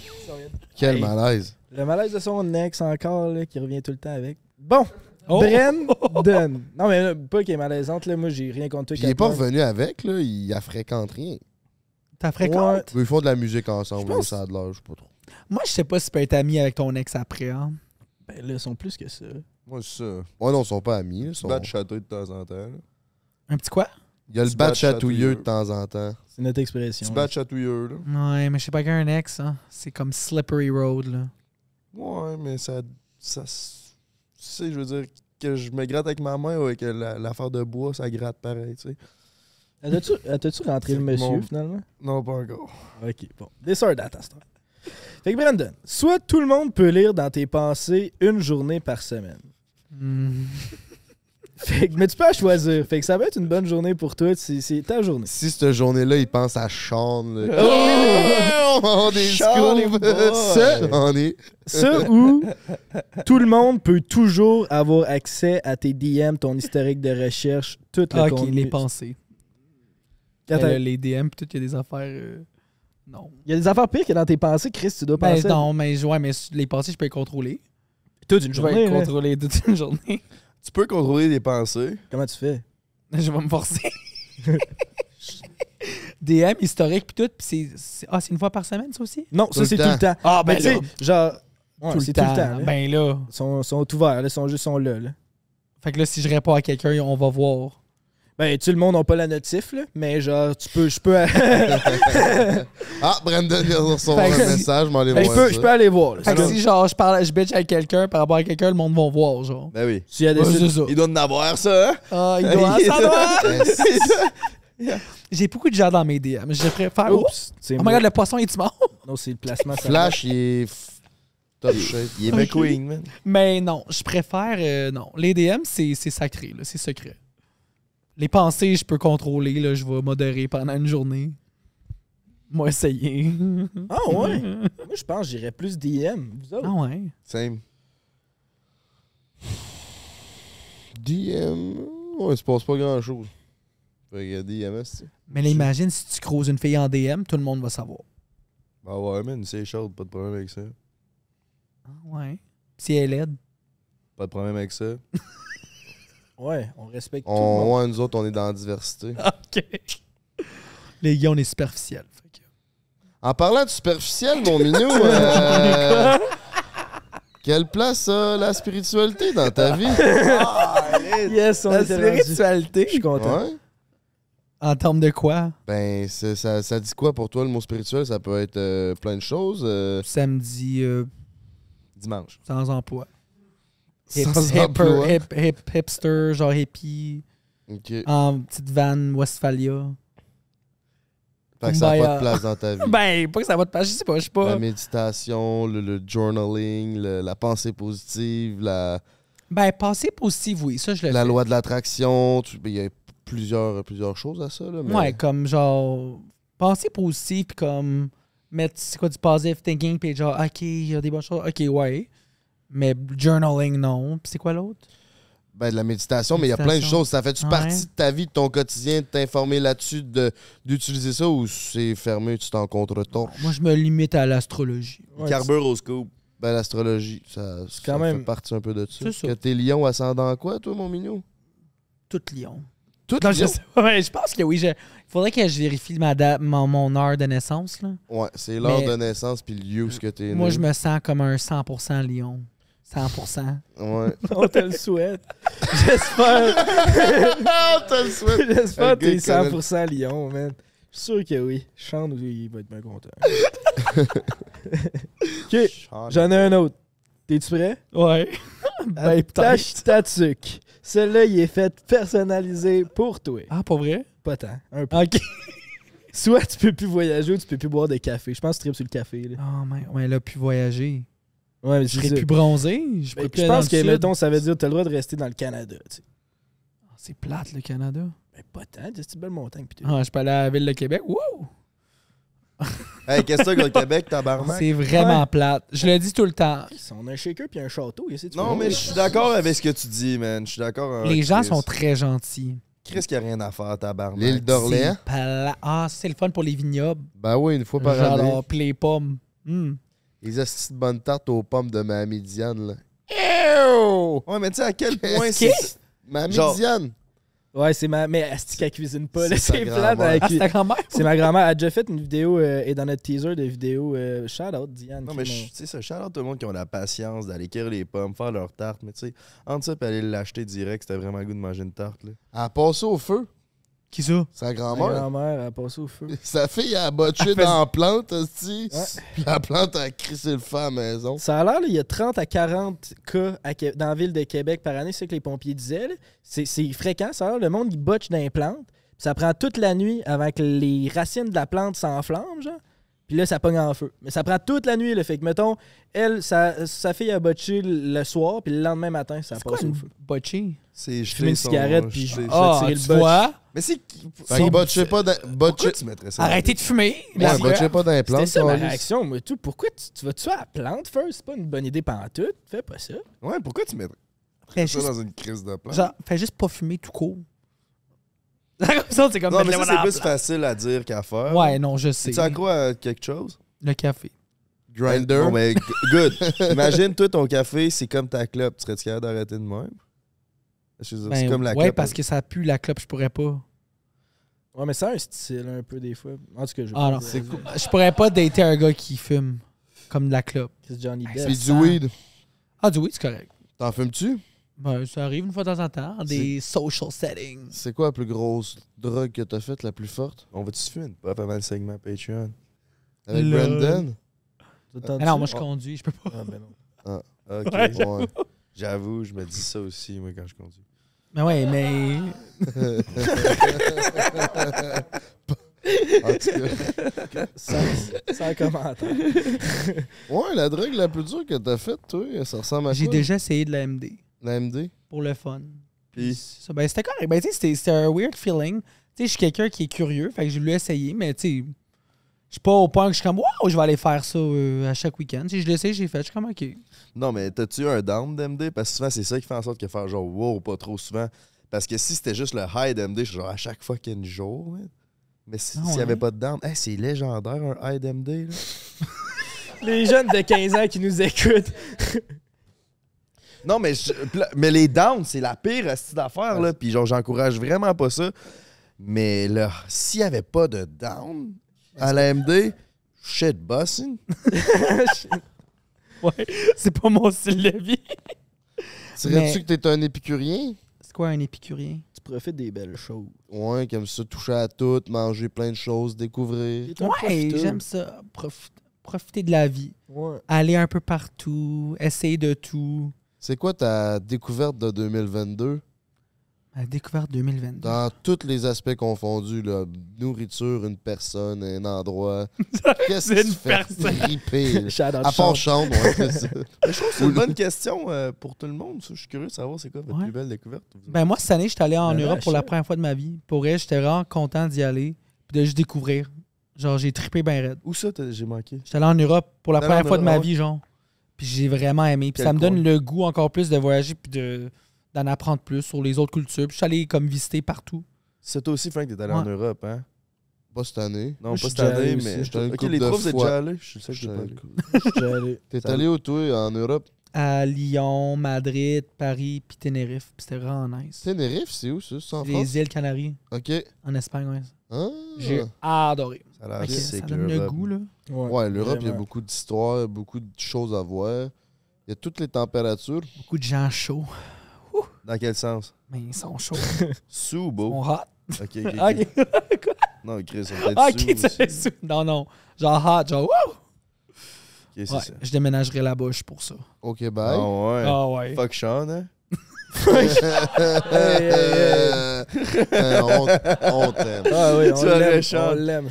Quel Hey. malaise. Le malaise de son ex encore, là, qui revient tout le temps avec. Bon, Oh. Brendan. Non, mais là, pas qu'elle est malaisante, là. Moi, j'ai rien contre toi. Puis il est pas revenu avec, là. Il la fréquente rien. T'as fréquente? Ouais. Ils font de la musique ensemble, là, pense- ça a de l'âge, je sais pas trop. Moi, je sais pas si tu peux être ami avec ton ex après, hein. Ben, là, ils sont plus que ça. Moi, c'est ça. Ouais, non, ils sont pas amis. là, ils sont- Bat de château de temps en temps. là. Un petit quoi? Il y a le bat bat chatouilleux de temps en temps. C'est notre expression. Petit bat chatouilleux, là. Ouais, mais je sais pas qu'un ex, hein. C'est comme slippery road, là. Ouais, mais ça. ça s- tu sais, je veux dire, que je me gratte avec ma main ou avec la- l'affaire de bois, ça gratte pareil, tu sais. T'as-tu rentré le monsieur, mon- finalement? Non, pas encore. Ok, bon. Des sœurs date à. Fait que Brandon, soit tout le monde peut lire dans tes pensées une journée par semaine. Hmm. Fait que, mais tu peux choisir. Fait que ça va être une bonne journée pour toi. C'est ta journée. Si cette journée-là, il pense à Sean, là. Oh! Oh, Sean est boy. Ça- Sean est- Ça ou tout le monde peut toujours avoir accès à tes DM, ton historique de recherche, tout le Ah, contenu. les pensées. Euh, les DM, pis tout, il y a des affaires. euh, Non. Il y a des affaires pires que dans tes pensées, Chris, tu dois Ben, penser. non, mais, ouais, mais les pensées, je peux les contrôler. toute une Je vais journée. les là. contrôler toute une journée. Tu peux contrôler les pensées. Comment tu fais? Je vais me forcer. DM historique pis tout, pis c'est. Ah, c'est une fois par semaine, ça aussi? Non, Tout ça c'est tout le temps. Ah, Mais tu sais, genre. ouais, tout le c'est temps. tout le temps. là. Ben là. Ils sont, sont ouverts, là, ils sont juste sont là, là. Fait que là, si je réponds à quelqu'un, on va voir. Ben, tu le monde n'a pas la notif, là, mais genre, tu peux, je peux, Ah, Brandon vient de recevoir un message, je m'en aller ben, je voir je peux aller voir. là. Fait que si, genre, je parle, je bitch avec quelqu'un par rapport à quelqu'un, le monde va voir, genre. Ben oui. Y des Ouais. Il doit en avoir, ça, hein? Ah, il doit en savoir! Yes. J'ai beaucoup de gens dans mes DM. Je préfère. Oups! C'est Oh my god, le poisson est mort? Non, c'est le placement. Flash, il est top shape. Il est McQueen, man. Mais non, je préfère. euh, non. Les DM, c'est c'est sacré, là, c'est secret. Les pensées, je peux contrôler, là, je vais modérer pendant une journée. Moi, essayer. Ah ouais? Moi, je pense que j'irais plus DM. Vous autres? Ah ouais. Same. DM. Ouais, il se passe pas grand chose. Fait que DMS, tu sais. Mais là, imagine si tu creuses une fille en DM, tout le monde va savoir. Bah ouais, man, c'est chaude, pas de problème avec ça. Ah ouais. Si elle est laide. Pas de problème avec ça. Ouais, on respecte tout le On, monde. ouais, nous autres, on est dans la diversité. OK. Les gars, on est superficiels. Fait que- En parlant de superficiel, mon minou, euh, quelle place a la spiritualité dans ta vie? Yes, on La spiritualité. Je suis content. Ouais? En termes de quoi? Ben, ça, ça dit quoi pour toi, le mot spirituel? Ça peut être euh, plein de choses. euh, Samedi, euh, Dimanche. sans emploi. Hip- hipper- hip- hip- hipster, genre hippie, en petite van Westphalia. Fait que ça n'a pas de place dans ta vie. Ben, pas que ça va te passer, je sais pas, je sais pas. La méditation, le, le journaling, le- la pensée positive, la, Ben, passer positif, oui, ça je le la fais. loi de l'attraction. ben, Il y a plusieurs, plusieurs choses à ça. Là, mais... Ouais, comme genre, penser positif, puis comme mettre, c'est quoi, du positive thinking, puis genre, ok, il y a des bonnes choses, ok, ouais. Mais journaling, non. Puis c'est quoi l'autre? Ben, de la méditation, mais il y a plein de choses. Ça fait-tu Ouais. partie de ta vie, de ton quotidien, de t'informer là-dessus, de- d'utiliser ça ou c'est fermé, tu t'en contre-torches? Moi, je me limite à l'astrologie. Ouais, Carbure au scoop. Ben, l'astrologie, ça, ça quand même- fait partie un peu de ça. C'est ça. Que t'es lion ascendant quoi, toi, mon mignon? Tout lion. Tout Non, lion? ouais, je pense que oui. Il faudrait que je vérifie ma mon, mon heure de naissance. Là. Ouais, c'est l'heure Mais- de naissance puis le lieu où ce que t'es Moi, né. je me sens comme un 100% lion. 100%. Ouais. On te le souhaite. J'espère. Ah, t'as le souhait. J'espère que t'es gars qui connaît 100% Lyon, man. Je suis sûr que oui. Chante, il va être bien content. ok, j'en ai un autre. T'es-tu prêt? Ouais. ben, Tâche Tatuc. Celui-là, il est fait personnalisé pour toi. Ah, pas vrai? Pas tant. Un peu. Ok. Soit tu peux plus voyager ou tu peux plus boire de café. Je pense que tu tripes sur le café. Là. Oh, man, ouais, là, plus voyager. Ouais, mais Je serais plus bronzé. Je, pense que, le sud. mettons, ça veut dire que t'as le droit de rester dans le Canada. Tu sais. Ah, C'est plate, le Canada. Ben, pas tant. C'est une belle montagne. tout. Ah, je peux aller à la ville de Québec. Wow! Hey, qu'est-ce que le Québec, tabarnak? C'est vraiment plate. Je le dis tout le temps. On a un shaker puis un château. qu'est-ce tu Non, mais je suis d'accord avec ce que tu dis, man. Je suis d'accord. Les gens sont très gentils. Chris qui a rien à faire, tabarnak. L'île d'Orléans? Ah, c'est le fun pour les vignobles. Ben oui, une fois par année. Genre, puis les pommes. Hmm. Les astis de bonnes tartes aux pommes de ma médiane, là. Ouais, mais tu sais à quel point c'est. Ma Genre- médiane! Ouais, c'est ma. Mais Asti qu'elle cuisine pas. là, C'est elle Ah, c'est ta grand-mère? C'est ma grand-mère. Elle a déjà fait une vidéo euh, et dans notre teaser de vidéo. Euh, shout out, Diane. Non, mais tu sais, ça, shout out tout le monde qui ont la patience d'aller cueillir les pommes, faire leur tarte. Mais tu sais, entre ça et aller l'acheter direct, c'était vraiment le goût de manger une tarte. Là. A passé au feu. Qui ça? Sa grand-mère. grand-mère a passé au feu. Sa fille, a botché fait- dans la plante, aussi. Ouais. Puis la plante a crissé le feu à la maison. Ça a l'air, il y a 30 à 40 cas à dans la ville de Québec par année, c'est ce que les pompiers disaient. C'est c'est fréquent, ça a l'air. Le monde, il botche dans les plantes. Puis ça prend toute la nuit avant que les racines de la plante s'enflamment, genre. Puis là, ça pogne en feu. Mais ça prend toute la nuit, le Fait que, mettons, elle, sa, sa fille a botché le soir, puis le lendemain matin, ça C'est passé au une feu. botchée? C'est Je fume une cigarette, puis je- jeter- Ah, le botch. vois? Mais c'est. Fait que botchez pas Botchez... tu mettrais ça? Arrêtez de fumer. Ouais, botchez pas dans les plantes. ça ma réaction, moi, tout. Pourquoi tu, tu vas tuer à la plante first? C'est pas une bonne idée pendant tout. Fais pas ça. Ouais, pourquoi tu mettrais Fais ça juste, dans une crise de plante? genre, fais juste pas fumer tout court. ça, c'est comme non, mais ça, c'est plus facile à dire qu'à faire. Ouais, non, je sais. Tu accro à quelque chose? Le café. Grinder? Bon, mais good. Imagine, toi, ton café, c'est comme ta clope. Tu serais-tu capable d'arrêter de même? C'est Ben, comme la ouais, clope. parce que ça pue la clope, je pourrais pas. Ouais, mais ça a un style un peu des fois. En tout cas, je Ah non, c'est cool. Je pourrais pas dater un gars qui fume comme de la clope. C'est Johnny Depp. Puis ça du weed. Ah, du oui, c'est correct. T'en fumes-tu? Ben, ça arrive une fois de temps en temps, des social settings. C'est quoi la plus grosse drogue que t'as faite, la plus forte? On va-tu se fumer? Une pop avant le segment Patreon? Avec Lol. Brandon? Mais non, moi je conduis, je peux pas. Ah, ben non. Ok. Ouais. Ouais. J'avoue, je me dis ça aussi, moi, quand je conduis. Mais ouais, mais. En tout cas. Sans, sans commentaire. Ouais, la drogue la plus dure que t'as faite, toi, ça ressemble à J'ai déjà essayé de la MD La MD? pour le fun. Puis ça. Ben, c'était correct. Ben, tu sais, c'était- un weird feeling. Tu sais, je suis quelqu'un qui est curieux, fait que j'ai voulu essayer, mais tu sais, je suis pas au point que je suis comme, waouh, je vais aller faire ça euh, à chaque week-end. Sais, je l'ai essayé, j'ai fait, je suis comme, ok. Non, mais t'as-tu un down d'MD? Parce que souvent, c'est ça qui fait en sorte que faire genre wow, pas trop souvent. Parce que si c'était juste le high d'MD, je suis genre à chaque fucking jour. man. Mais si- Ah s'il n'y ouais? avait pas de down, hey, c'est légendaire un high d'MD. Les jeunes de 15 ans qui nous écoutent. Non, mais, je- mais les downs, c'est la pire astuce d'affaires. là. Puis genre, j'encourage vraiment pas ça. Mais là, s'il n'y avait pas de down à la MD, shit bossing. Ouais, c'est pas mon style de vie. Dirais-tu Mais- que t'es un épicurien? C'est quoi un épicurien? Tu profites des belles choses. Ouais, comme ça, toucher à tout, manger plein de choses, découvrir. Ouais, j'aime ça. Profite- profiter de la vie. Ouais. Aller un peu partout, essayer de tout. C'est quoi ta découverte de 2022? La découverte 2022. Dans tous les aspects confondus, là, nourriture, une personne, un endroit. Qu'est-ce C'est qui une fait personne. triper? À part chambre, ouais, ça. Je trouve que c'est une bonne question euh, pour tout le monde. Je suis curieux de savoir c'est quoi votre Ouais. plus belle découverte. Ben moi, cette année, j'étais allé en Ben, Europe pour la première fois de ma vie. Pour elle, j'étais vraiment content d'y aller. Puis de juste découvrir. Genre, j'ai trippé bien raide. Où ça, t'as- j'ai manqué? J'étais allé en Europe pour la première fois de ma vie, genre. Puis j'ai vraiment aimé. Puis Quel ça me donne le goût encore plus de voyager puis de d'en apprendre plus sur les autres cultures. Puis je suis allé comme visiter partout. C'est toi aussi, Frank, t'es allé en. Europe, hein? Pas cette année. Non, Moi, je pas cette allé année, mais. Allé une Ok, les de trois, vous êtes fois. déjà allés? Je suis sûr que j'étais pas allé. Allé. T'es allé où, toi, en Europe? À Lyon, Madrid, Paris, puis Tenerife. Puis c'était vraiment nice. Ténérife, c'est où, ça? C'est en C'est France? les îles Canaries, OK. en Espagne, ouais. Ah. J'ai adoré. Ça a l'air Ok, ça sick, donne le l'Europe. goût, là. Ouais, l'Europe, il y a beaucoup d'histoires, beaucoup de choses à voir. Il y a toutes les températures. Beaucoup de gens chauds. Dans quel sens? Mais ils sont chauds. Sous ou Ils beau? sont hot. Ok, ok. Ok. Non, Chris, on peut Ah, être ok, sous tu aussi. sous. Non, non. Genre hot, genre wouh! Ok, c'est Ouais, ça. je déménagerai là-bas juste pour ça. OK, bye. Ah ouais. Ah ouais. Fuck Sean, hein? Euh, euh, on on t'aime. Ah oui, on Tu aurais l'aime, Sean. on l'aime,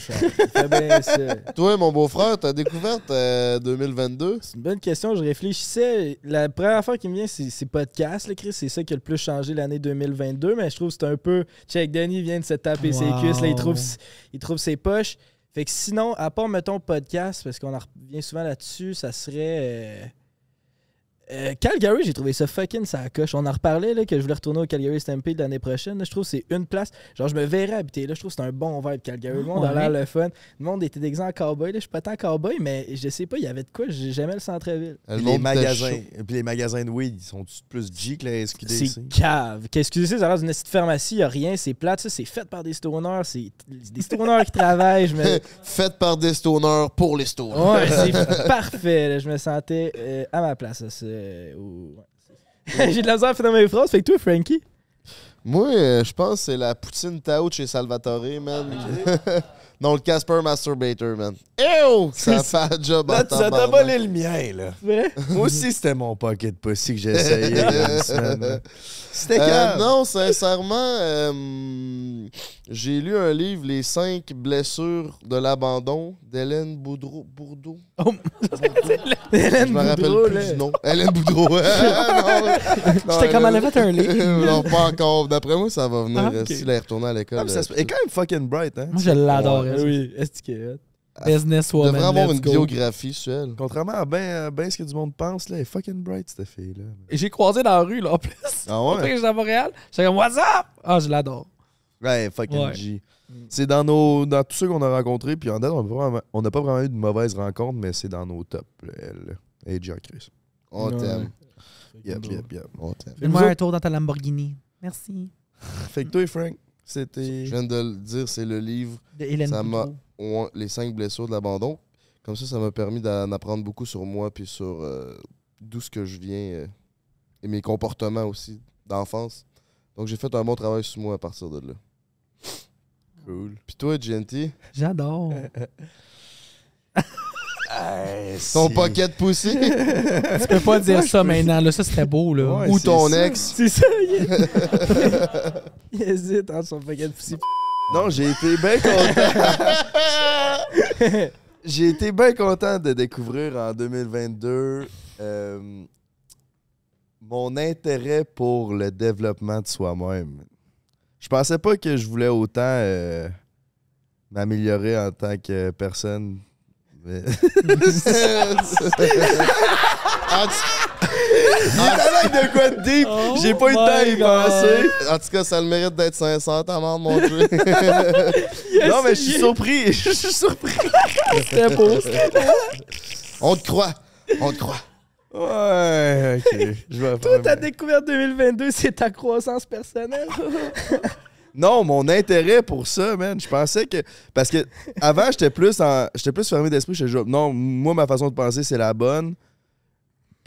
bien ça. Toi, mon beau-frère, ta découverte euh, 2022? C'est une bonne question. Je réfléchissais. La première affaire qui me vient, c'est c'est podcast, là, Chris. C'est ça qui a le plus changé l'année 2022. Mais je trouve que c'est un peu. Check, Danny vient de se taper ses Wow. cuisses. Là, il, trouve, il trouve ses poches. Fait que sinon, à part, mettons, podcast, parce qu'on en revient souvent là-dessus, ça serait. euh, euh, Calgary, j'ai trouvé ça fucking ça coche. On en reparlait là, que je voulais retourner au Calgary Stampede l'année prochaine. là. Je trouve que c'est une place. Genre, je me verrais habiter là. Je trouve que c'est un bon vibe Calgary. Le monde a l'air le fun. Le monde était déguisé en cowboy. Là. Je suis pas tant cowboy, mais je sais pas, il y avait de quoi. J'ai jamais le centre-ville. Le les magasins, puis les magasins de weed, ils sont plus G que la SQDC? C'est cave. Qu'est-ce que c'est? Ça a l'air d'une petite pharmacie, il a rien, c'est plate, ça, c'est fait par des stoners, c'est des stoners qui travaillent. Je me... Faites par des stoners pour les stoners. Ouais, c'est parfait. là. Je me sentais euh, à ma place. là. C'est- ou- ouais, c'est- J'ai de la misère à finir mes phrases. Fait que toi, Frankie, Moi, euh, je pense que c'est la poutine Tao chez Salvatore, man. non, le Casper Masturbator, man. Ew! Ça fait un job en Là, ça t'a volé le mien, là. vrai? Moi aussi, c'était mon pocket pussy que j'ai essayé une semaine. C'était Euh, non, sincèrement, euh, j'ai lu un livre, Les cinq blessures de l'abandon, d'Hélène Boudreau. Bourdeau? Oh, Hélène Je me rappelle Boudreau, plus là. du nom. Hélène Boudreau. Ah, J'étais comme, elle a Hélène- fait un livre. non, pas encore. D'après moi, ça va venir Ah, euh, ok. s'il est retourné à l'école. Ah, se- Elle est quand même fucking bright, hein? Moi, je l'adore. Ah elle. oui, est-ce que? Business Il woman. devrait avoir une go. biographie sur elle. Contrairement à ben, ben ce que du monde pense, là, elle est fucking bright, cette fille-là. Et J'ai croisé dans la rue, là, en plus. Ah ouais? j'étais à Montréal. J'étais comme, what's up? Ah, je l'adore. Ouais, fucking Ouais. G. C'est dans nos dans tous ceux qu'on a rencontrés, puis en date, on n'a pas vraiment- on n'a pas vraiment eu de mauvaises rencontres, mais c'est dans nos tops, là, elle. Et Jean Chris. On Ouais. t'aime. Yep, yep, yep. On t'aime. Fais-moi un tour dans ta Lamborghini. Merci. Fait que toi, Frank, c'était. Je viens de le dire, c'est le livre De Hélène Ça m'a-. Les cinq blessures de l'abandon. Comme ça, ça m'a permis d'en apprendre beaucoup sur moi puis sur euh, d'où ce que je viens euh, et mes comportements aussi d'enfance. Donc j'ai fait un bon travail sur moi à partir de là. Cool. Puis toi, GNT, J'adore. ton si. pocket pussy? Tu peux pas dire ça maintenant, là. Ça, c'était beau, là. Ouais, ou ton ça. ex? C'est ça, il, il hésite entre son pussy. Non, j'ai été bien content. j'ai été bien content de découvrir en 2022 euh, Mon intérêt pour le développement de soi-même. Je pensais pas que je voulais autant euh, m'améliorer en tant que personne. En tout- de quoi de deep? Oh J'ai pas eu le temps d'y penser. en tout cas, ça a le mérite d'être sincère, ta mère, mon Dieu. non, mais je suis surpris. Je suis surpris. C'était beau. On te croit. On te croit. Ouais, ok. Je vais ta découverte 2022, c'est ta croissance personnelle. Non, mon intérêt pour ça, man, je pensais que. Parce que avant, j'étais plus en. J'étais plus fermé d'esprit. J'étais genre, non, moi, ma façon de penser, c'est la bonne.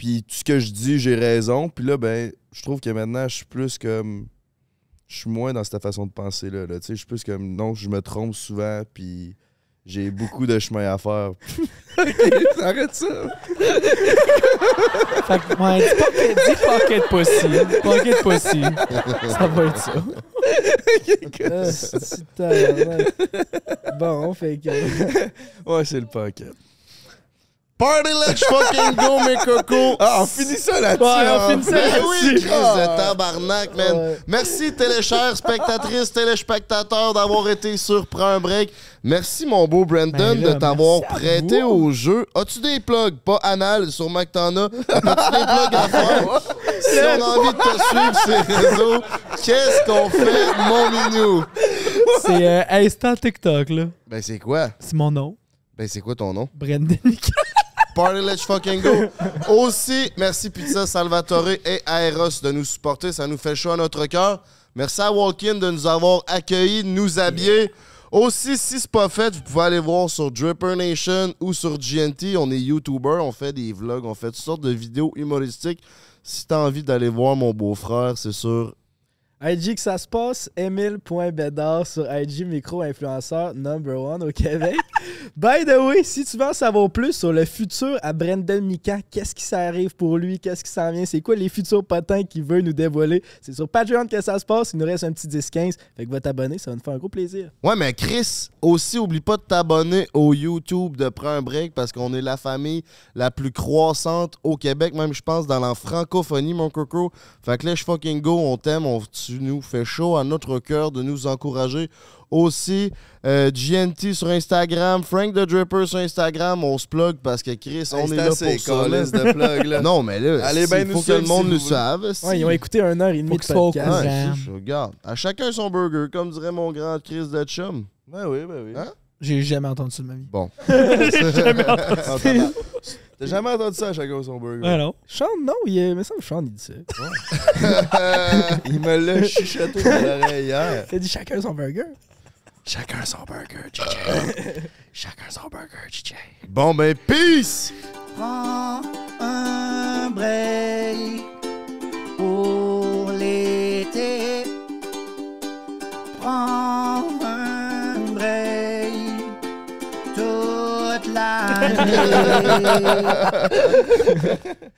Puis tout ce que je dis, j'ai raison. Puis là, ben, je trouve que maintenant, je suis plus comme. Je suis moins dans cette façon de penser-là. Là. Tu sais, je suis plus comme. Non, je me trompe souvent. Puis j'ai beaucoup de chemin à faire. ok, arrête ça. Fait que, ouais, dis pocket, dis pocket pussy. Ça va être ça. C'est tabarnak. bon, fait que. Ouais, c'est le pocket. Party, let's fucking go, mes cocos. Ah, on finit ça là-dessus. Ouais, on hein. finit ça Ben là-dessus. oui, Chris de tabarnak, man. Ouais. Merci, téléchères spectatrices, téléspectateurs, d'avoir été sur Prends un break. Merci, mon beau Brandon, Ben là, de t'avoir prêté au jeu. As-tu des plugs? Pas anal, sûrement que t'en as. As-tu des plugs à faire? Si on a envie de te suivre sur les réseaux, qu'est-ce qu'on fait, mon minou? C'est euh, Instant TikTok, là. Ben, c'est quoi? C'est mon nom. Ben, c'est quoi ton nom? Brendan Mika. Party Let's Fucking Go. Aussi, merci Pizza Salvatore et Aeros de nous supporter. Ça nous fait chaud à notre cœur. Merci à Walkin de nous avoir accueillis, de nous habiller. Aussi, si c'est pas fait, vous pouvez aller voir sur Dripper Nation ou sur GNT. On est YouTuber, on fait des vlogs, on fait toutes sortes de vidéos humoristiques. Si t'as envie d'aller voir mon beau-frère, c'est sur IG que ça se passe, Emile.bédard sur IG micro-influenceur number one au Québec. By the way, si tu veux en savoir plus sur le futur à Brendan Mika, qu'est-ce qui s'arrive pour lui, qu'est-ce qui s'en vient, c'est quoi les futurs potins qu'il veut nous dévoiler, c'est sur Patreon que ça se passe. Il nous reste un petit 10-15. Fait que va t'abonner, ça va nous faire un gros plaisir. Ouais, mais Chris, aussi, oublie pas de t'abonner au YouTube de Prends un break parce qu'on est la famille la plus croissante au Québec, même je pense dans la francophonie, mon coco. Fait que là, je fucking go, on t'aime, on, tu nous fais chaud à notre cœur de nous encourager. Aussi, euh, GNT sur Instagram, Frank the Dripper sur Instagram, on se plug parce que Chris, on est là assez, pour ça. de plug, là. Non, mais là, Allez il ben faut que le monde si nous savent. Ouais, ils ont écouté un heure et demie de podcast. Ouais, je- regarde, à chacun son burger, comme dirait mon grand Chris de chum. Ben oui, ben oui. Hein? J'ai jamais entendu ça de ma vie. Bon. jamais entendu ça. T'as jamais entendu ça à chacun son burger? Ouais, non. Sean, non, il, est- il me semble que Sean, il dit ça. Il me l'a chuchoté dans l'oreille hier. Il a dit chacun son burger. Chacun son burger, DJ. Chacun son burger, DJ. Bon, ben, peace! Prends un break pour l'été. Prends un 哈哈哈哈哈哈哈哈哈